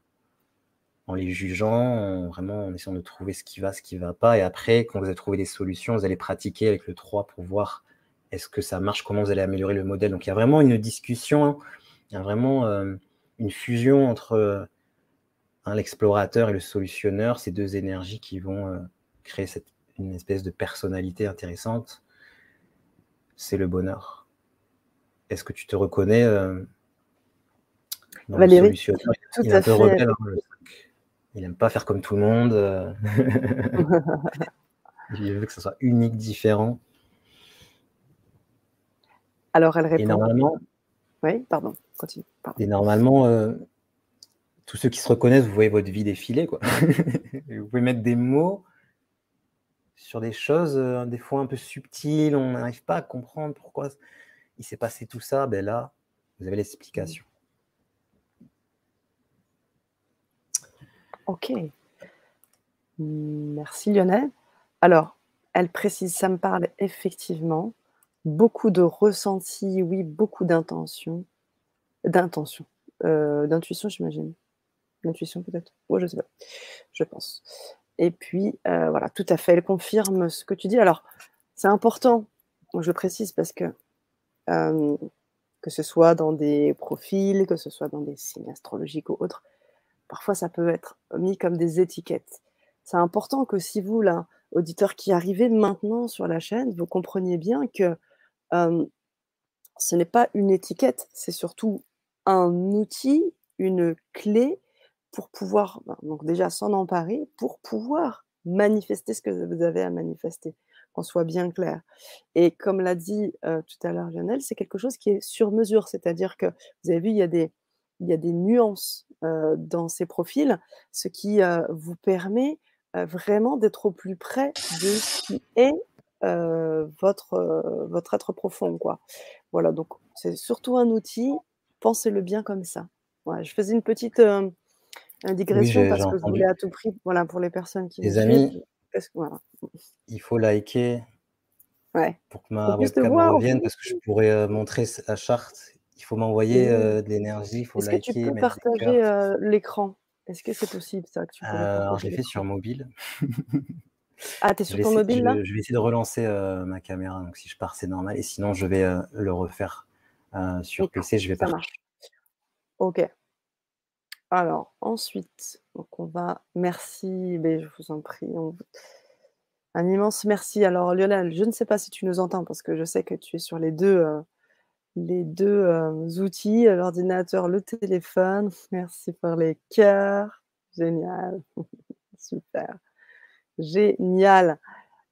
en les jugeant, en, vraiment en essayant de trouver ce qui va, ce qui ne va pas. Et après, quand vous avez trouvé des solutions, vous allez pratiquer avec le 3 pour voir est-ce que ça marche, comment vous allez améliorer le modèle? Donc il y a vraiment une discussion, il y a vraiment euh, une fusion entre euh, l'explorateur et le solutionneur, ces deux énergies qui vont euh, créer cette, une espèce de personnalité intéressante. C'est le bonheur. Est-ce que tu te reconnais euh, dans Valérie, tout Il est à un peu fait. rebelle, hein. Il n'aime pas faire comme tout le monde. euh. *laughs* il veut que ce soit unique, différent. Alors, elle Et répond. normalement, Oui, pardon, continue. Pardon. et normalement euh, tous ceux qui se reconnaissent, vous voyez votre vie défiler. Quoi. *laughs* vous pouvez mettre des mots sur des choses, euh, des fois un peu subtiles, on n'arrive pas à comprendre pourquoi il s'est passé tout ça. Ben là, vous avez l'explication. Ok. Merci Lionel. Alors, elle précise, ça me parle effectivement. Beaucoup de ressenti, oui, beaucoup d'intention. D'intention. Euh, D'intuition, j'imagine. D'intuition peut-être. Oui, je sais pas. Je pense. Et puis, euh, voilà, tout à fait. Elle confirme ce que tu dis. Alors, c'est important, je précise, parce que euh, que ce soit dans des profils, que ce soit dans des signes astrologiques ou autres, parfois ça peut être mis comme des étiquettes. C'est important que si vous, là, auditeurs qui arrivez maintenant sur la chaîne, vous compreniez bien que euh, ce n'est pas une étiquette, c'est surtout un outil, une clé pour pouvoir, ben, donc déjà s'en emparer, pour pouvoir manifester ce que vous avez à manifester, qu'on soit bien clair. Et comme l'a dit euh, tout à l'heure Lionel, c'est quelque chose qui est sur mesure, c'est-à-dire que vous avez vu, il y a des, il y a des nuances euh, dans ces profils, ce qui euh, vous permet vraiment d'être au plus près de ce qui est votre, votre être profond. Quoi. Voilà, donc c'est surtout un outil, pensez-le bien comme ça. je faisais une petite digression parce que je voulais à tout prix, voilà, pour les personnes qui les amis, voilà. il faut liker ouais. pour que ma webcam revienne parce que je pourrais montrer la charte. Il faut m'envoyer de l'énergie, il faut liker. Est-ce que tu peux partager l'écran? Est-ce que c'est possible ça que tu peux Alors, je l'ai fait sur mobile. ah, tu es *laughs* sur ton mobile là? je, vais essayer de relancer ma caméra. Donc, si je pars, c'est normal. Et sinon, je vais le refaire sur PC. Je vais ça marche. Ok. Alors, ensuite, donc on va merci, mais je vous en prie, un immense merci. Alors Lionel, je ne sais pas si tu nous entends parce que je sais que tu es sur les deux, euh, euh, outils, l'ordinateur, le téléphone. Merci pour les cœurs. Génial. *laughs* Super. Génial.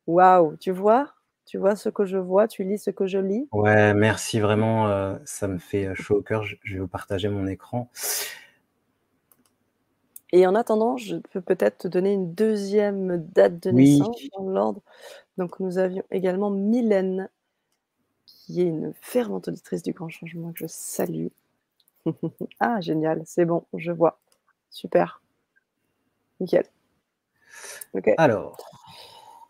Waouh, tu vois? Tu vois ce que je vois, tu lis ce que je lis? Ouais, merci vraiment, euh, ça me fait chaud au cœur. Je vais vous partager mon écran. Et en attendant, je peux peut-être te donner une deuxième date de naissance dans l'ordre. Donc nous avions également Mylène, qui est une fervente auditrice du Grand Changement que je salue. *laughs* ah, génial, c'est bon, je vois. Super. Nickel. Ok. Alors.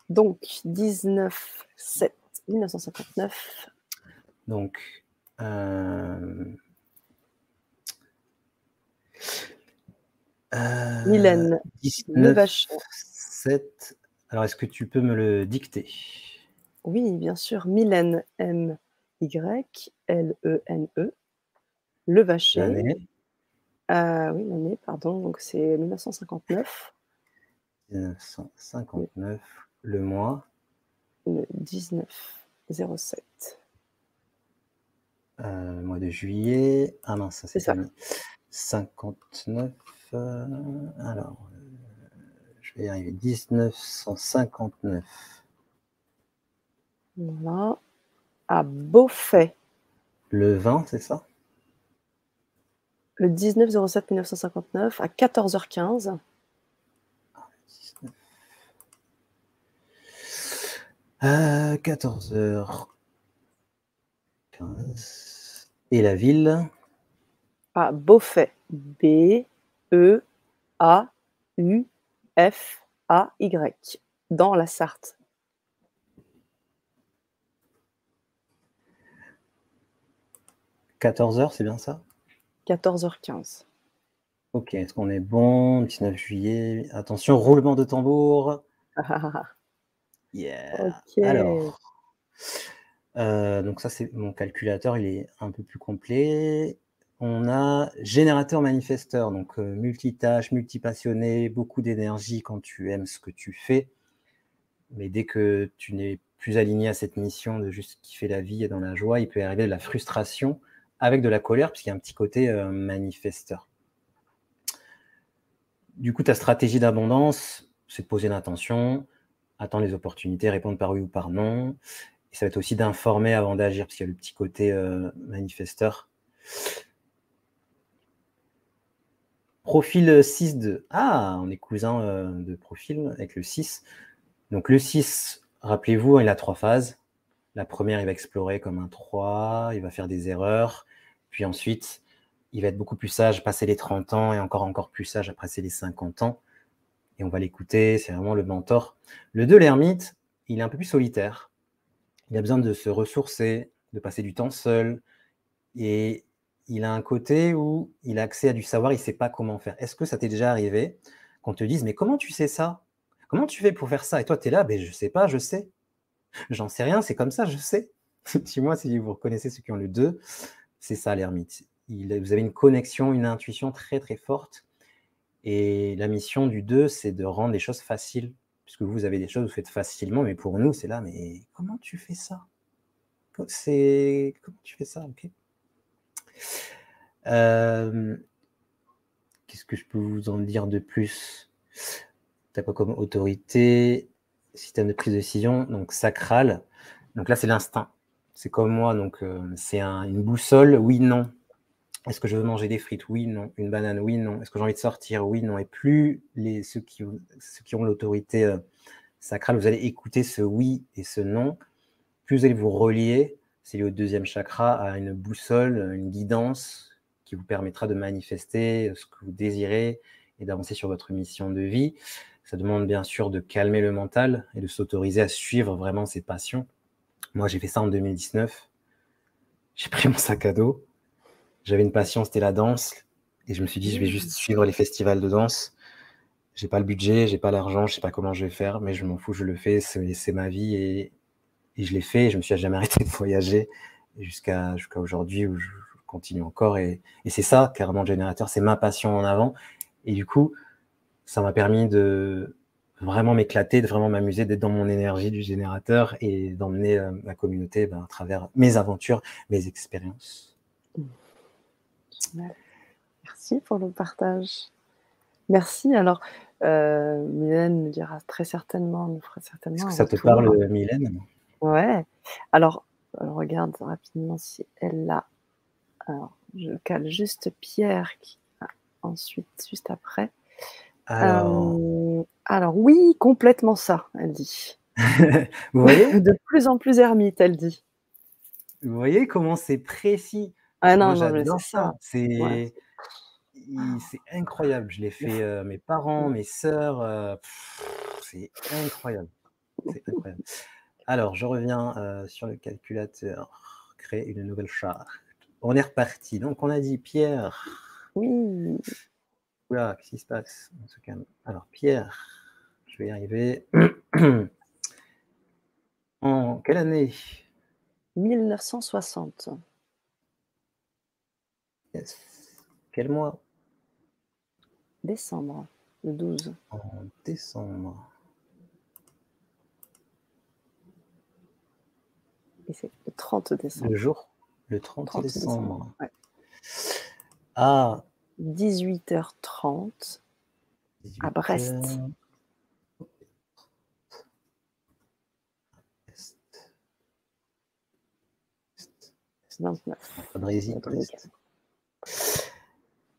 Donc, 19 7 1959. Donc, euh... Euh, Mylène 19, 7. Alors, est-ce que tu peux me le dicter? Oui, bien sûr. Mylène M-Y-L-E-N-E. Le Vacher. L'année euh, Oui, l'année, pardon. Donc, c'est 1959. 1959. Le mois Le 19 07. Euh, mois de juillet. Ah non, ça c'est ça. 59. Euh, alors, euh, je vais y arriver. 1959. Voilà. À Beaufait. Le 20, c'est ça? Le 19 07 1959 à 14h15. À 14h15. Et la ville? À Beaufait. B E A U F A Y dans la Sarthe. 14h, c'est bien ça? 14h15. Ok, est-ce qu'on est bon? 19 juillet. Attention, roulement de tambour. *laughs* yeah. Alors, euh, donc ça c'est mon calculateur, il est un peu plus complet on a générateur manifesteur, donc euh, multitâche, multipassionné, beaucoup d'énergie quand tu aimes ce que tu fais. Mais dès que tu n'es plus aligné à cette mission de juste kiffer la vie et dans la joie, il peut arriver de la frustration avec de la colère, puisqu'il y a un petit côté euh, manifesteur. Du coup, ta stratégie d'abondance, c'est de poser une attention, attendre les opportunités, répondre par oui ou par non. Et ça va être aussi d'informer avant d'agir, parce qu'il y a le petit côté euh, manifesteur. Profil 6 de... Ah, on est cousin euh, de profil avec le 6. Donc le 6, rappelez-vous, il a trois phases. La première, il va explorer comme un 3, il va faire des erreurs. Puis ensuite, il va être beaucoup plus sage, passer les 30 ans et encore encore plus sage après les 50 ans. Et on va l'écouter, c'est vraiment le mentor. Le 2, l'ermite, il est un peu plus solitaire. Il a besoin de se ressourcer, de passer du temps seul. Et il a un côté où il a accès à du savoir, il ne sait pas comment faire. Est-ce que ça t'est déjà arrivé qu'on te dise, mais comment tu sais ça? Comment tu fais pour faire ça? Et toi, tu es là, ben, je ne sais pas, je sais. J'en sais rien, c'est comme ça, je sais. *laughs* si moi, si vous reconnaissez ceux qui ont le 2, c'est ça l'ermite. Vous avez une connexion, une intuition très très forte. Et la mission du 2, c'est de rendre les choses faciles, puisque vous avez des choses vous faites facilement, mais pour nous, c'est là, mais comment tu fais ça? C'est comment tu fais ça? Ok. Euh, Qu'est-ce que je peux vous en dire de plus? T'as quoi comme autorité? Système de prise de décision, donc sacral. Donc là, c'est l'instinct. C'est comme moi, donc euh, c'est un, une boussole, oui, non. Est-ce que je veux manger des frites? Oui, non. Une banane? Oui, non. Est-ce que j'ai envie de sortir? Oui, non. Et plus les, ceux, qui, ceux qui ont l'autorité euh, sacrale, vous allez écouter ce oui et ce non, plus vous allez vous relier, c'est lié au deuxième chakra, à une boussole, une guidance qui vous permettra de manifester ce que vous désirez et d'avancer sur votre mission de vie. Ça demande bien sûr de calmer le mental et de s'autoriser à suivre vraiment ses passions. Moi, j'ai fait ça en 2019. J'ai pris *laughs* mon sac à dos. J'avais une passion, c'était la danse. Et je me suis dit, je vais juste suivre les festivals de danse. J'ai pas le budget, j'ai pas l'argent, je sais pas comment je vais faire, mais je m'en fous, je le fais, c'est ma vie et, et je l'ai fait. Et je me suis jamais arrêté de voyager jusqu'à jusqu'à aujourd'hui où je continue encore. Et, et c'est ça, carrément, le générateur, c'est ma passion en avant. Et du coup, ça m'a permis de vraiment m'éclater, de vraiment m'amuser, d'être dans mon énergie du générateur et d'emmener euh, ma communauté ben, à travers mes aventures, mes expériences. Merci pour le partage. Merci. Alors, euh, Mylène me dira très certainement, nous fera certainement. Est-ce que ça te parle, Mylène? Ouais. Alors, on regarde rapidement si elle l'a. Alors, je cale juste Pierre qui ensuite, juste après. Alors... Euh, alors, oui, complètement ça, elle dit. *laughs* Vous voyez? De plus en plus ermite, elle dit. Vous voyez comment c'est précis? Ah non, j'adore c'est ça. C'est Ouais. incroyable. Je l'ai fait euh, mes parents, mes sœurs. euh, c'est incroyable. C'est incroyable. Alors, je reviens euh, sur le calculateur. Créer une nouvelle charte. On est reparti. Donc, on a dit Pierre. Oui. Oula, qu'est-ce qui se passe? On se calme. Alors, Pierre, je vais y arriver. *clears throat* En quelle année? 1960. Yes. Quel mois? Décembre, le 12. En décembre. Et c'est le 30 décembre. Le jour Le 30, 30 décembre. Ouais. Ah, 18h30. À Brest. 18 Est. Est. 29. Pas de Brésil, Notre Est.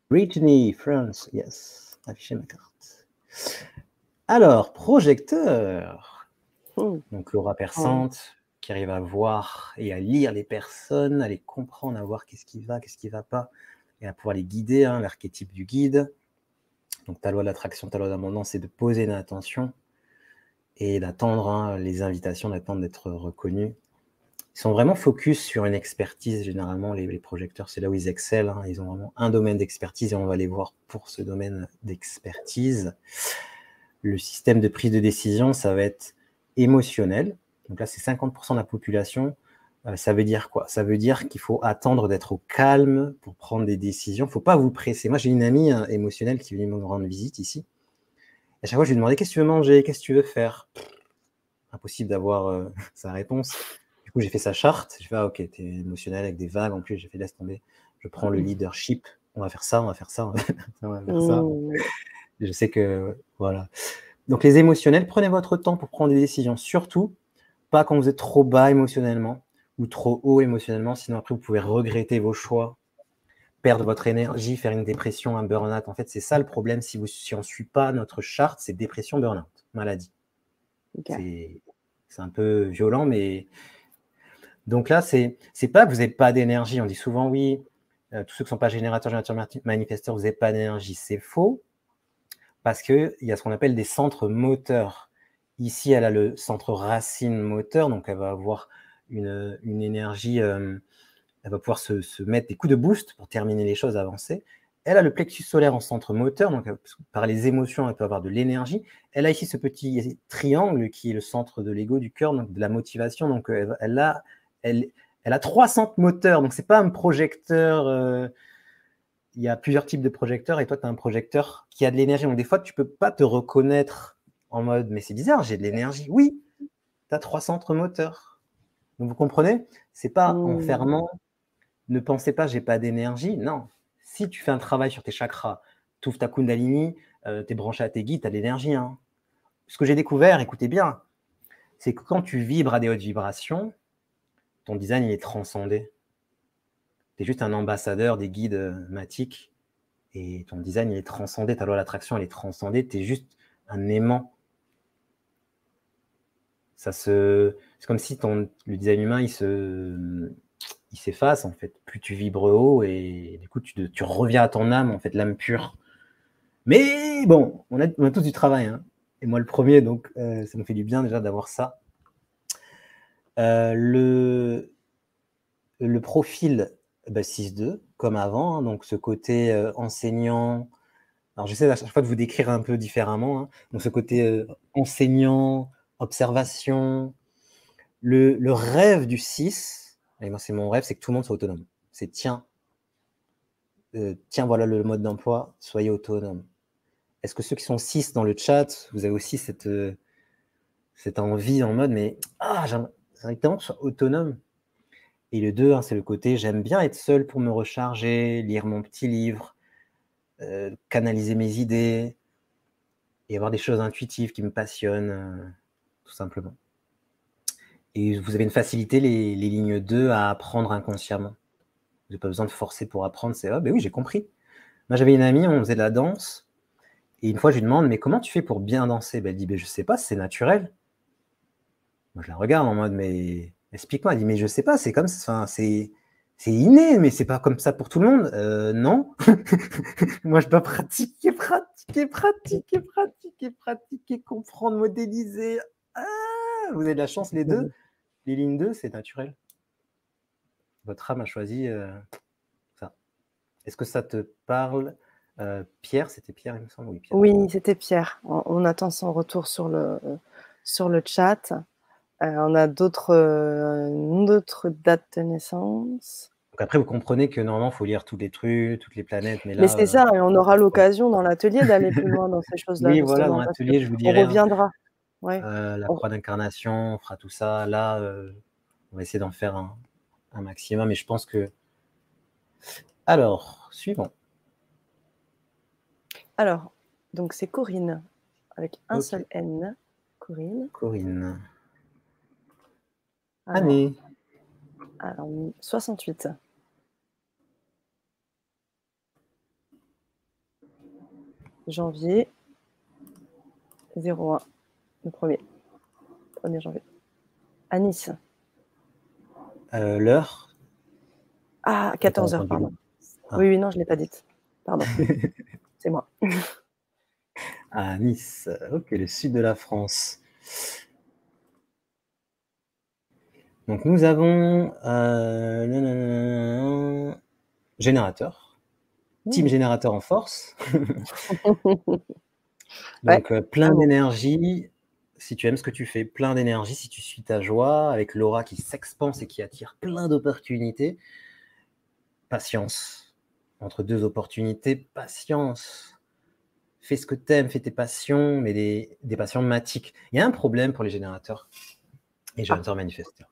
Brittany, France, yes. Afficher ma carte. Alors, projecteur. Hmm. Donc, l'aura perçante qui arrive à voir et à lire les personnes, à les comprendre, à voir qu'est-ce qui va, qu'est-ce qui va pas, et à pouvoir les guider, hein, l'archétype du guide. Donc, ta loi de l'attraction, ta loi d'abondance, c'est de poser une attention et d'attendre hein, les invitations, d'attendre d'être reconnus. Ils sont vraiment focus sur une expertise, généralement, les, les projecteurs, c'est là où ils excellent. hein. Ils ont vraiment un domaine d'expertise et on va les voir pour ce domaine d'expertise. Le système de prise de décision, ça va être émotionnel. Donc là, c'est 50% de la population. Euh, ça veut dire quoi? Ça veut dire qu'il faut attendre d'être au calme pour prendre des décisions. Il ne faut pas vous presser. Moi, j'ai une amie euh, émotionnelle qui est venue me rendre visite ici. Et à chaque fois, je lui demandais qu'est-ce que tu veux manger, qu'est-ce que tu veux faire? Pff, Impossible d'avoir euh, *laughs* sa réponse. Du coup, j'ai fait sa charte. Je fais ah, ok, t'es émotionnel avec des vagues. En plus, j'ai fait laisse tomber. Je prends le leadership. On va faire ça, on va faire ça, on va *laughs* faire ça. On va faire ça. Hmm. Je sais que voilà. Donc les émotionnels, prenez votre temps pour prendre des décisions. Surtout, pas quand vous êtes trop bas émotionnellement ou trop haut émotionnellement, sinon après vous pouvez regretter vos choix, perdre votre énergie, faire une dépression, un burn-out. En fait, c'est ça le problème si, vous, si on ne suit pas notre charte, c'est dépression, burn-out, maladie. C'est un peu violent, mais donc là, c'est c'est pas que vous n'avez pas d'énergie. On dit souvent oui, euh, tous ceux qui ne sont pas générateurs, générateurs manifesteurs, vous n'avez pas d'énergie. C'est faux parce qu'il y a ce qu'on appelle des centres moteurs. Ici, elle a le centre racine moteur, donc elle va avoir une, énergie, euh, elle va pouvoir se, mettre des coups de boost pour terminer les choses, avancer. Elle a le plexus solaire en centre moteur, donc euh, par les émotions, elle peut avoir de l'énergie. Elle a ici ce petit triangle qui est le centre de l'ego, du cœur, donc de la motivation. Donc euh, elle, a, a trois centres moteurs, donc c'est pas un projecteur. il y a plusieurs types de projecteurs et toi, tu as un projecteur qui a de l'énergie. Donc, des fois, tu peux pas te reconnaître en mode mais c'est bizarre, j'ai de l'énergie. Oui, tu as trois centres moteurs. Donc vous comprenez? C'est pas en Mmh. fermant, ne pensez pas j'ai pas d'énergie. Non. Si tu fais un travail sur tes chakras, tu ouvres ta kundalini, euh, tu es branché à tes guides, tu as de l'énergie. hein. Ce que j'ai découvert, écoutez bien, c'est que quand tu vibres à des hautes vibrations, ton design il est transcendé. Tu es juste un ambassadeur des guides euh, matiques et ton design il est transcendé, ta loi de l'attraction elle est transcendée, tu es juste un aimant. Ça se... C'est comme si le design humain il se... il s'efface en fait. Plus tu vibres haut et du coup tu, reviens à ton âme, en fait, l'âme pure. Mais bon, on a, tous du travail. hein. Et moi le premier, donc euh, ça me fait du bien déjà d'avoir ça. Euh, le, le profil bah, 6-2, comme avant, hein, donc ce côté euh, enseignant. Alors j'essaie à chaque fois de vous décrire un peu différemment. hein. Donc ce côté enseignant, observation. Le, rêve du 6, et moi c'est mon rêve, c'est que tout le monde soit autonome. C'est tiens, euh, tiens, voilà le mode d'emploi, soyez autonome. Est-ce que ceux qui sont 6 dans le chat, vous avez aussi cette, euh, envie en mode, mais ah, j'aimerais que je sois autonome. Et le 2, hein, c'est le côté, j'aime bien être seul pour me recharger, lire mon petit livre, euh, canaliser mes idées et avoir des choses intuitives qui me passionnent, tout simplement. Et vous avez une facilité, les, lignes 2, à apprendre inconsciemment. Vous n'avez pas besoin de forcer pour apprendre, c'est, ah ben oui, j'ai compris. Moi, j'avais une amie, on faisait de la danse, et une fois, je lui demande, mais comment tu fais pour bien danser? Ben, Elle dit, ben, je sais pas, c'est naturel. Moi, je la regarde en mode, mais explique-moi. Elle dit, mais je sais pas, c'est comme ça, c'est c'est inné, mais c'est pas comme ça pour tout le monde. Euh, non. *laughs* Moi, je dois pratiquer, pratiquer, pratiquer, pratiquer, pratiquer, comprendre, modéliser. Vous avez de la chance, les deux. *laughs* Les lignes 2, c'est naturel. Votre âme a choisi euh, ça. Est-ce que ça te parle Euh, Pierre, c'était Pierre, il me semble. Oui, Pierre. Oui, c'était Pierre. On, on attend son retour sur le, sur le chat. Euh, on a d'autres dates de naissance. Donc après, vous comprenez que normalement, il faut lire tous les trucs, toutes les planètes. Mais là, Mais c'est ça, et on aura l'occasion dans l'atelier d'aller plus loin dans ces *laughs* choses-là. Oui, voilà, dans l'atelier, je vous On dirai. hein, reviendra. Ouais. euh, la On- croix d'incarnation, on fera tout ça. Là, euh, on va essayer d'en faire un, un maximum. Mais je pense que. Alors, suivant. Alors, donc c'est Corinne, avec un seul N. Corinne. Corinne. Alors, Année. alors, 68. Janvier 01, le premier. 1er janvier. À Nice. Euh, L'heure. Ah, Attends, 14h, attends, pardon. Ah. Oui, oui, non, je ne l'ai pas dite. Pardon. *laughs* C'est moi. À Nice. Ok, le sud de la France. Donc nous avons euh, nanana, générateur, team générateur en force. Ouais, *laughs* Donc euh, plein ah d'énergie, si tu aimes ce que tu fais, plein d'énergie, si tu suis ta joie, avec l'aura qui s'expanse et qui attire plein d'opportunités. Patience. Entre deux opportunités, patience. Fais ce que tu aimes, fais tes passions, mais des, des passions matiques. Il y a un problème pour les générateurs et Ah. générateurs manifesteurs.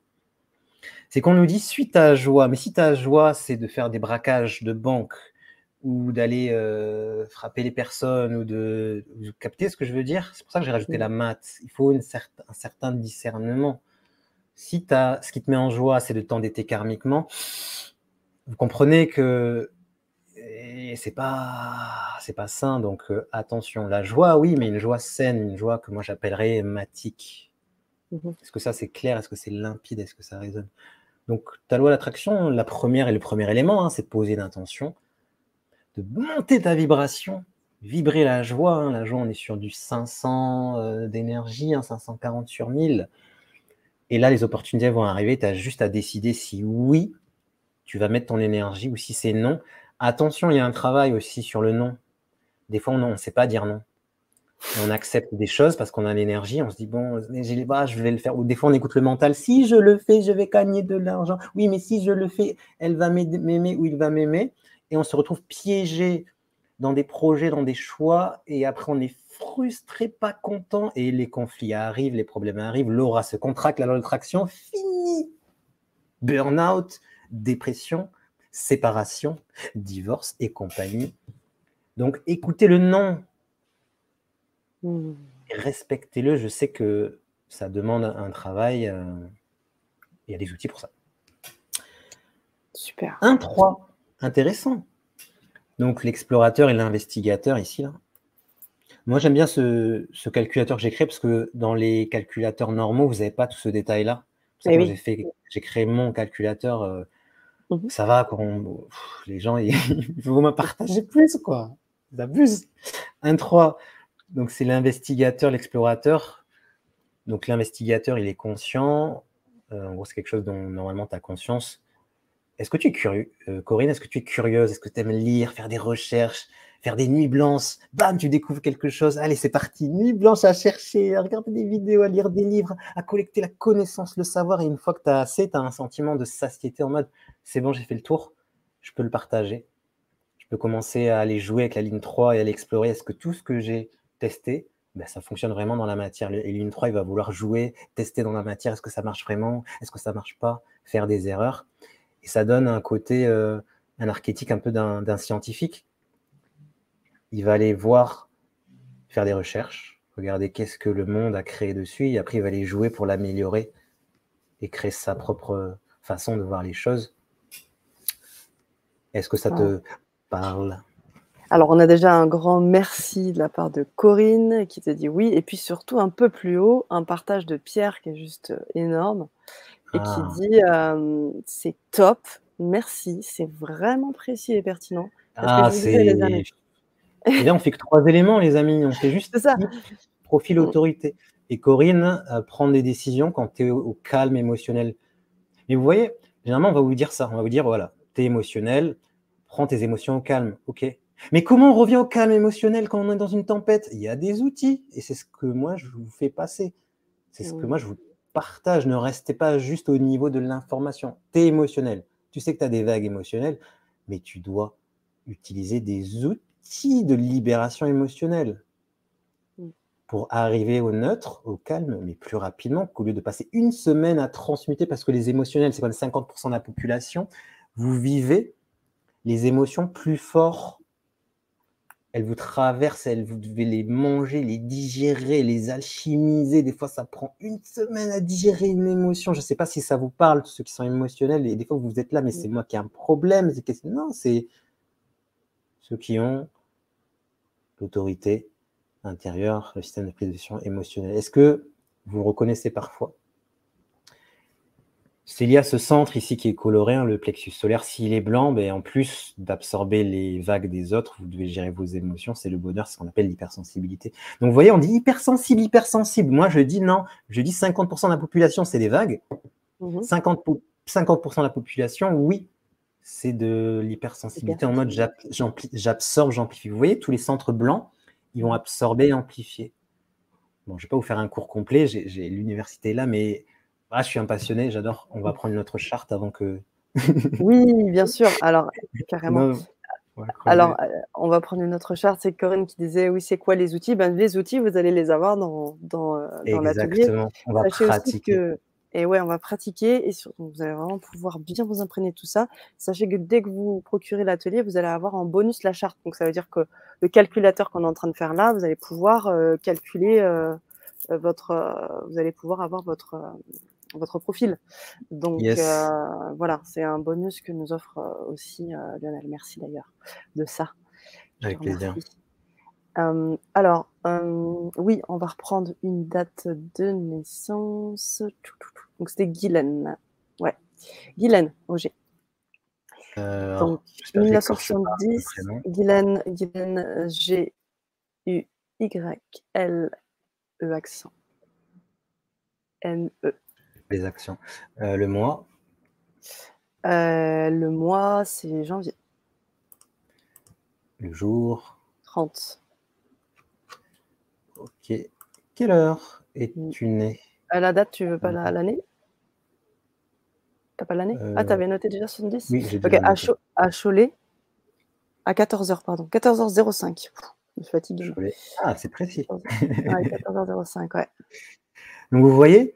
C'est qu'on nous dit suis ta joie, mais si ta joie c'est de faire des braquages de banque ou d'aller euh, frapper les personnes ou de vous captez ce que je veux dire C'est pour ça que j'ai rajouté Mm. la maths. Il faut une cer- un certain discernement. Si as, ce qui te met en joie, c'est de t'endetter karmiquement, vous comprenez que c'est pas c'est pas sain. Donc euh, attention, la joie, oui, mais une joie saine, une joie que moi j'appellerais matique. Mhm. Est-ce que ça c'est clair? Est-ce que c'est limpide? Est-ce que ça résonne? Donc ta loi d'attraction, la première et le premier élément, hein, c'est de poser une intention, de monter ta vibration, vibrer la joie. hein. La joie, on est sur du 500 euh, d'énergie, hein, 540 sur 1000. Et là, les opportunités vont arriver. Tu as juste à décider si oui, tu vas mettre ton énergie ou si c'est non. Attention, il y a un travail aussi sur le non. Des fois, on ne sait pas dire non. On accepte des choses parce qu'on a l'énergie. On se dit, bon, je vais le faire. Ou des fois, on écoute le mental. Si je le fais, je vais gagner de l'argent. Oui, mais si je le fais, elle va m'aimer ou il va m'aimer. Et on se retrouve piégé dans des projets, dans des choix, et après on est frustré, pas content, et les conflits arrivent, les problèmes arrivent, l'aura se contracte, la loi de traction, fini. Burnout, dépression, séparation, divorce et compagnie. Donc écoutez le nom, Mmh. respectez-le. Je sais que ça demande un travail. euh, Il y a des outils pour ça. Super. 1-3, intéressant. Donc l'explorateur et l'investigateur ici. Là. Moi j'aime bien ce, ce calculateur que j'ai créé parce que dans les calculateurs normaux, vous n'avez pas tout ce détail-là. Eh oui. j'ai créé mon calculateur. euh, Mhm. Ça va, quand on- pff, les gens, *laughs* ils, il faut me partager plus, quoi. Ils abusent. 1-3, donc c'est l'investigateur, l'explorateur. Donc l'investigateur, il est conscient. Euh, en gros, c'est quelque chose dont normalement tu as conscience. Est-ce que tu es curieux, euh, Corinne Est-ce que tu es curieuse? Est-ce que tu aimes lire, faire des recherches, faire des nuits blanches? Bam, tu découvres quelque chose. Allez, c'est parti. Nuit blanche à chercher, à regarder des vidéos, à lire des livres, à collecter la connaissance, le savoir. Et une fois que tu as assez, tu as un sentiment de satiété en mode c'est bon, j'ai fait le tour, je peux le partager. Je peux commencer à aller jouer avec la ligne 3 et à l'explorer. Est-ce que tout ce que j'ai testé, ben, ça fonctionne vraiment dans la matière? Et ligne 3, il va vouloir jouer, tester dans la matière. Est-ce que ça marche vraiment? Est-ce que ça marche pas? Faire des erreurs. Et ça donne un côté, euh, un archétype un peu d'un scientifique. Il va aller voir, faire des recherches, regarder qu'est-ce que le monde a créé dessus, et après il va aller jouer pour l'améliorer et créer sa propre façon de voir les choses. Est-ce que ça te parle? Alors, on a déjà un grand merci de la part de Corinne qui te dit oui. Et puis surtout, un peu plus haut, un partage de Pierre qui est juste euh, énorme et Ah. qui dit euh, c'est top, merci, c'est vraiment précis et pertinent. Parce Ah, c'est. Et là, on fait que trois éléments, les amis. On fait juste ça. profil Mm. autorité. Et Corinne euh, prend des décisions quand tu es au, au calme émotionnel. Mais vous voyez, généralement, on va vous dire ça. On va vous dire voilà, tu es émotionnel, prends tes émotions au calme. OK. Mais comment on revient au calme émotionnel quand on est dans une tempête? Il y a des outils. Et c'est ce que moi, je vous fais passer. C'est ce que Mm. moi, je vous partage. Ne restez pas juste au niveau de l'information. Tu es émotionnel. Tu sais que tu as des vagues émotionnelles, mais tu dois utiliser des outils de libération émotionnelle Mm. pour arriver au neutre, au calme, mais plus rapidement qu'au lieu de passer une semaine à transmuter, parce que les émotionnels, c'est comme 50% de la population, vous vivez les émotions plus fort. Elles vous traversent, elles, vous devez les manger, les digérer, les alchimiser. Des fois, ça prend une semaine à digérer une émotion. Je ne sais pas si ça vous parle, tous ceux qui sont émotionnels. Et des fois, vous êtes là, mais c'est moi qui ai un problème. Non, c'est ceux qui ont l'autorité intérieure, le système de prise de décision émotionnelle. Est-ce que vous reconnaissez parfois C'est lié à ce centre ici qui est coloré, hein, le plexus solaire. S'il est blanc, ben, en plus d'absorber les vagues des autres, vous devez gérer vos émotions. C'est le bonheur, c'est ce qu'on appelle l'hypersensibilité. Donc vous voyez, on dit hypersensible, hypersensible. Moi, je dis non. Je dis 50% de la population, c'est des vagues. Mhm. 50%, po- 50% de la population, oui, c'est de l'hypersensibilité en mode j'absorbe, j'amplifie. Vous voyez, tous les centres blancs, ils vont absorber et amplifier. Bon, je ne vais pas vous faire un cours complet, j'ai l'université là, mais ah, je suis un passionné, j'adore. On va prendre une autre charte avant que. *laughs* Oui, bien sûr. Alors, carrément. Non. Alors, euh, on va prendre une autre charte. C'est Corinne qui disait oui, c'est quoi les outils? Ben, Les outils, vous allez les avoir dans, dans, euh, dans l'atelier. Exactement, on va Sachez aussi pratiquer. que. Et ouais, on va pratiquer et surtout, vous allez vraiment pouvoir bien vous imprégner de tout ça. Sachez que dès que vous procurez l'atelier, vous allez avoir en bonus la charte. Donc, ça veut dire que le calculateur qu'on est en train de faire là, vous allez pouvoir euh, calculer euh, votre. euh, vous allez pouvoir avoir votre. Votre profil. Donc Yes. euh, voilà, c'est un bonus que nous offre euh, aussi euh, Lionel. Merci d'ailleurs de ça. Avec plaisir. Euh, alors, euh, oui, on va reprendre une date de naissance. Donc, c'était Guylaine. Ouais, Guylaine Auger. Euh, Donc, j'espère que j'écorche pas le 1970, prénom. Guylaine, Guylaine, G-U-Y-L-E accent. N-E. Les actions. Euh, le mois, Euh, le mois, c'est janvier le jour. 30. Ok. Quelle heure es-tu né À la date, tu veux pas la- l'année? T'as pas l'année? Ah, Euh, t'avais noté déjà 70 Oui, j'ai Ok, à, noté. Cho- à Cholet, À 14h, pardon. 14h05. Pff, Je. Cholet. Ah, c'est précis. Ouais, *laughs* 14h05, ouais. Donc vous voyez,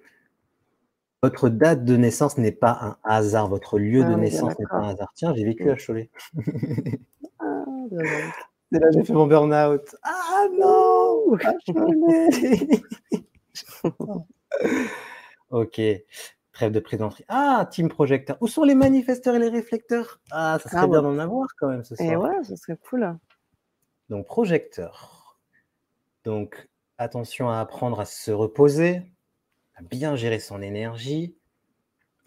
votre date de naissance n'est pas un hasard, votre lieu Ah de bien naissance n'est pas un hasard. Tiens, j'ai vécu à Cholet. *laughs* Ah. C'est là que j'ai fait mon burn-out. Ah non à Cholet *laughs* Ok, trêve de plaisanterie. Ah, Team Projecteur. Où sont les manifesteurs et les réflecteurs? Ah, ça serait Ah bien ouais. d'en avoir quand même ce soir. Et ouais, ce serait cool. Donc, projecteur. Donc, attention à apprendre à se reposer, à bien gérer son énergie,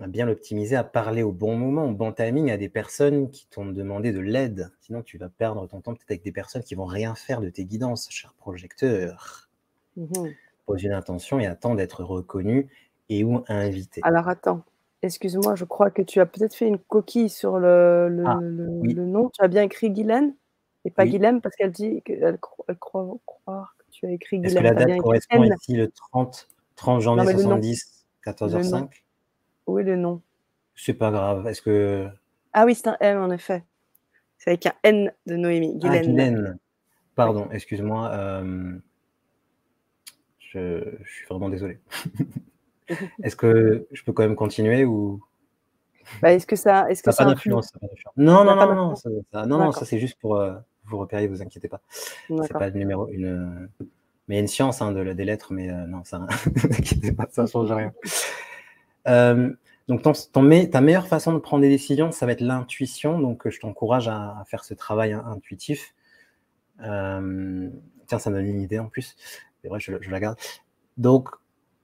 à bien l'optimiser, à parler au bon moment, au bon timing à des personnes qui t'ont demandé de l'aide. Sinon, tu vas perdre ton temps peut-être avec des personnes qui vont rien faire de tes guidances, cher projecteur. Mhm. Pose une intention et attends d'être reconnu et ou invité. Alors attends, excuse-moi, je crois que tu as peut-être fait une coquille sur le, le, Ah, le- oui. le nom. Tu as bien écrit Guylaine et pas Oui. Guilhem parce qu'elle dit qu'elle cro- elle croit croire que tu as écrit Est-ce que la date correspond ici le 30, 30 janvier mais le nom. 70, 14h05 Oui, le nom. C'est pas grave. Est-ce que. Ah oui, c'est un M en effet. C'est avec un N de Noémie. Ah, Guylaine. Guylaine. Pardon, excuse-moi. euh, Je, je suis vraiment désolé. *laughs* Est-ce que je peux quand même continuer ou? Bah, est-ce que ça, est-ce que ça n'a ça d'influence ça Non, non, non, non, ça, non, non, ça c'est juste pour euh, vous repérer, vous inquiétez pas. C'est pas le numéro, une, mais il y a une science hein, de, la- des lettres, mais euh, non, ça, *laughs* ça change rien. *laughs* Euh, donc ton, ton me- ta meilleure façon de prendre des décisions, ça va être l'intuition. Donc euh, je t'encourage à, à faire ce travail intuitif. Euh, tiens, ça me donne une idée en plus. C'est vrai, je, je la garde. Donc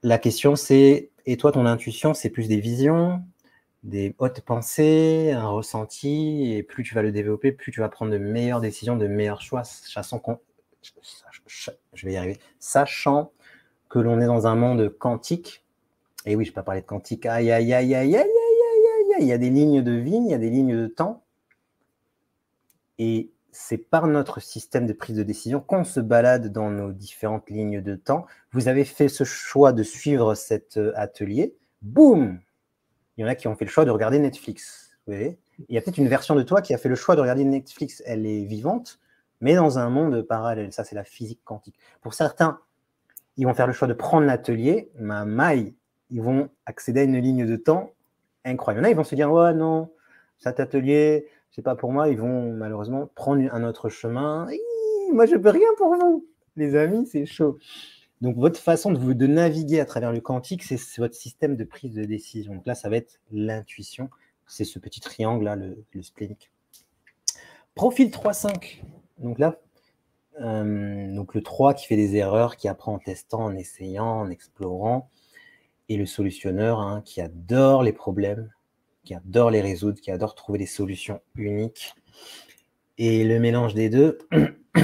la question c'est, et toi ton intuition, c'est plus des visions, des hautes pensées, un ressenti, et plus tu vas le développer, plus tu vas prendre de meilleures décisions, de meilleurs choix, sachant qu'on, je vais y arriver, sachant que l'on est dans un monde quantique. Et oui, je ne vais pas parler de quantique. Aïe, aïe, aïe, aïe, aïe, aïe, aïe, aïe. Il y a des lignes de vie, il y a des lignes de temps. Et c'est par notre système de prise de décision qu'on se balade dans nos différentes lignes de temps. Vous avez fait ce choix de suivre cet euh, atelier. Boum Il y en a qui ont fait le choix de regarder Netflix. Il y a peut-être une version de toi qui a fait le choix de regarder Netflix. Elle est vivante, mais dans un monde parallèle. Ça, c'est la physique quantique. Pour certains, ils vont faire le choix de prendre l'atelier. Ma maille, ils vont accéder à une ligne de temps incroyable. A, ils vont se dire Ouais, non, cet atelier, c'est pas pour moi. Ils vont malheureusement prendre un autre chemin. Moi, je peux rien pour vous. Les amis, c'est chaud. Donc, votre façon de naviguer à travers le quantique, c'est votre système de prise de décision. Donc là, ça va être l'intuition. C'est ce petit triangle-là, le, le splénique. Profil 3-5. Donc là, euh, le 3 qui fait des erreurs, qui apprend en testant, en essayant, en explorant. Et le solutionneur hein, qui adore les problèmes, qui adore les résoudre, qui adore trouver des solutions uniques. Et le mélange des deux, *clears throat*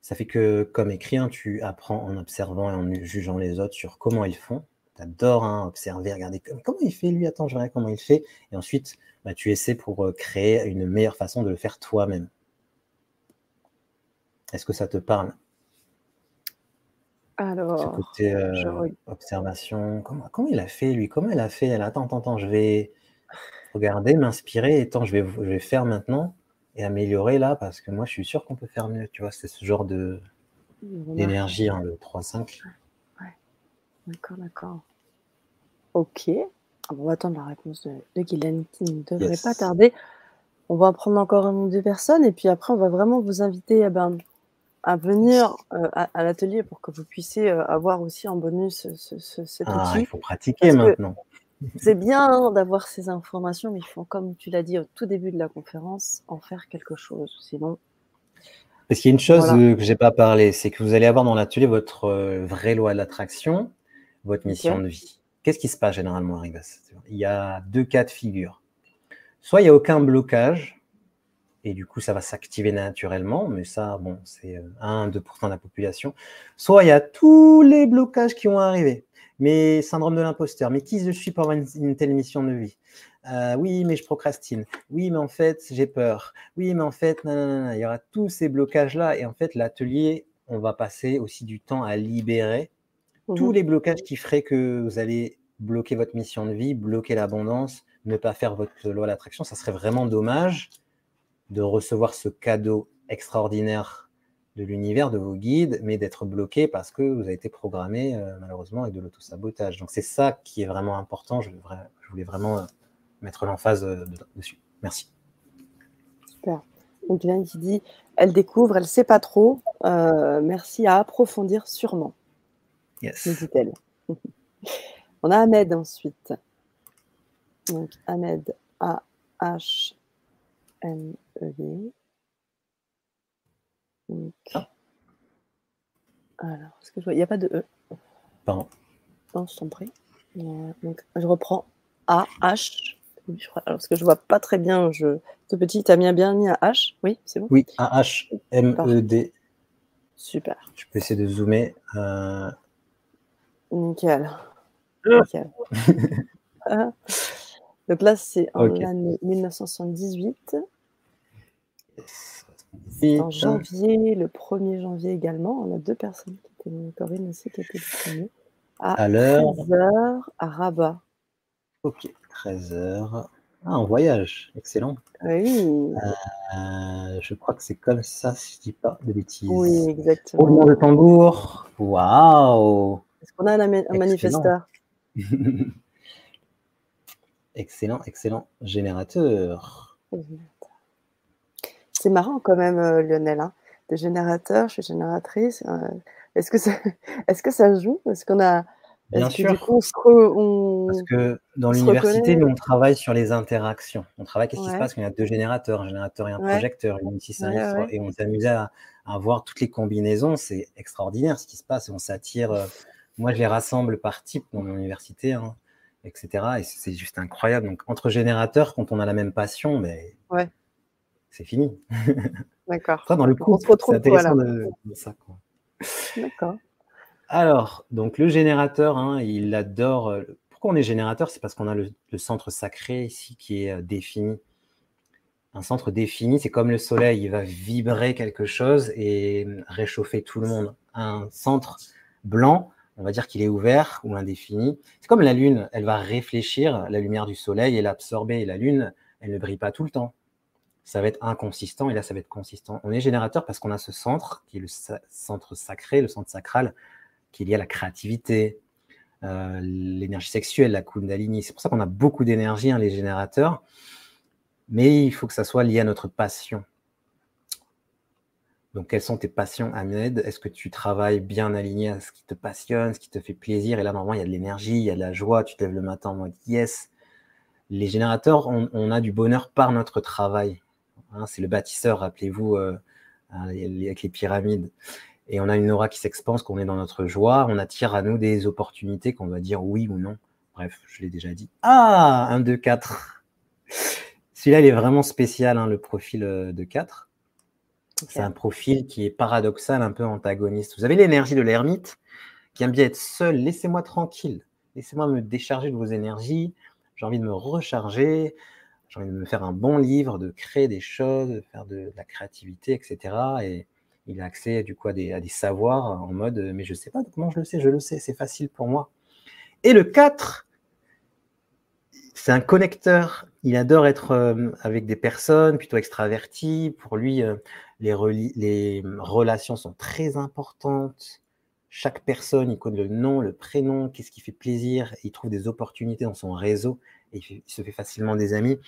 ça fait que, comme écrit, hein, tu apprends en observant et en jugeant les autres sur comment ils font. Tu adores hein, observer, regarder comment il fait lui, attends, je verrai comment il fait. Et ensuite, bah, tu essaies pour créer une meilleure façon de le faire toi-même. Est-ce que ça te parle? Alors, Ce côté euh, observation, comment, comment, il a fait lui? Comment elle a fait? Elle Attends, attends, attends, je vais regarder, m'inspirer, et attends, je vais, je vais faire maintenant et améliorer là, parce que moi je suis sûr qu'on peut faire mieux, tu vois, c'est ce genre de d'énergie, hein, le 3-5. Ouais. D'accord, d'accord. Ok. On va attendre la réponse de, de Guylaine qui ne devrait Yes. pas tarder. On va en prendre encore une ou deux personnes et puis après on va vraiment vous inviter eh ben, à venir euh, à, à l'atelier pour que vous puissiez euh, avoir aussi en bonus ce, ce, cet Ah, outil. il faut pratiquer maintenant. *laughs* C'est bien hein, d'avoir ces informations, mais il faut, comme tu l'as dit au tout début de la conférence, en faire quelque chose. Sinon, Parce qu'il y a une chose Voilà. que j'ai pas parlé, c'est que vous allez avoir dans l'atelier votre euh, vraie loi de l'attraction, votre mission de vie. Qu'est-ce qui se passe généralement, Arrivas Il y a deux cas de figure. Soit il n'y a aucun blocage, et du coup ça va s'activer naturellement, mais ça, bon, c'est euh, 1-2% de la population. Soit il y a tous les blocages qui ont arrivé. Mais syndrome de l'imposteur, mais qui je suis pour avoir une, une telle mission de vie? Euh, Oui, mais je procrastine. Oui, mais en fait, j'ai peur. Oui, mais en fait, il y aura tous ces blocages-là. Et en fait, l'atelier, on va passer aussi du temps à libérer tous Mhm. les blocages qui feraient que vous allez bloquer votre mission de vie, bloquer l'abondance, ne pas faire votre loi d'attraction. Ça serait vraiment dommage de recevoir ce cadeau extraordinaire de l'univers, de vos guides, mais d'être bloqué parce que vous avez été programmé euh, malheureusement avec de l'autosabotage. Donc c'est ça qui est vraiment important. Je, je voulais vraiment euh, mettre l'emphase euh, dessus. Merci. Super. Donc y qui dit, elle découvre, elle ne sait pas trop. merci à approfondir sûrement. Yes. dit-elle. *laughs* On a Ahmed ensuite. Donc Ahmed A H M Ah. Alors, ce que je vois Il n'y a pas de E. Pardon. Non, je t'en prie. Donc, je reprends A, H. Alors, ce que je vois pas très bien, je... tout petit, tu as bien, bien mis un H? Oui, c'est bon? Oui, A, H, M, E, D. Super. Je peux essayer de zoomer. Euh... Nickel. Ah. Nickel. *laughs* Ah. Donc là, c'est en l'année 1978 en janvier, le 1er janvier également. On a deux personnes qui étaient, Corinne aussi, qui étaient disponibles. À, 13h à Rabat. Ok, 13h. Ah, en voyage, excellent. Oui. Euh, je crois que c'est comme ça, si je ne dis pas de bêtises. Oui, exactement. Roulement de tambour. Waouh Est-ce qu'on a un, un manifesteur? *laughs* Excellent, excellent. Générateur. C'est marrant quand même, euh, Lionel. Hein. De générateur, je suis génératrice. Euh, est-ce que, ça... *laughs* Est que ça joue? Est-ce qu'on a. Bien sûr. du coup, on Parce que dans l'université, on travaille sur les interactions. On travaille, qu'est-ce qui se passe? Quand il y a deux générateurs, un générateur et un projecteur, une ouais, et on s'amuse à, à, voir toutes les combinaisons. C'est extraordinaire ce qui se passe. On s'attire. Euh, moi, je les rassemble par type dans mon université, hein, etc. Et c'est juste incroyable. Donc, entre générateurs, quand on a la même passion, mais ouais c'est fini. D'accord. dans le c'est intéressant de, ça. D'accord. Alors, donc le générateur, hein, il adore. Euh, pourquoi on est générateur? C'est parce qu'on a le, centre sacré ici qui est euh, défini. Un centre défini, c'est comme le soleil, il va vibrer quelque chose et euh, réchauffer tout le monde. Un centre blanc, on va dire qu'il est ouvert ou indéfini. C'est comme la lune, elle va réfléchir la lumière du soleil et l'absorber. Et la lune, elle ne brille pas tout le temps ça va être inconsistant et là, ça va être consistant. On est générateur parce qu'on a ce centre qui est le centre sacré, le centre sacral, qui est lié à la créativité, euh, l'énergie sexuelle, la kundalini. C'est pour ça qu'on a beaucoup d'énergie, hein, les générateurs, mais il faut que ça soit lié à notre passion. Donc, quelles sont tes passions, Ahmed? Est-ce que tu travailles bien aligné à ce qui te passionne, ce qui te fait plaisir? Et là, normalement, il y a de l'énergie, il y a de la joie. Tu te lèves le matin en mode yes. Les générateurs, on a du bonheur par notre travail. Hein, c'est le bâtisseur, rappelez-vous, euh, hein, avec les pyramides. Et on a une aura qui s'expanse, qu'on est dans notre joie, on attire à nous des opportunités qu'on va dire oui ou non. Bref, je l'ai déjà dit. Ah, 1, 2, 4. Celui-là, il est vraiment spécial, hein, le profil euh, de 4. C'est un profil qui est paradoxal, un peu antagoniste. Vous avez l'énergie de l'ermite qui aime bien être seul. Laissez-moi tranquille. Laissez-moi me décharger de vos énergies. J'ai envie de me recharger j'ai envie de me faire un bon livre, de créer des choses, de faire de, la créativité, etc. Et il a accès du coup à des, savoirs en mode mais je ne sais pas comment je le sais, je le sais, c'est facile pour moi. Et le 4, c'est un connecteur. Il adore être euh, avec des personnes plutôt extraverties. Pour lui, euh, les relations sont très importantes. Chaque personne, il connaît le nom, le prénom, qu'est-ce qui fait plaisir. Il trouve des opportunités dans son réseau il, se fait facilement des amis.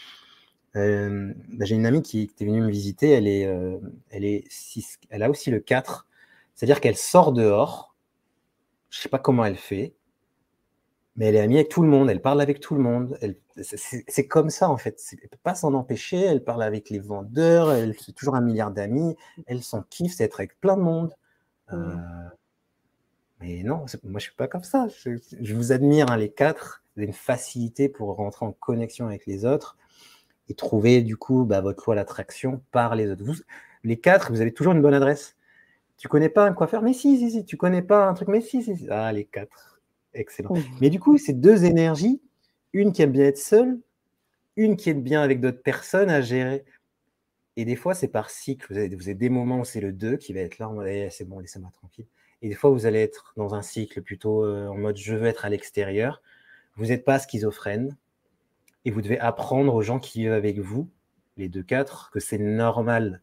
Euh, bah, j'ai une amie qui, était venue me visiter, elle, est, euh, elle, est elle a aussi le 4, c'est-à-dire qu'elle sort dehors, je ne sais pas comment elle fait, mais elle est amie avec tout le monde, elle parle avec tout le monde, c'est comme ça en fait, elle ne peut pas s'en empêcher, elle parle avec les vendeurs, elle fait toujours un milliard d'amis, elle s'en kiffe, c'est être avec plein de monde. Euh, mais non, moi je ne suis pas comme ça, je, vous admire hein, les quatre, une facilité pour rentrer en connexion avec les autres et trouver du coup bah, votre loi l'attraction par les autres. Vous, les quatre, vous avez toujours une bonne adresse. Tu connais pas un coiffeur? Mais si, si, si. Tu connais pas un truc Mais si, si. si. Ah, les quatre. Excellent. Mais du coup, c'est deux énergies. Une qui aime bien être seule, une qui aime bien avec d'autres personnes à gérer. Et des fois, c'est par cycle. Vous avez, vous avez des moments où c'est le 2 qui va être là, eh, c'est bon, laissez-moi tranquille. Et des fois, vous allez être dans un cycle plutôt euh, en mode je veux être à l'extérieur. Vous n'êtes pas schizophrène et vous devez apprendre aux gens qui vivent avec vous les 2-4, que c'est normal.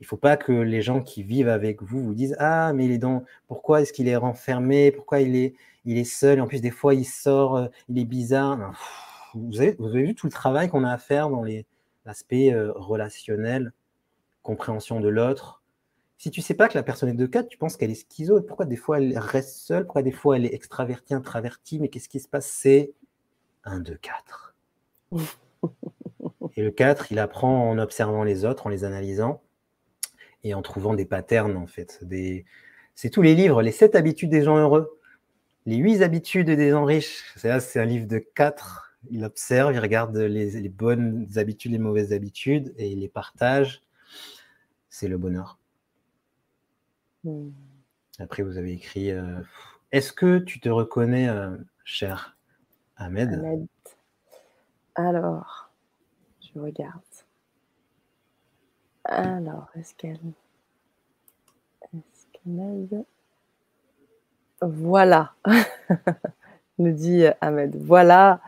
Il ne faut pas que les gens qui vivent avec vous vous disent Ah, mais il est dans. Pourquoi est-ce qu'il est renfermé? Pourquoi il est, il est seul? Et en plus, des fois, il sort, euh, il est bizarre. Vous avez, vous avez vu tout le travail qu'on a à faire dans l'aspect euh, relationnel, compréhension de l'autre. Si tu sais pas que la personne est de 4, tu penses qu'elle est schizo. Pourquoi des fois elle reste seule? Pourquoi des fois elle est extravertie, introvertie? Mais qu'est-ce qui se passe? C'est un 2, 4. *laughs* Et le 4, il apprend en observant les autres, en les analysant et en trouvant des patterns, en fait. Des... C'est tous les livres, les 7 habitudes des gens heureux, les 8 habitudes des gens riches. C'est un livre de 4. Il observe, il regarde les, bonnes habitudes, les mauvaises habitudes et il les partage. C'est le bonheur. Après, vous avez écrit euh, Est-ce que tu te reconnais, euh, cher Ahmed, Ahmed. Alors, je regarde. Alors, est-ce qu'elle. Est-ce qu'elle Voilà, *laughs* nous dit Ahmed. Voilà,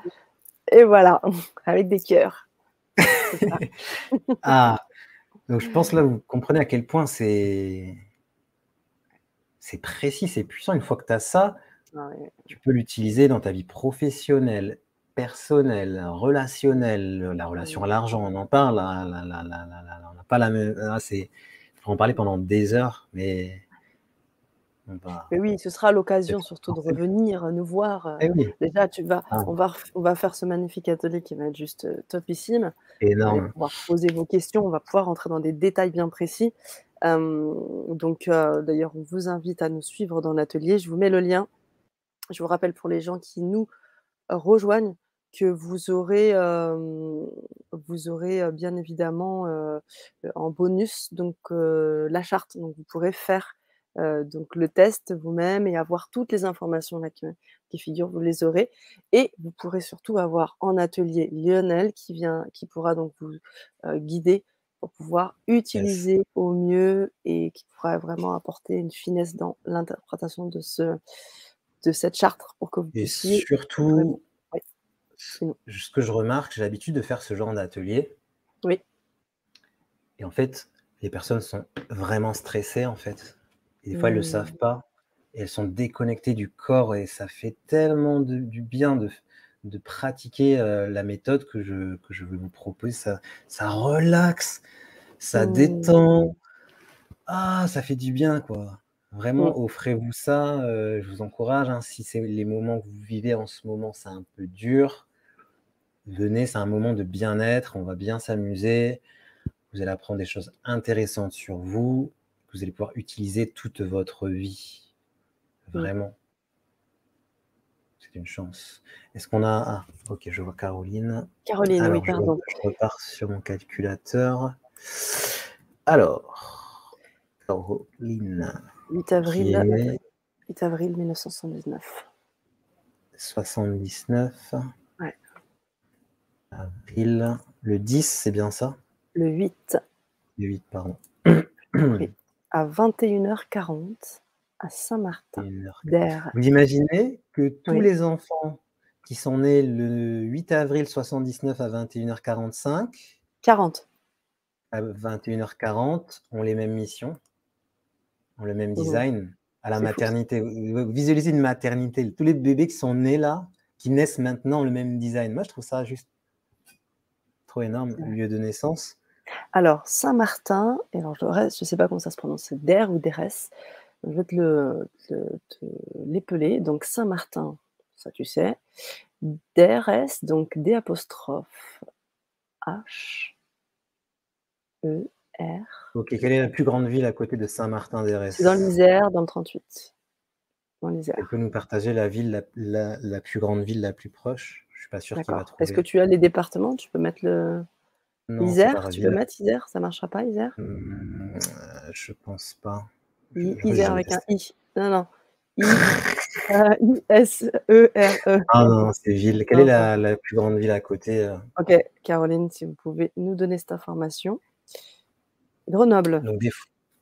et voilà, avec des cœurs. *laughs* ah, donc je pense là, vous comprenez à quel point c'est. C'est précis, c'est puissant. Une fois que tu as ça, tu peux l'utiliser dans ta vie professionnelle, personnel, relationnel, la relation à l'argent, on en parle, hein, on n'a pas la même. c'est, faut en parler pendant des heures, mais. mais oui, ce sera l'occasion surtout de revenir nous voir. Eh Déjà, tu vas, ah. on, va, on va faire ce magnifique atelier qui va être juste euh, topissime. Énorme. On va poser vos questions, on va pouvoir entrer dans des détails bien précis. Donc, d'ailleurs, on vous invite à nous suivre dans l'atelier. Je vous mets le lien. Je vous rappelle pour les gens qui nous rejoignent que vous aurez, vous aurez bien évidemment en bonus donc la charte. Donc vous pourrez faire donc le test vous-même et avoir toutes les informations là qui, figurent, vous les aurez. Et vous pourrez surtout avoir en atelier Lionel qui vient, qui pourra donc vous guider pour pouvoir utiliser au mieux et qui pourra vraiment apporter une finesse dans l'interprétation de ce de cette charte pour que vous puissiez et surtout ce que je remarque, j'ai l'habitude de faire ce genre d'atelier. Oui. Et en fait, les personnes sont vraiment stressées, en fait. Et des fois, elles ne le savent mmh. pas. Et elles sont déconnectées du corps. Et ça fait tellement du bien de, de pratiquer euh, la méthode que je, que je vais vous proposer. Ça, ça relaxe, ça mmh. détend. Ah, ça fait du bien, quoi. Vraiment, mmh. offrez-vous ça. Euh, je vous encourage. Hein, si c'est les moments que vous vivez en ce moment, c'est un peu dur venez, c'est un moment de bien-être, on va bien s'amuser, vous allez apprendre des choses intéressantes sur vous, que vous allez pouvoir utiliser toute votre vie. Vraiment. C'est une chance. Est-ce qu'on a... Ah, ok, je vois Caroline. Caroline, oui, pardon. Je repars sur mon calculateur. Alors, Caroline. 8 avril, 8 avril 1979. 79. Avril. Le 10, c'est bien ça? Le 8. Le 8, pardon. À 21h40, à Saint-Martin. Vous imaginez que tous les enfants qui sont nés le 8 avril 79 à 21h45 40. À 21h40 ont les mêmes missions, ont le même design à la maternité. visualisez une maternité. Tous les bébés qui sont nés là, qui naissent maintenant, ont le même design. Moi, je trouve ça juste énorme, lieu de naissance. Alors, Saint-Martin, et alors je ne sais pas comment ça se prononce, Der ou Deres. Je vais te le, l'épeler. Donc, Saint-Martin, ça tu sais. Deres, donc D apostrophe H E R. Ok, quelle est la plus grande ville à côté de Saint-Martin-d'Erès C'est dans l'Isère, dans le 38. Dans l'Isère. Elle peut nous partager la ville, la, la plus grande ville la plus proche? Suis pas sûr qu'il va trouver. Est-ce que tu as les départements? Tu peux mettre le. Isère? Tu peux mettre Isère? Ça marchera pas, Isère? Mmh, Je pense pas. Isère avec un I. Non, non. I-S-E-R-E. *laughs* E. Ah non, c'est ville. Quelle est la, la, plus grande ville à côté euh? Ok, Caroline, si vous pouvez nous donner cette information. Grenoble. Donc des,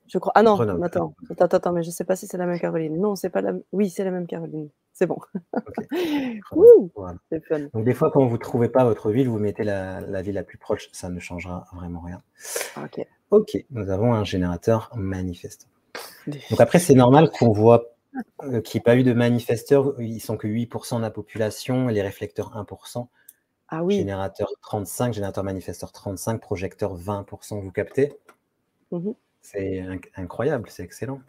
Je crois. Ah non, Grenoble. attends, attends, attends, mais je sais pas si c'est la même Caroline. Non, c'est pas la. Oui, c'est la même Caroline. C'est bon. *laughs* Ouh, Voilà. c'est fun. Donc des fois, quand vous ne trouvez pas votre ville, vous mettez la, la ville la plus proche, ça ne changera vraiment rien. Ok. Ok, nous avons un générateur manifesteur. Donc après, c'est normal qu'on voit euh, qu'il n'y ait pas eu de manifesteurs, ils sont que 8% de la population, les réflecteurs 1%, Ah oui. générateur 35, générateur manifesteur 35, projecteur 20%, vous captez? Mhm. C'est inc- incroyable, c'est excellent.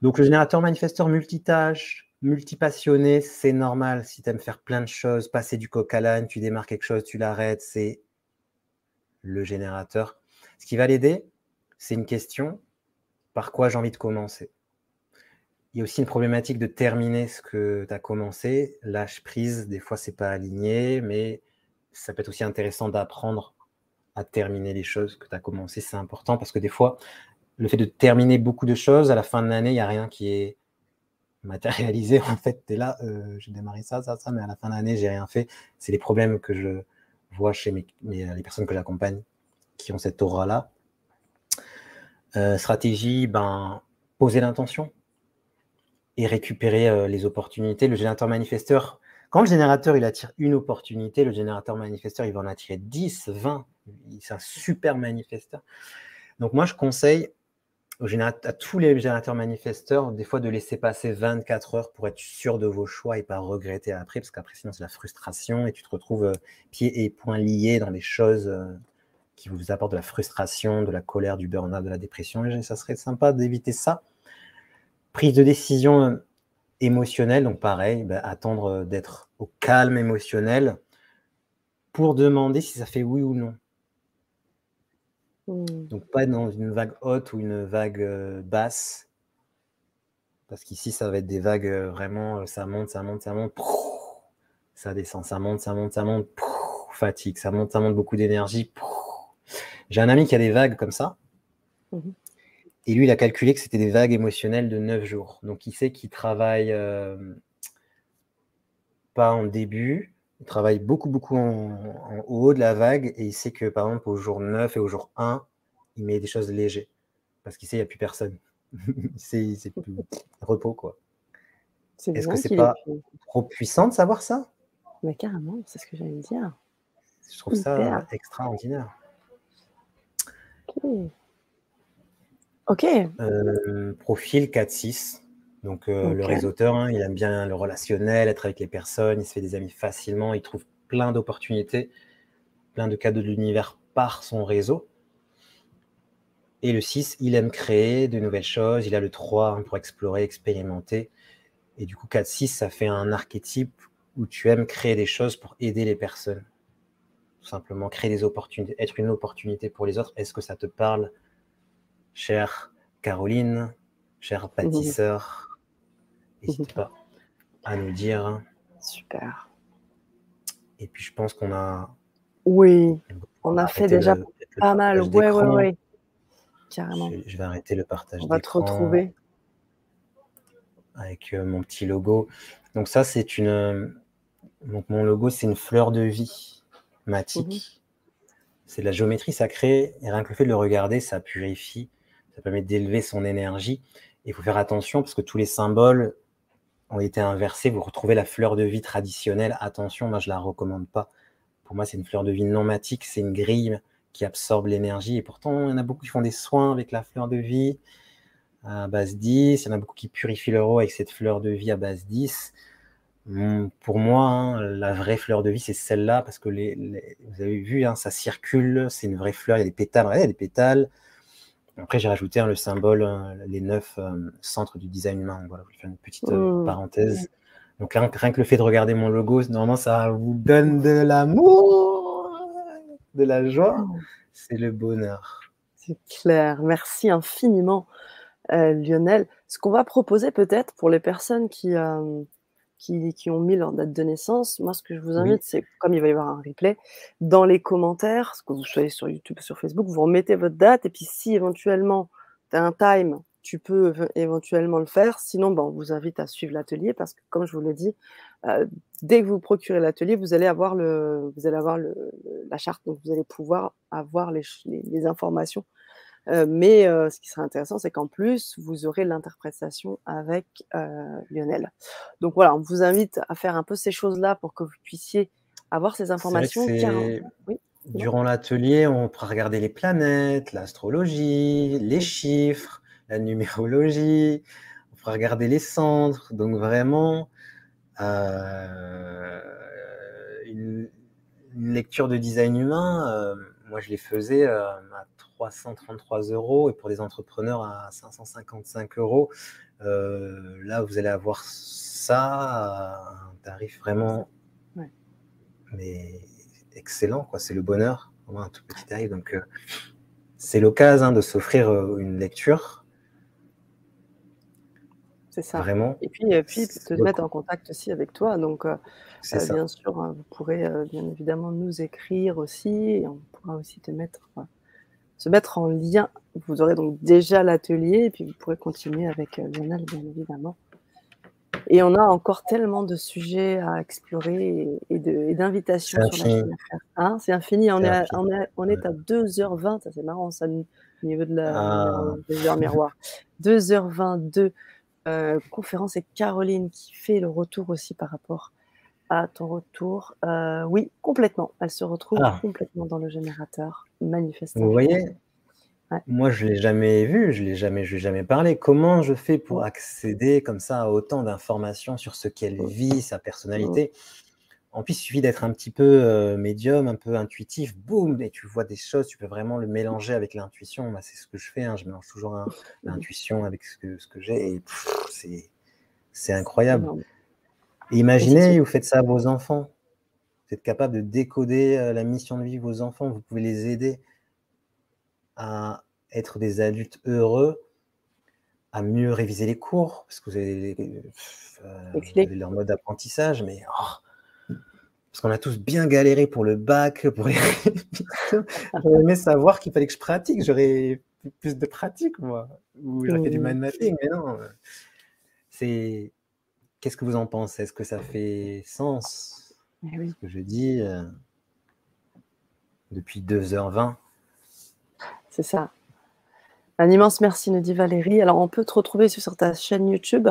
Donc le générateur manifesteur multitâche, multipassionné, c'est normal. Si tu aimes faire plein de choses, passer du coq à l'âne, tu démarres quelque chose, tu l'arrêtes, c'est le générateur. Ce qui va l'aider, c'est une question, par quoi j'ai envie de commencer Il y a aussi une problématique de terminer ce que tu as commencé. Lâche prise, des fois, c'est pas aligné, mais ça peut être aussi intéressant d'apprendre à terminer les choses que tu as commencé. C'est important parce que des fois, le fait de terminer beaucoup de choses, à la fin de l'année, il n'y a rien qui est matérialisé. *laughs* En fait, tu es là, euh, j'ai démarré ça, ça, ça, mais à la fin de l'année, j'ai rien fait. C'est les problèmes que je vois chez les personnes que j'accompagne qui ont cette aura-là. Euh, stratégie, ben, poser l'intention et récupérer euh, les opportunités. Le générateur manifesteur, quand le générateur il attire une opportunité, le générateur manifesteur il va en attirer 10, 20. Il- C'est un super manifesteur. Donc moi je conseille à tous les générateurs manifesteurs des fois de laisser passer 24 heures pour être sûr de vos choix et pas regretter après, parce qu'après sinon c'est la frustration et tu te retrouves euh, pieds et poings liés dans des choses qui vous apportent de la frustration, de la colère, du burn-out, de la dépression. Et ça serait sympa d'éviter ça. Prise de décision euh, émotionnelle, donc pareil, ben, attendre euh, d'être au calme émotionnel pour demander si ça fait oui ou non. Hmm. Donc pas dans une vague haute ou une vague euh, basse. Parce qu'ici, ça va être des vagues vraiment, ça monte, ça monte, ça monte, ça descend, ça monte, ça monte, ça monte, fatigue, ça monte, ça monte, beaucoup d'énergie. J'ai un ami qui a des vagues comme ça. Mhm. Et lui, il a calculé que c'était des vagues émotionnelles de 9 jours. Donc il sait qu'il travaille euh, pas en début, il travaille beaucoup, beaucoup en, en haut de la vague et il sait que par exemple au jour 9 et au jour 1, il met des choses légères parce qu'il sait qu'il n'y a plus personne. *laughs* il sait, c'est plus repos quoi. Est-ce que c'est qu'il pas- Trop puissant de savoir ça? Mais carrément, c'est ce que j'allais dire. Je trouve ça extraordinaire. Ok. Ok. Euh, profil 4-6. Donc euh, le réseauteur, hein, il aime bien le relationnel, être avec les personnes, il se fait des amis facilement, il trouve plein d'opportunités, plein de cadeaux de l'univers par son réseau. Et le 6, il aime créer de nouvelles choses, il a le 3 hein, pour explorer, expérimenter. Et du coup, 4-6, ça fait un archétype où tu aimes créer des choses pour aider les personnes. Tout simplement, créer des opportunités, être une opportunité pour les autres. Est-ce que ça te parle, chère Caroline, chère pâtisseur? N'hésite pas à nous dire. Super. Et puis, je pense qu'on a. Oui, on a fait déjà le- le pas mal. Ouais, ouais, d'écran. ouais. Carrément. Je, je vais arrêter le partage On va te retrouver. avec euh, mon petit logo. Donc ça, c'est une. euh, Donc mon logo, c'est une fleur de vie matique. Mhm. C'est de la géométrie sacrée. Et rien que le fait de le regarder, ça purifie. Ça permet d'élever son énergie. Il faut faire attention parce que tous les symboles ont été inversés. Vous retrouvez la fleur de vie traditionnelle. Attention, moi, je la recommande pas. Pour moi, c'est une fleur de vie non matique. C'est une grille qui absorbe l'énergie. Et pourtant, il y en a beaucoup qui font des soins avec la fleur de vie à base 10. Il y en a beaucoup qui purifient leur eau avec cette fleur de vie à base 10. Hum, Pour moi, hein, la vraie fleur de vie, c'est celle-là, parce que les, les- vous avez vu, hein, ça circule, c'est une vraie fleur, il y a des pétales, il y a des pétales. Après, j'ai rajouté hein, le symbole, les neuf euh, centres du design humain. Voilà, je vais faire une petite euh, Mm. parenthèse. Donc rien, que- rien que le fait de regarder mon logo, normalement, ça vous donne de l'amour, de la joie. C'est le bonheur. C'est clair. Merci infiniment, euh, Lionel. Ce qu'on va proposer peut-être pour les personnes qui, qui, qui ont mis leur date de naissance, moi, ce que je vous invite, c'est, comme il va y avoir un replay, dans les commentaires, ce que vous soyez sur YouTube ou sur Facebook, vous remettez votre date et puis si éventuellement tu as un time, tu peux éve- éventuellement le faire. Sinon, ben, on vous invite à suivre l'atelier parce que, comme je vous l'ai dit, euh, dès que vous procurez l'atelier, vous allez avoir, le, vous allez avoir le, la charte, donc vous allez pouvoir avoir les, les informations Euh, mais euh, ce qui serait intéressant, c'est qu'en plus, vous aurez l'interprétation avec euh, Lionel. Donc voilà, on vous invite à faire un peu ces choses-là pour que vous puissiez avoir ces informations. car- c'est- Oui, dis-moi. Durant l'atelier, on pourra regarder les planètes, l'astrologie, les chiffres, la numérologie, on pourra regarder les centres. Donc vraiment, euh, une, une lecture de design humain, euh, moi je les faisais euh, à 333 euros et pour les entrepreneurs à 555 euros. Euh, là, vous allez avoir ça à un tarif vraiment Ouais. mais excellent, quoi. C'est le bonheur, vraiment un tout petit tarif. Donc, euh, c'est l'occasion hein, de s'offrir euh, une lecture, c'est ça. vraiment. Et puis, et puis te beaucoup. mettre en contact aussi avec toi. Donc, euh, bien sûr, vous pourrez bien évidemment nous écrire aussi et on pourra aussi te mettre, se mettre en lien. Vous aurez donc déjà l'atelier et puis vous pourrez continuer avec euh, Lionel, bien évidemment. Et on a encore tellement de sujets à explorer et, d'invitations C'est sur la infini. chaîne à faire. Hein, c'est infini. On est, à, infini. on, est, on est à 2h20. Ça, c'est marrant, ça, au niveau de la Ah. numéro- des heures miroirs. 2h22. euh, conférence et Caroline qui fait le retour aussi par rapport à ton retour. Euh, oui, complètement. Elle se retrouve Ah. complètement dans le générateur. Manifestement. Vous voyez, Ouais. moi je l'ai jamais vu, je l'ai jamais, je lui ai jamais parlé. Comment je fais pour accéder comme ça à autant d'informations sur ce qu'elle vit, sa personnalité? En plus, il suffit d'être un petit peu euh, médium, un peu intuitif, boum, et tu vois des choses, tu peux vraiment le mélanger avec l'intuition. C'est ce que je fais, hein, je mélange toujours *laughs* l'intuition avec ce que, ce que j'ai, et c'est incroyable. Imaginez, vous faites ça à vos enfants. Vous êtes capable de décoder euh, la mission de vie de vos enfants. Vous pouvez les aider à être des adultes heureux, à mieux réviser les cours, parce que vous avez, euh, vous avez leur mode d'apprentissage, mais oh, parce qu'on a tous bien galéré pour le bac, pour les. *laughs* J'aurais aimé savoir qu'il fallait que je pratique. J'aurais plus de pratique, moi. Ou j'aurais fait du Mmh. mind mapping, mais non. C'est Qu'est-ce que vous en pensez? Est-ce que ça fait sens Eh oui. ce que je dis euh, depuis 2h20 C'est ça. Un immense merci, nous dit Valérie. Alors, on peut te retrouver sur ta chaîne YouTube.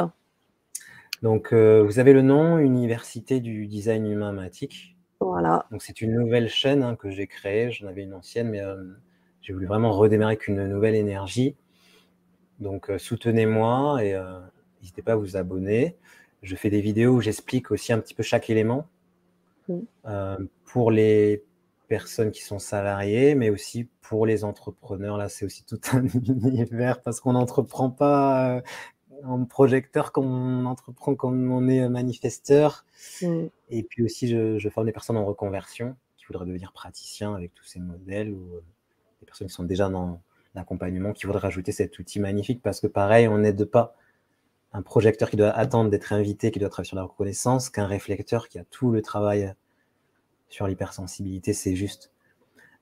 Donc, euh, vous avez le nom Université du design humain matique. Voilà. Donc, c'est une nouvelle chaîne hein, que j'ai créée. J'en avais une ancienne, mais euh, j'ai voulu vraiment redémarrer avec une nouvelle énergie. Donc, euh, soutenez-moi et n'hésitez pas à vous abonner. Je fais des vidéos où j'explique aussi un petit peu chaque élément Mm. euh, pour les personnes qui sont salariées, mais aussi pour les entrepreneurs. Là, c'est aussi tout un *laughs* univers parce qu'on n'entreprend pas euh, en projecteur comme on entreprend comme on est manifesteur. Mm. Et puis aussi, je, je forme des personnes en reconversion qui voudraient devenir praticiens avec tous ces modèles ou euh, des personnes qui sont déjà dans l'accompagnement qui voudraient rajouter cet outil magnifique parce que pareil, on n'aide pas un projecteur qui doit attendre d'être invité, qui doit travailler sur la reconnaissance, qu'un réflecteur qui a tout le travail sur l'hypersensibilité. C'est juste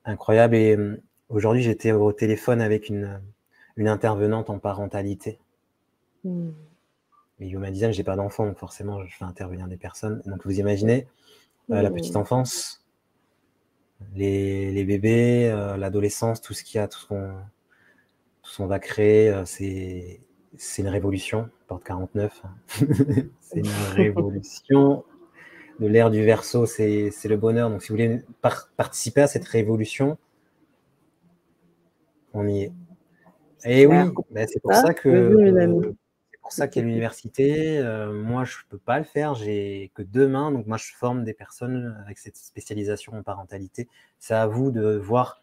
incroyable. Et euh, aujourd'hui, j'étais au téléphone avec une, une intervenante en parentalité. Mm. Et Human Design, j'ai pas d'enfant, donc forcément, je fais intervenir des personnes. Donc, vous imaginez euh, la Mm. petite enfance, les, les bébés, euh, l'adolescence, tout ce qu'il y a, tout ce qu'on tout ce qu'on va créer, euh, c'est c'est une révolution, porte 49. *laughs* c'est une révolution de l'ère du verso, c'est le bonheur. Donc, si vous voulez par- participer à cette révolution, on y est. Et oui, Super. ben, c'est pour Ah, ça que oui, oui, Mélanie. euh, c'est pour ça qu'il y a l'université. Euh, moi, je peux pas le faire. J'ai que deux mains, donc moi, je forme des personnes avec cette spécialisation en parentalité. C'est à vous de voir,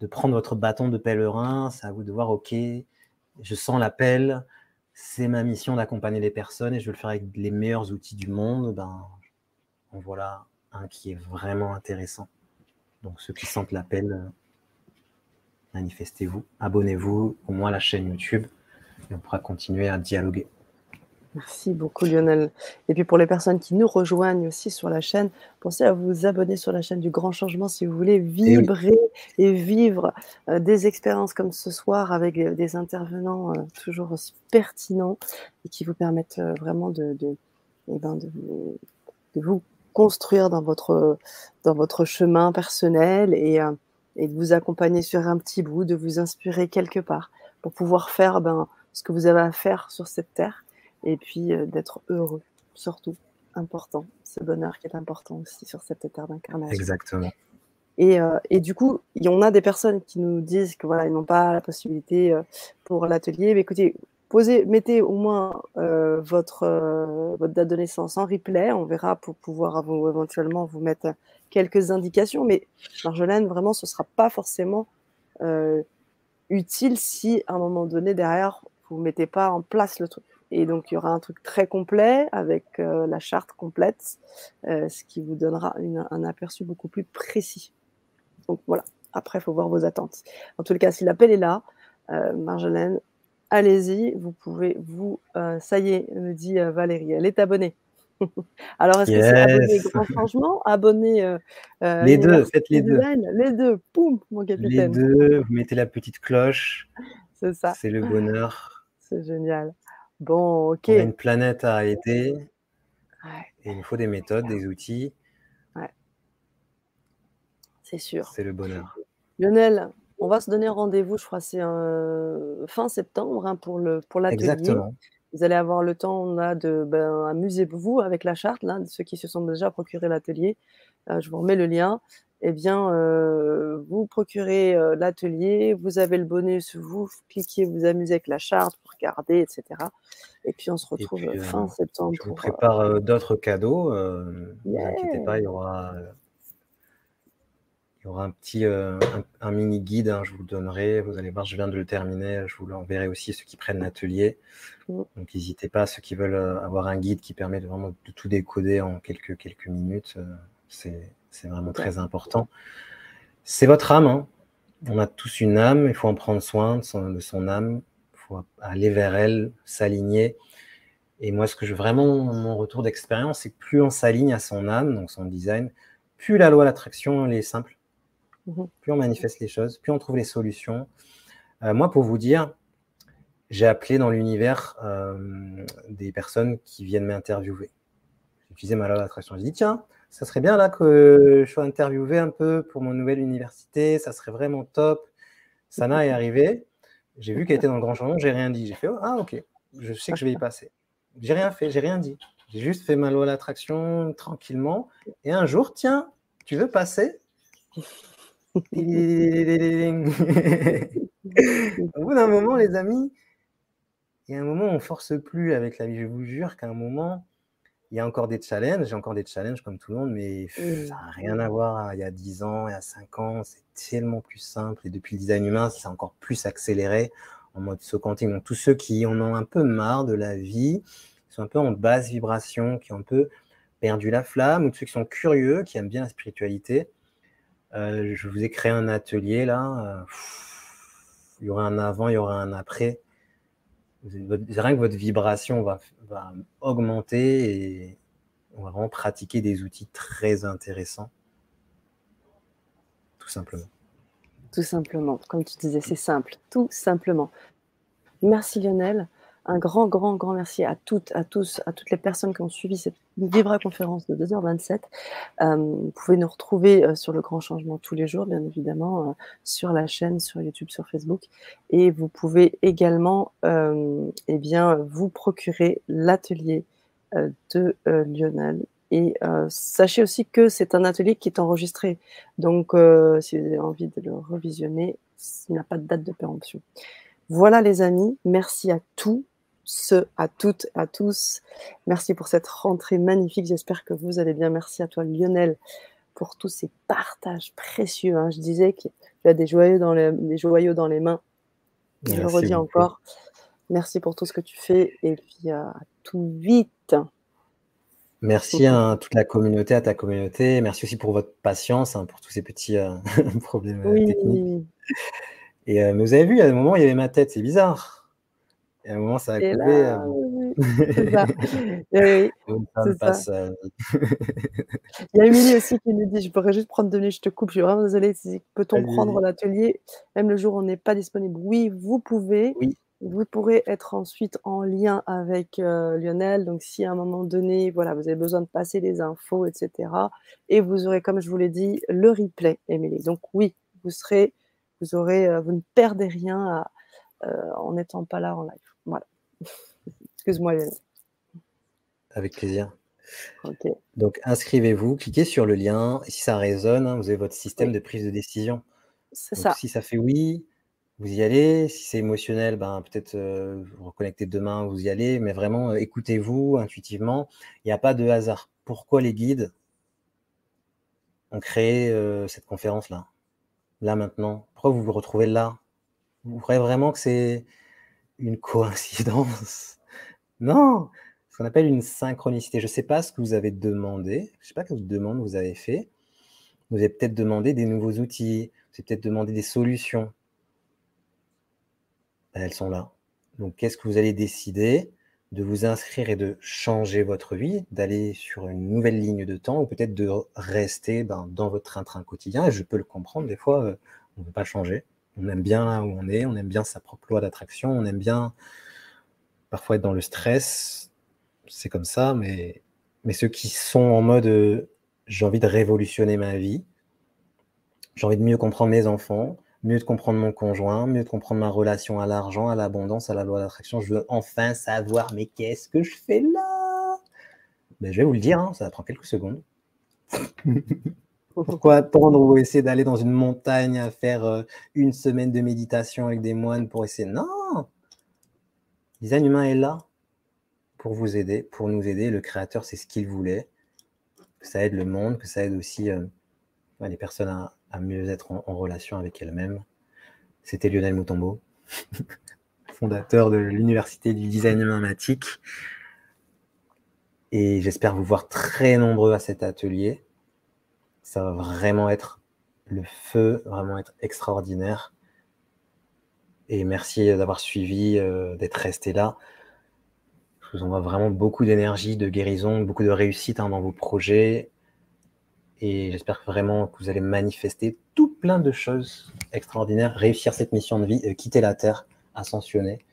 de prendre votre bâton de pèlerin. C'est à vous de voir, ok, je sens l'appel. C'est ma mission d'accompagner les personnes et je veux le faire avec les meilleurs outils du monde. Ben, en voilà un qui est vraiment intéressant. Donc, ceux qui sentent l'appel, euh, manifestez-vous, abonnez-vous au moins à la chaîne YouTube et on pourra continuer à dialoguer. Merci beaucoup Lionel. Et puis pour les personnes qui nous rejoignent aussi sur la chaîne, pensez à vous abonner sur la chaîne du Grand Changement si vous voulez vibrer et vivre euh, des expériences comme ce soir avec euh, des intervenants euh, toujours aussi pertinents et qui vous permettent vraiment de, de, eh ben, de, de vous construire dans votre, dans votre chemin personnel et, et de vous accompagner sur un petit bout, de vous inspirer quelque part pour pouvoir faire ben, ce que vous avez à faire sur cette terre et puis euh, d'être heureux, surtout important, ce bonheur qui est important aussi sur cette terre d'incarnation. Exactement. Et, euh, et, du coup, il y en a des personnes qui nous disent que voilà, ils n'ont pas la possibilité euh, pour l'atelier. Mais écoutez, posez, mettez au moins euh, votre, votre date de naissance en replay. On verra pour pouvoir vous, éventuellement vous mettre quelques indications. Mais Marjolaine, vraiment, ce ne sera pas forcément utile si à un moment donné, derrière, vous ne mettez pas en place le truc. Et donc, il y aura un truc très complet avec euh, la charte complète, euh, ce qui vous donnera une, un aperçu beaucoup plus précis. Donc voilà, après, il faut voir vos attentes. En tout cas, si l'appel est là, euh, Marjolaine, allez-y, vous pouvez vous... Ça y est, me dit Valérie, elle est abonnée. *laughs* Alors, est-ce yes. que c'est abonné grand changement Abonné Les deux, faites les deux. Les deux, poum, mon capitaine. Les deux, vous mettez la petite cloche. C'est ça. C'est le bonheur. C'est génial. Bon, ok. On a une planète à aider. Ouais. Et il nous faut des méthodes, des outils. Ouais. C'est sûr. C'est le bonheur. Lionel, on va se donner rendez-vous, je crois, c'est euh, fin septembre hein, pour le pour l'atelier. Exactement. Vous allez avoir le temps là de ben, amusez-vous avec la charte là, de ceux qui se sont déjà procuré l'atelier. Euh, je vous remets le lien. Eh bien, euh, vous procurez euh, l'atelier, vous avez le bonus, vous cliquez, vous amusez avec la charte pour regarder, etc. Et puis on se retrouve puis, fin septembre. Je vous prépare d'autres cadeaux. Ne yeah. vous inquiétez pas, il y aura il y aura un petit euh, un, un, mini guide, hein, je vous le donnerai. Vous allez voir, je viens de le terminer. Je vous l'enverrai aussi ceux qui prennent l'atelier. Mm. Donc n'hésitez pas, ceux qui veulent euh, avoir un guide qui permet de vraiment de tout décoder en quelques, quelques minutes. Euh, c'est vraiment très important. C'est votre âme. Hein. On a tous une âme. Il faut en prendre soin de son, de son âme. Il faut aller vers elle, s'aligner. Et moi, ce que je vraiment, mon retour d'expérience, c'est que plus on s'aligne à son âme, donc son design, plus la loi de l'attraction, est simple plus on manifeste les choses, plus on trouve les solutions. Euh, moi, pour vous dire, j'ai appelé dans l'univers euh, des personnes qui viennent m'interviewer. J'ai utilisé ma loi d'attraction. J'ai dit, tiens, ça serait bien là que je sois interviewé un peu pour mon nouvelle université, ça serait vraiment top. Sana est arrivée, j'ai vu qu'elle était dans le grand changement, j'ai rien dit. J'ai fait, oh, ah ok, je sais que je vais y passer. J'ai rien fait, j'ai rien dit. J'ai juste fait ma loi d'attraction tranquillement. Et un jour, tiens, tu veux passer? *laughs* Au bout d'un moment, les amis, il y a un moment où on force plus avec la vie. Je vous jure qu'à un moment, il y a encore des challenges, j'ai encore des challenges comme tout le monde, mais ça n'a rien à voir il y a 10 ans, il y a 5 ans, c'est tellement plus simple. Et depuis le design humain, c'est encore plus accéléré en mode quantique. Donc tous ceux qui en ont un peu marre de la vie, qui sont un peu en basse vibration, qui ont un peu perdu la flamme, ou ceux qui sont curieux, qui aiment bien la spiritualité, euh, je vous ai créé un atelier là. Euh, il y aura un avant, il y aura un après. Rien que votre vibration va, va, augmenter et on va vraiment pratiquer des outils très intéressants. Tout simplement. Tout simplement. Comme tu disais, c'est simple. Tout simplement. Merci Lionel un grand, grand, grand merci à toutes, à tous, à toutes les personnes qui ont suivi cette Vibra conférence de 2h27. Euh, vous pouvez nous retrouver euh, sur le grand changement tous les jours, bien évidemment, euh, sur la chaîne, sur YouTube, sur Facebook. Et vous pouvez également eh bien, vous procurer l'atelier de Lionel. Et sachez aussi que c'est un atelier qui est enregistré. Donc, si vous avez envie de le revisionner, il n'a pas de date de péremption. Voilà les amis, merci à tous ce, à toutes, à tous. Merci pour cette rentrée magnifique. J'espère que vous allez bien. Merci à toi, Lionel, pour tous ces partages précieux. Hein. Je disais que tu as des joyaux dans les, des joyaux dans les mains. Merci Je le redis beaucoup. encore. Merci pour tout ce que tu fais et puis à tout vite. Merci à toute la communauté, à ta communauté. Merci aussi pour votre patience, hein, pour tous ces petits euh, *laughs* problèmes oui. techniques. Et euh, mais vous avez vu, à un moment, il y avait ma tête, c'est bizarre. Et à un moment, ça a coupé. Là, euh... oui, *laughs* c'est ça. oui, *laughs* c'est passe, ça. Euh... Il y a Émilie *laughs* aussi qui nous dit Je pourrais juste prendre deux minutes, je te coupe, je suis vraiment désolée. Peut-on prendre l'atelier même le jour où on n'est pas disponible? Oui, vous pouvez. Oui. Vous pourrez être ensuite en lien avec euh, Lionel. Donc, si à un moment donné, voilà, vous avez besoin de passer les infos, etc. Et vous aurez, comme je vous l'ai dit, le replay, Émilie. Donc, oui, vous serez, vous aurez, euh, vous ne perdez rien à, euh, en n'étant pas là en live. Excuse-moi. Avec plaisir. Donc, inscrivez-vous, cliquez sur le lien. Et si ça résonne, hein, vous avez votre système Oui. de prise de décision. C'est ça. si ça fait oui, vous y allez. Si c'est émotionnel, ben, peut-être euh, vous reconnectez demain, vous y allez. Mais vraiment, euh, écoutez-vous intuitivement. Il n'y a pas de hasard. Pourquoi les guides ont créé euh, cette conférence-là? Là, maintenant? Pourquoi vous vous retrouvez là? Vous croyez vraiment que c'est une coïncidence? Non Ce qu'on appelle une synchronicité. Je ne sais pas ce que vous avez demandé. Je ne sais pas quelle demande vous avez fait. Vous avez peut-être demandé des nouveaux outils. Vous avez peut-être demandé des solutions. Elles sont là. Donc, qu'est-ce que vous allez décider? De vous inscrire et de changer votre vie, d'aller sur une nouvelle ligne de temps ou peut-être de rester ben, dans votre train-train quotidien. Je peux le comprendre, des fois, euh, on ne veut pas changer. On aime bien là où on est, on aime bien sa propre loi d'attraction, on aime bien parfois être dans le stress. C'est comme ça, mais, mais ceux qui sont en mode euh, j'ai envie de révolutionner ma vie, j'ai envie de mieux comprendre mes enfants, mieux de comprendre mon conjoint, mieux de comprendre ma relation à l'argent, à l'abondance, à la loi d'attraction. Je veux enfin savoir, mais qu'est-ce que je fais là? Ben, Je vais vous le dire, hein, ça prend quelques secondes. *laughs* Pourquoi attendre ou essayer d'aller dans une montagne à faire euh, une semaine de méditation avec des moines pour essayer? Non Le design humain est là pour vous aider, pour nous aider. Le créateur, c'est ce qu'il voulait. Que ça aide le monde, que ça aide aussi euh, les personnes à, mieux être en, relation avec elles-mêmes. C'était Lionel Moutombo, *laughs* fondateur de l'Université du Design Humanistique. Et j'espère vous voir très nombreux à cet atelier. Ça va vraiment être le feu, vraiment être extraordinaire. Et merci d'avoir suivi, euh, d'être resté là. Je vous envoie vraiment beaucoup d'énergie, de guérison, beaucoup de réussite hein, dans vos projets. Et j'espère vraiment que vous allez manifester tout plein de choses extraordinaires, réussir cette mission de vie, euh, quitter la Terre, ascensionner,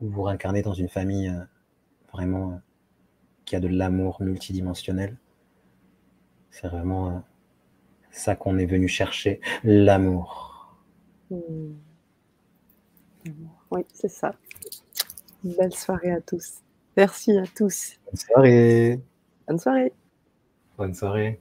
ou vous réincarner dans une famille euh, vraiment qui a de l'amour multidimensionnel. C'est vraiment ça qu'on est venu chercher, l'amour. Hmm. Oui, c'est ça. Une belle soirée à tous. Merci à tous. Bonne soirée. Bonne soirée. Bonne soirée.